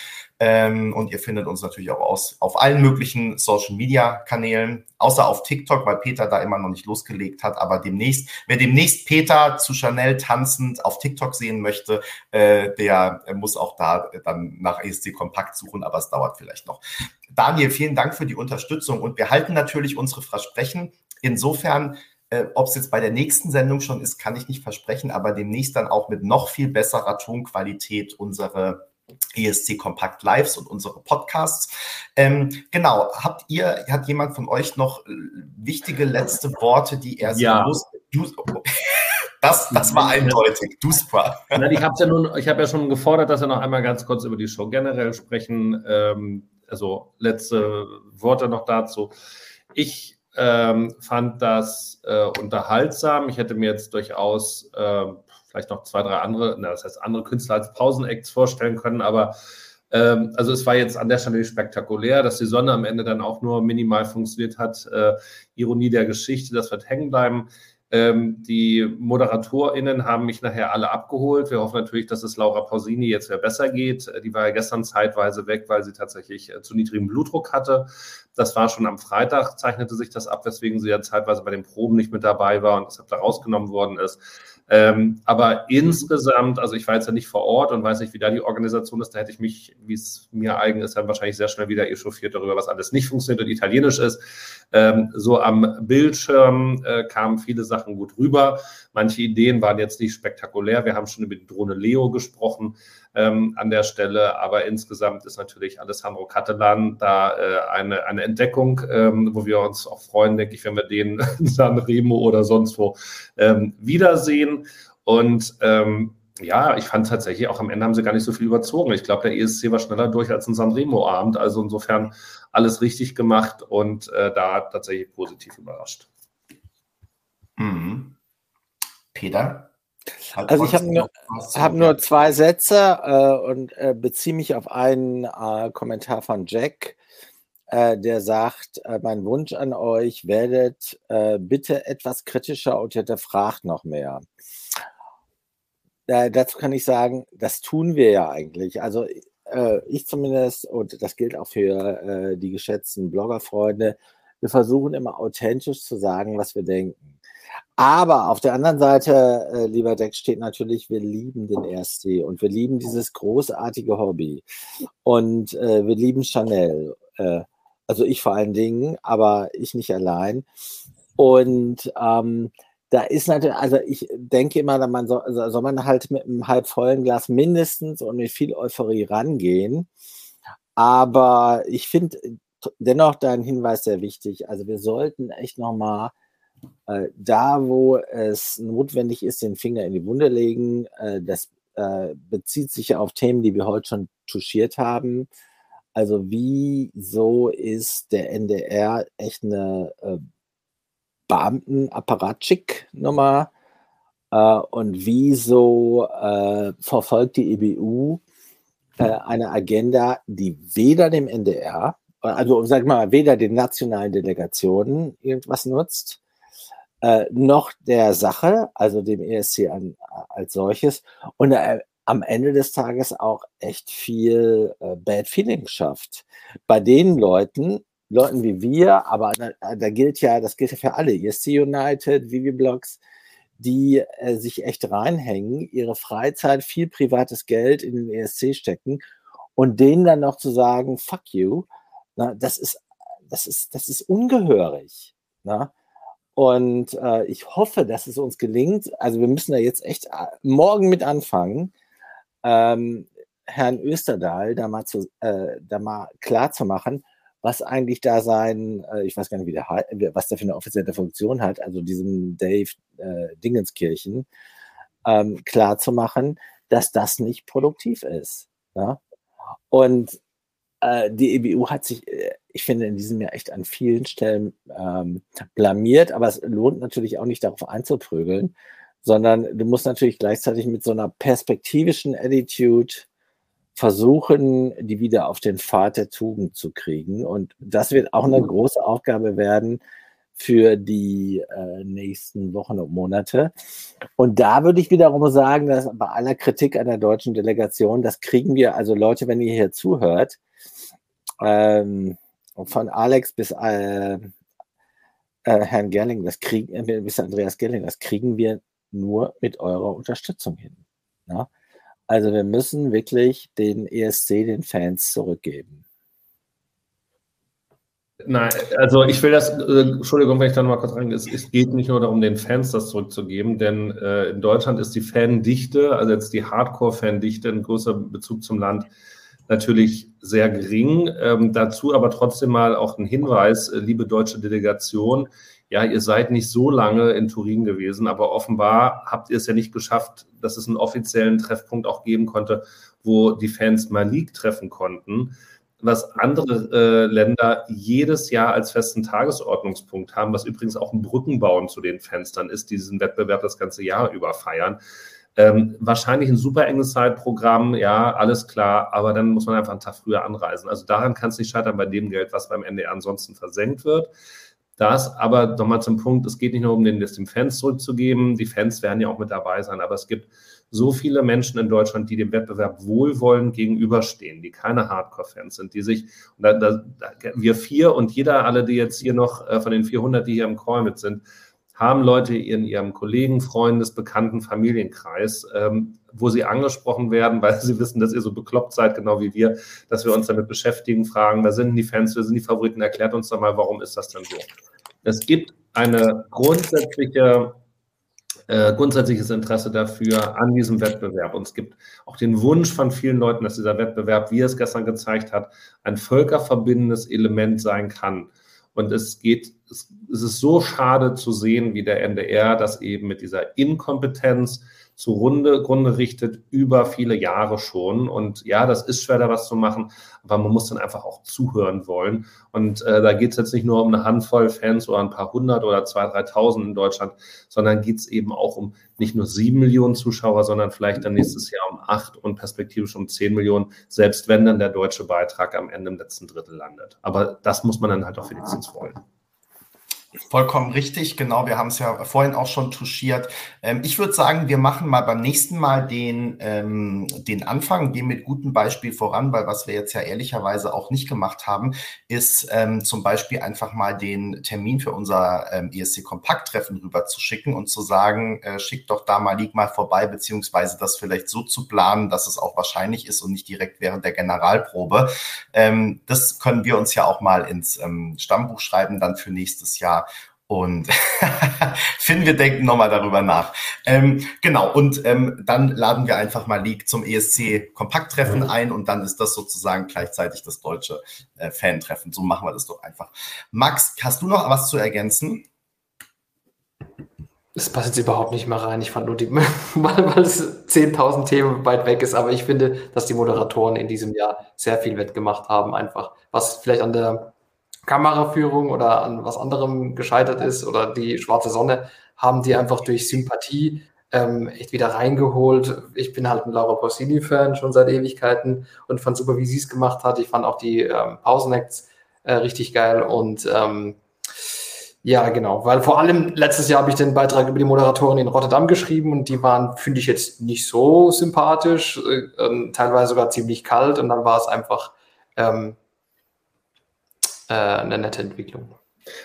Ähm, und ihr findet uns natürlich auch aus, auf allen möglichen Social-Media-Kanälen, außer auf TikTok, weil Peter da immer noch nicht losgelegt hat. Aber demnächst, wer demnächst Peter zu Chanel tanzend auf TikTok sehen möchte, äh, der muss auch da dann nach ESC Kompakt suchen, aber es dauert vielleicht noch. Daniel, vielen Dank für die Unterstützung und wir halten natürlich unsere Versprechen. Insofern äh, Ob es jetzt bei der nächsten Sendung schon ist, kann ich nicht versprechen, aber demnächst dann auch mit noch viel besserer Tonqualität unsere ESC Kompakt Lives und unsere Podcasts. Ähm, genau, habt ihr, hat jemand von euch noch äh, wichtige letzte Worte, die er ja. muss? Du, das, das war eindeutig. Du Spra. ich habe ja nun, ich habe ja schon gefordert, dass wir noch einmal ganz kurz über die Show generell sprechen. Ähm, also letzte Worte noch dazu. Ich ähm, fand das äh, unterhaltsam. Ich hätte mir jetzt durchaus äh, vielleicht noch zwei, drei andere, na, das heißt andere Künstler als Pausenacts vorstellen können, aber ähm, also es war jetzt an der Stelle spektakulär, dass die Sonne am Ende dann auch nur minimal funktioniert hat. Äh, Ironie der Geschichte, das wird hängen bleiben. Ähm, die ModeratorInnen haben mich nachher alle abgeholt. Wir hoffen natürlich, dass es Laura Pausini jetzt wieder besser geht. Äh, die war ja gestern zeitweise weg, weil sie tatsächlich äh, zu niedrigem Blutdruck hatte. Das war schon am Freitag, zeichnete sich das ab, weswegen sie ja zeitweise bei den Proben nicht mit dabei war und deshalb da rausgenommen worden ist. Ähm, aber insgesamt, also ich war jetzt ja nicht vor Ort und weiß nicht, wie da die Organisation ist. Da hätte ich mich, wie es mir eigen ist, dann wahrscheinlich sehr schnell wieder echauffiert darüber, was alles nicht funktioniert und italienisch ist. Ähm, so am Bildschirm äh, kamen viele Sachen gut rüber. Manche Ideen waren jetzt nicht spektakulär. Wir haben schon über die Drohne Leo gesprochen ähm, an der Stelle, aber insgesamt ist natürlich Alessandro Catalan da äh, eine, eine Entdeckung, ähm, wo wir uns auch freuen, denke ich, wenn wir den [LAUGHS] in Sanremo oder sonst wo ähm, wiedersehen. Und ähm, ja, ich fand tatsächlich auch am Ende haben sie gar nicht so viel überzogen. Ich glaube, der ESC war schneller durch als ein Sanremo-Abend. Also insofern alles richtig gemacht und äh, da tatsächlich positiv überrascht. Mhm. Peter? Also ich habe nur, hab nur zwei Sätze äh, und äh, beziehe mich auf einen äh, Kommentar von Jack, äh, der sagt, äh, mein Wunsch an euch, werdet äh, bitte etwas kritischer und hinterfragt noch mehr. dazu kann ich sagen, das tun wir ja eigentlich. Also ich zumindest, und das gilt auch für die geschätzten Bloggerfreunde, wir versuchen immer authentisch zu sagen, was wir denken. Aber auf der anderen Seite, äh, lieber Deck, steht natürlich, wir lieben den ESC und wir lieben dieses großartige Hobby. Und äh, wir lieben Chanel. Äh, also ich vor allen Dingen, aber ich nicht allein. Und ähm, da ist natürlich, also ich denke immer, man soll, also soll man halt mit einem halb vollen Glas mindestens und mit viel Euphorie rangehen. Aber ich finde dennoch deinen Hinweis sehr wichtig. Also wir sollten echt nochmal äh, da, wo es notwendig ist, den Finger in die Wunde legen. Äh, das äh, bezieht sich ja auf Themen, die wir heute schon touchiert haben. Also wieso ist der NDR echt eine äh, Beamtenapparatschik-Nummer? Äh, und wieso äh, verfolgt die EBU äh, eine Agenda, die weder dem NDR, also sag mal, weder den nationalen Delegationen irgendwas nutzt, äh, noch der Sache, also dem ESC an, als solches, und äh, am Ende des Tages auch echt viel äh, Bad Feeling schafft. Bei den Leuten, Leuten wie wir, aber da, da gilt ja, das gilt ja für alle, ESC United, Vivi Blogs, die äh, sich echt reinhängen, ihre Freizeit, viel privates Geld in den ESC stecken und denen dann noch zu sagen, fuck you, na, das ist, das ist, das ist ungehörig. Na? Und äh, ich hoffe, dass es uns gelingt. Also wir müssen da jetzt echt äh, morgen mit anfangen, ähm, Herrn Österdahl da mal, zu, äh, da mal klar zu machen, was eigentlich da sein, äh, ich weiß gar nicht, wie der, was der für eine offizielle Funktion hat, also diesem Dave äh, Dingenskirchen, ähm, klar zu machen, dass das nicht produktiv ist. Ja? Und äh, die EBU hat sich, ich finde, in diesem Jahr echt an vielen Stellen ähm, blamiert, aber es lohnt natürlich auch nicht darauf einzuprügeln, sondern du musst natürlich gleichzeitig mit so einer perspektivischen Attitude versuchen, die wieder auf den Pfad der Tugend zu kriegen. Und das wird auch eine große Aufgabe werden für die äh, nächsten Wochen und Monate. Und da würde ich wiederum sagen, dass bei aller Kritik an der deutschen Delegation, das kriegen wir, also Leute, wenn ihr hier zuhört, ähm, von Alex bis äh, äh, Herrn Gerling, das kriegen äh, bis Andreas Gerling, das kriegen wir nur mit eurer Unterstützung hin. Ja? Also wir müssen wirklich den ESC den Fans zurückgeben. Nein, also ich will das, äh, Entschuldigung, wenn ich da nochmal kurz rein, es, es, geht nicht nur darum, den Fans das zurückzugeben, denn äh, in Deutschland ist die Fandichte, also jetzt die Hardcore-Fandichte, ein größer Bezug zum Land, natürlich sehr gering. Ähm, dazu aber trotzdem mal auch ein Hinweis, äh, liebe deutsche Delegation, ja, ihr seid nicht so lange in Turin gewesen, aber offenbar habt ihr es ja nicht geschafft, dass es einen offiziellen Treffpunkt auch geben konnte, wo die Fans Malik treffen konnten, was andere äh, Länder jedes Jahr als festen Tagesordnungspunkt haben, was übrigens auch ein Brückenbauen zu den Fenstern ist, die diesen Wettbewerb das ganze Jahr über feiern. Ähm, wahrscheinlich ein super enges Zeitprogramm, ja, alles klar, aber dann muss man einfach einen Tag früher anreisen. Also daran kann es nicht scheitern bei dem Geld, was beim NDR ansonsten versenkt wird. Das aber nochmal zum Punkt, es geht nicht nur um den, das den Fans zurückzugeben, die Fans werden ja auch mit dabei sein, aber es gibt so viele Menschen in Deutschland, die dem Wettbewerb wohlwollend gegenüberstehen, die keine Hardcore-Fans sind, die sich, da, da, wir vier und jeder, alle, die jetzt hier noch äh, von den 400, die hier im Call mit sind, haben Leute in ihrem Kollegen, Freundes, Bekannten, Familienkreis, ähm, wo sie angesprochen werden, [LAUGHS] weil sie wissen, dass ihr so bekloppt seid, genau wie wir, dass wir uns damit beschäftigen, fragen, wer sind die Fans, wer sind die Favoriten, erklärt uns doch mal, warum ist das denn so? Es gibt eine grundsätzliche äh, grundsätzliches Interesse dafür an diesem Wettbewerb. Und es gibt auch den Wunsch von vielen Leuten, dass dieser Wettbewerb, wie er es gestern gezeigt hat, ein völkerverbindendes Element sein kann. Und es geht, es, es ist so schade zu sehen, wie der NDR das eben mit dieser Inkompetenz zugrunde Grunde richtet über viele Jahre schon. Und ja, das ist schwer, da was zu machen, aber man muss dann einfach auch zuhören wollen. Und äh, da geht es jetzt nicht nur um eine Handvoll Fans oder ein paar hundert oder zwei, dreitausend in Deutschland, sondern geht es eben auch um nicht nur sieben Millionen Zuschauer, sondern vielleicht dann nächstes Jahr um acht und perspektivisch um zehn Millionen, selbst wenn dann der deutsche Beitrag am Ende im letzten Drittel landet. Aber das muss man dann halt auch wenigstens wollen. Vollkommen richtig, genau. Wir haben es ja vorhin auch schon touchiert. Ähm, ich würde sagen, wir machen mal beim nächsten Mal den, ähm, den Anfang, gehen mit gutem Beispiel voran, weil was wir jetzt ja ehrlicherweise auch nicht gemacht haben, ist ähm, zum Beispiel einfach mal den Termin für unser ähm, ESC-Kompakt-Treffen rüber zu schicken und zu sagen, äh, schickt doch da mal, lieg mal vorbei, beziehungsweise das vielleicht so zu planen, dass es auch wahrscheinlich ist und nicht direkt während der Generalprobe. Ähm, das können wir uns ja auch mal ins ähm, Stammbuch schreiben, dann für nächstes Jahr Und [LAUGHS] Finn, wir denken nochmal darüber nach. Ähm, genau, und ähm, dann laden wir einfach mal League zum ESC-Kompakttreffen mhm. ein und dann ist das sozusagen gleichzeitig das deutsche äh, Fan-Treffen. So machen wir das doch einfach. Max, hast du noch was zu ergänzen? Das passt jetzt überhaupt nicht mehr rein. Ich fand nur die, [LAUGHS] weil, weil es 10.000 Themen weit weg ist, aber ich finde, dass die Moderatoren in diesem Jahr sehr viel wettgemacht haben, einfach. Was vielleicht an der Kameraführung oder an was anderem gescheitert ist oder die schwarze Sonne, haben die einfach durch Sympathie ähm, echt wieder reingeholt. Ich bin halt ein Laura Pausini-Fan schon seit Ewigkeiten und fand super, wie sie es gemacht hat. Ich fand auch die ähm, Pausenacts äh, richtig geil und ähm, ja, genau, weil vor allem letztes Jahr habe ich den Beitrag über die Moderatoren in Rotterdam geschrieben und die waren, finde ich, jetzt nicht so sympathisch, äh, ähm, teilweise sogar ziemlich kalt und dann war es einfach ähm, äh, eine nette Entwicklung.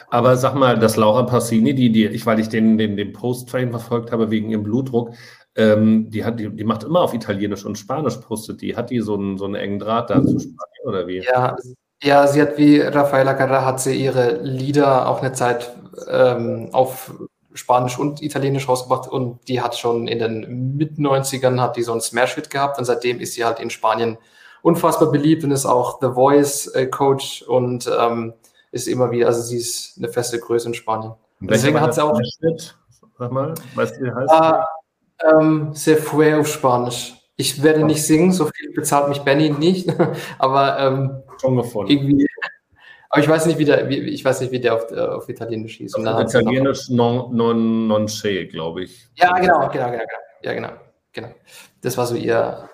Aber sag mal, dass Laura Passini, die, die ich, weil ich den, den, den Post-Train verfolgt habe wegen ihrem Blutdruck, ähm, die, hat, die, die macht immer auf Italienisch und Spanisch postet die. Hat die so einen, so einen engen Draht da zu Spanien oder wie? Ja, ja, sie hat wie Rafaela Carrà hat sie ihre Lieder auch eine Zeit ähm, auf Spanisch und Italienisch rausgebracht und die hat schon in den Mit-90ern hat die so einen Smash-Hit gehabt und seitdem ist sie halt in Spanien unfassbar beliebt und ist auch The Voice äh, Coach und ähm, ist immer wieder, also sie ist eine feste Größe in Spanien. Deswegen hat sie auch. Sag mal, weißt du, wie heißt äh, ähm, Se fue auf Spanisch. Ich werde nicht singen, so viel bezahlt mich Benny nicht, [LAUGHS] aber ähm, Schon gefunden. irgendwie. Aber ich weiß nicht, wie der, wie, ich weiß nicht, wie der auf, äh, auf Italienisch hieß. Auf Italienisch non, non, non glaube ich. Ja, genau, genau, genau, genau. Ja, genau, genau. Das war so ihr,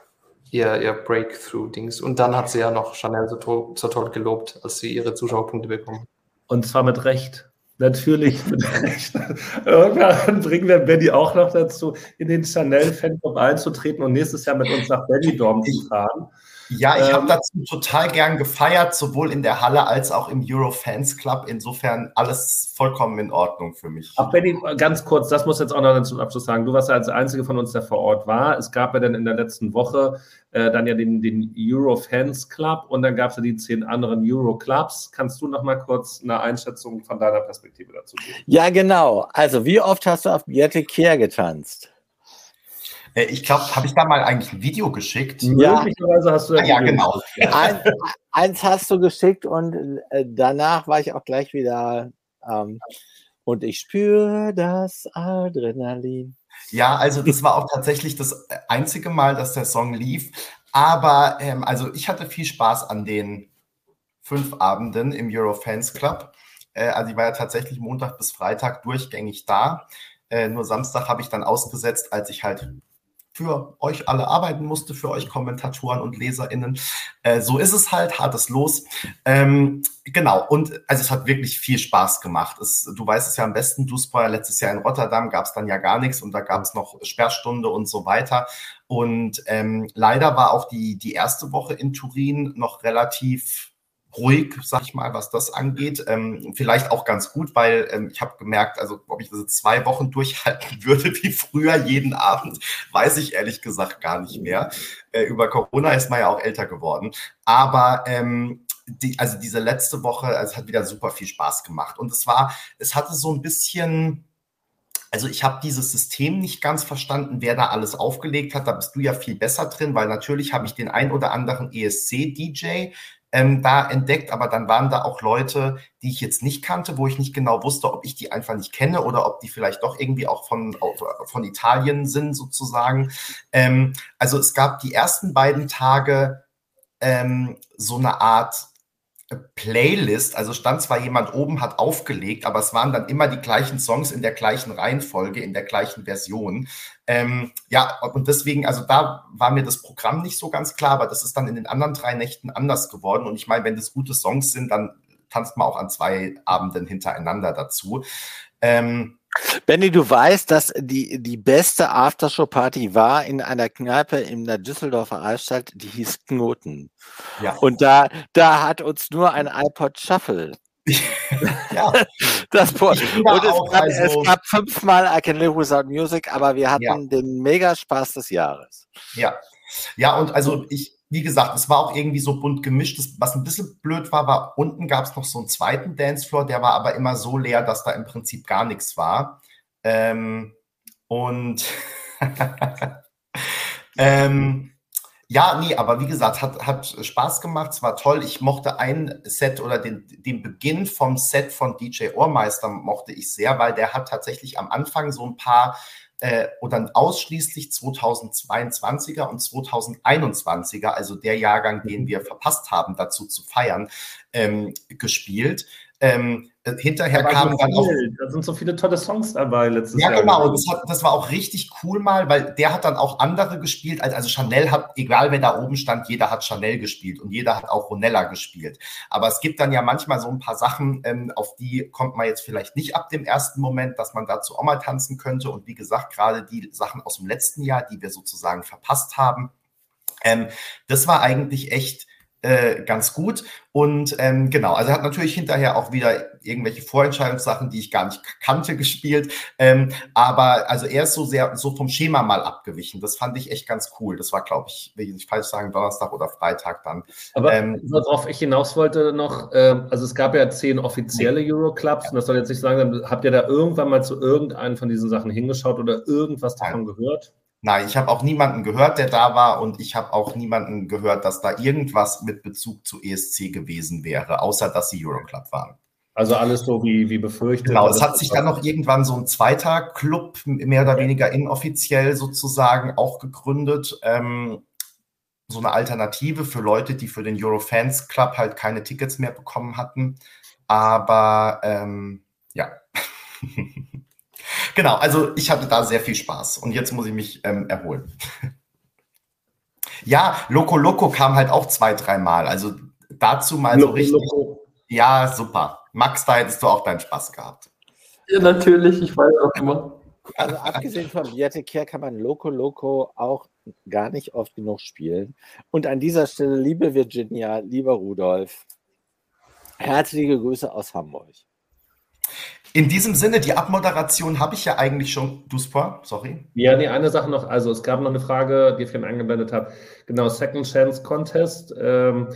ihr, ihr Breakthrough-Dings. Und dann hat sie ja noch Chanel so, to so toll gelobt, als sie ihre Zuschauerpunkte bekommen. Und zwar mit Recht. Natürlich mit [LAUGHS] Recht. Irgendwann bringen wir Benny auch noch dazu, in den Chanel-Fanclub einzutreten und nächstes Jahr mit uns nach Benny-Dorm zu fahren. Ja, ich ähm, habe dazu total gern gefeiert, sowohl in der Halle als auch im Eurofans Club. Insofern alles vollkommen in Ordnung für mich. Ach, Benny, ganz kurz, das muss jetzt auch noch zum Abschluss sagen. Du warst ja als Einzige von uns, der vor Ort war. Es gab ja dann in der letzten Woche äh, dann ja den, den Eurofans Club und dann gab es ja die zehn anderen Euro-Clubs. Kannst du noch mal kurz eine Einschätzung von deiner Perspektive dazu geben? Ja, genau. Also, wie oft hast du auf Biette Kehr getanzt? Äh, ich glaube, habe ich da mal eigentlich ein Video geschickt? Ja, Möglicherweise hast du ah, ja, genau. Ein, eins hast du geschickt und äh, danach war ich auch gleich wieder ähm, und ich spüre das Adrenalin. Ja, also das war auch tatsächlich das einzige Mal, dass der Song lief. Aber ähm, also ich hatte viel Spaß an den fünf Abenden im Eurofans Club. Äh, also ich war ja tatsächlich Montag bis Freitag durchgängig da. Äh, nur Samstag habe ich dann ausgesetzt, als ich halt für euch alle arbeiten musste, für euch Kommentatoren und LeserInnen. Äh, so ist es halt, hartes Los. Ähm, genau, und also es hat wirklich viel Spaß gemacht. Es, du weißt es ja am besten, du Spoiler, letztes Jahr in Rotterdam gab es dann ja gar nichts und da gab es noch Sperrstunde und so weiter. Und ähm, leider war auch die, die erste Woche in Turin noch relativ ruhig, sag ich mal, was das angeht. Ähm, vielleicht auch ganz gut, weil ähm, ich habe gemerkt, also ob ich diese zwei Wochen durchhalten [LAUGHS] würde wie früher jeden Abend, weiß ich ehrlich gesagt gar nicht mehr. Äh, über Corona ist man ja auch älter geworden. Aber ähm, die, also diese letzte Woche, also es hat wieder super viel Spaß gemacht. Und es war, es hatte so ein bisschen. Also ich habe dieses System nicht ganz verstanden, wer da alles aufgelegt hat. Da bist du ja viel besser drin, weil natürlich habe ich den ein oder anderen ESC-DJ, ähm, da entdeckt, aber dann waren da auch Leute, die ich jetzt nicht kannte, wo ich nicht genau wusste, ob ich die einfach nicht kenne oder ob die vielleicht doch irgendwie auch von, von Italien sind sozusagen. Ähm, also es gab die ersten beiden Tage ähm, so eine Art Playlist, also stand zwar jemand oben, hat aufgelegt, aber es waren dann immer die gleichen Songs in der gleichen Reihenfolge, in der gleichen Version. Ähm, ja, und deswegen, also da war mir das Programm nicht so ganz klar, aber das ist dann in den anderen drei Nächten anders geworden. Und ich meine, wenn das gute Songs sind, dann tanzt man auch an zwei Abenden hintereinander dazu. Ähm, Benny, du weißt, dass die, die beste Aftershow-Party war in einer Kneipe in der Düsseldorfer Altstadt, die hieß Knoten. Ja. Und da, da hat uns nur ein iPod Shuffle. [LAUGHS] ja. [LAUGHS] Das und es gab, also, es gab, fünfmal I Can Live Without Music, aber wir hatten ja. den Megaspaß des Jahres. Ja. Ja, und also ich, wie gesagt, es war auch irgendwie so bunt gemischt. Das, was ein bisschen blöd war, war unten gab es noch so einen zweiten Dancefloor, der war aber immer so leer, dass da im Prinzip gar nichts war. Ähm, und [LAUGHS] ähm, ja, nee, aber wie gesagt, hat, hat Spaß gemacht, es war toll. Ich mochte ein Set oder den, den Beginn vom Set von DJ Ohrmeister mochte ich sehr, weil der hat tatsächlich am Anfang so ein paar äh, oder ausschließlich 2022er und 2021er, also der Jahrgang, den wir verpasst haben, dazu zu feiern, ähm, gespielt. Ähm, äh, hinterher kam dann auch. Da sind so viele tolle Songs dabei letztes ja, Jahr. Ja, genau. Das, hat, das, war auch richtig cool mal, weil der hat dann auch andere gespielt. Also, also Chanel hat, egal wer da oben stand, jeder hat Chanel gespielt und jeder hat auch Ronella gespielt. Aber es gibt dann ja manchmal so ein paar Sachen, ähm, auf die kommt man jetzt vielleicht nicht ab dem ersten Moment, dass man dazu auch mal tanzen könnte. Und wie gesagt, gerade die Sachen aus dem letzten Jahr, die wir sozusagen verpasst haben, ähm, das war eigentlich echt äh, ganz gut. Und ähm, genau, also er hat natürlich hinterher auch wieder irgendwelche Vorentscheidungssachen, die ich gar nicht kannte, [LAUGHS] gespielt. Ähm, aber also er ist so sehr so vom Schema mal abgewichen. Das fand ich echt ganz cool. Das war, glaube ich, will ich nicht falsch sagen, Donnerstag oder Freitag dann. Aber ähm, worauf ich hinaus wollte noch, äh, also es gab ja zehn offizielle Euroclubs ja. und das soll jetzt nicht sagen, habt ihr da irgendwann mal zu irgendeinem von diesen Sachen hingeschaut oder irgendwas davon Nein. gehört? Nein, ich habe auch niemanden gehört, der da war und ich habe auch niemanden gehört, dass da irgendwas mit Bezug zu ESC gewesen wäre, außer dass sie Euroclub waren. Also alles so wie, wie befürchtet. Genau, es hat sich dann noch irgendwann so ein zweiter Club, mehr oder weniger inoffiziell sozusagen, auch gegründet. Ähm, so eine Alternative für Leute, die für den Eurofans Club halt keine Tickets mehr bekommen hatten. Aber ähm, ja. [LAUGHS] Genau, also ich hatte da sehr viel Spaß und jetzt muss ich mich ähm, erholen. ja, Loco Loco kam halt auch zwei, dreimal. Also dazu mal Loco, so richtig. Loco. Ja, super. Max, da hättest du auch deinen Spaß gehabt. Ja, natürlich, ich weiß auch immer. Also abgesehen von Viaticare kann man Loco Loco auch gar nicht oft genug spielen. Und an dieser Stelle, liebe Virginia, lieber Rudolf, herzliche Grüße aus Hamburg. In diesem Sinne, die Abmoderation habe ich ja eigentlich schon. Duspa, sorry. Ja, nee, eine Sache noch. Also, es gab noch eine Frage, die ich vorhin eingeblendet habe. Genau, Second Chance Contest. Ähm,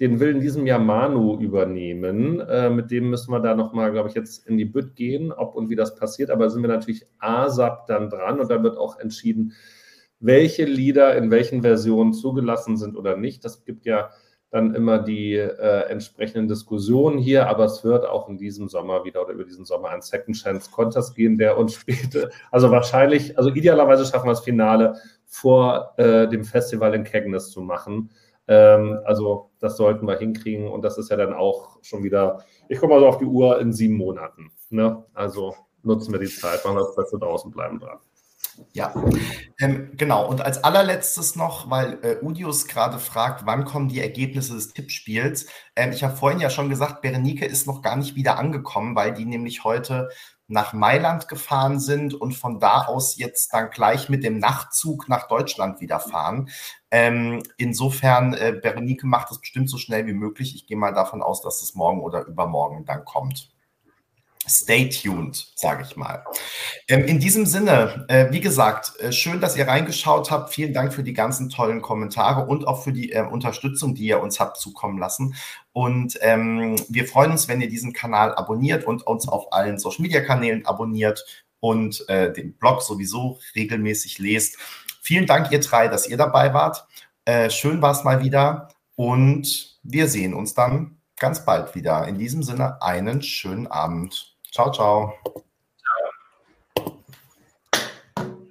den will in diesem Jahr Manu übernehmen. Äh, mit dem müssen wir da nochmal, glaube ich, jetzt in die Bütt gehen, ob und wie das passiert. Aber sind wir natürlich ASAP dann dran und dann wird auch entschieden, welche Lieder in welchen Versionen zugelassen sind oder nicht. Das gibt ja dann immer die äh, entsprechenden Diskussionen hier, aber es wird auch in diesem Sommer wieder oder über diesen Sommer ein Second Chance Contest gehen, der uns später, also wahrscheinlich, also idealerweise schaffen wir das Finale vor äh, dem Festival in Kegnes zu machen. Ähm, also das sollten wir hinkriegen und das ist ja dann auch schon wieder, ich komme mal so auf die Uhr in sieben Monaten. Ne? Also nutzen wir die Zeit, machen wir das Beste draußen, bleiben dran. Ja, ähm, genau. Und als allerletztes noch, weil äh, Udius gerade fragt, wann kommen die Ergebnisse des Tippspiels? Ähm, ich habe vorhin ja schon gesagt, Berenike ist noch gar nicht wieder angekommen, weil die nämlich heute nach Mailand gefahren sind und von da aus jetzt dann gleich mit dem Nachtzug nach Deutschland wieder fahren. Ähm, insofern, äh, Berenike macht das bestimmt so schnell wie möglich. Ich gehe mal davon aus, dass es morgen oder übermorgen dann kommt. Stay tuned, sage ich mal. Ähm, in diesem Sinne, äh, wie gesagt, äh, schön, dass ihr reingeschaut habt. Vielen Dank für die ganzen tollen Kommentare und auch für die äh, Unterstützung, die ihr uns habt zukommen lassen. Und ähm, wir freuen uns, wenn ihr diesen Kanal abonniert und uns auf allen Social-Media-Kanälen abonniert und äh, den Blog sowieso regelmäßig lest. Vielen Dank, ihr drei, dass ihr dabei wart. Äh, schön war es mal wieder und wir sehen uns dann ganz bald wieder. In diesem Sinne einen schönen Abend. Ciao, ciao.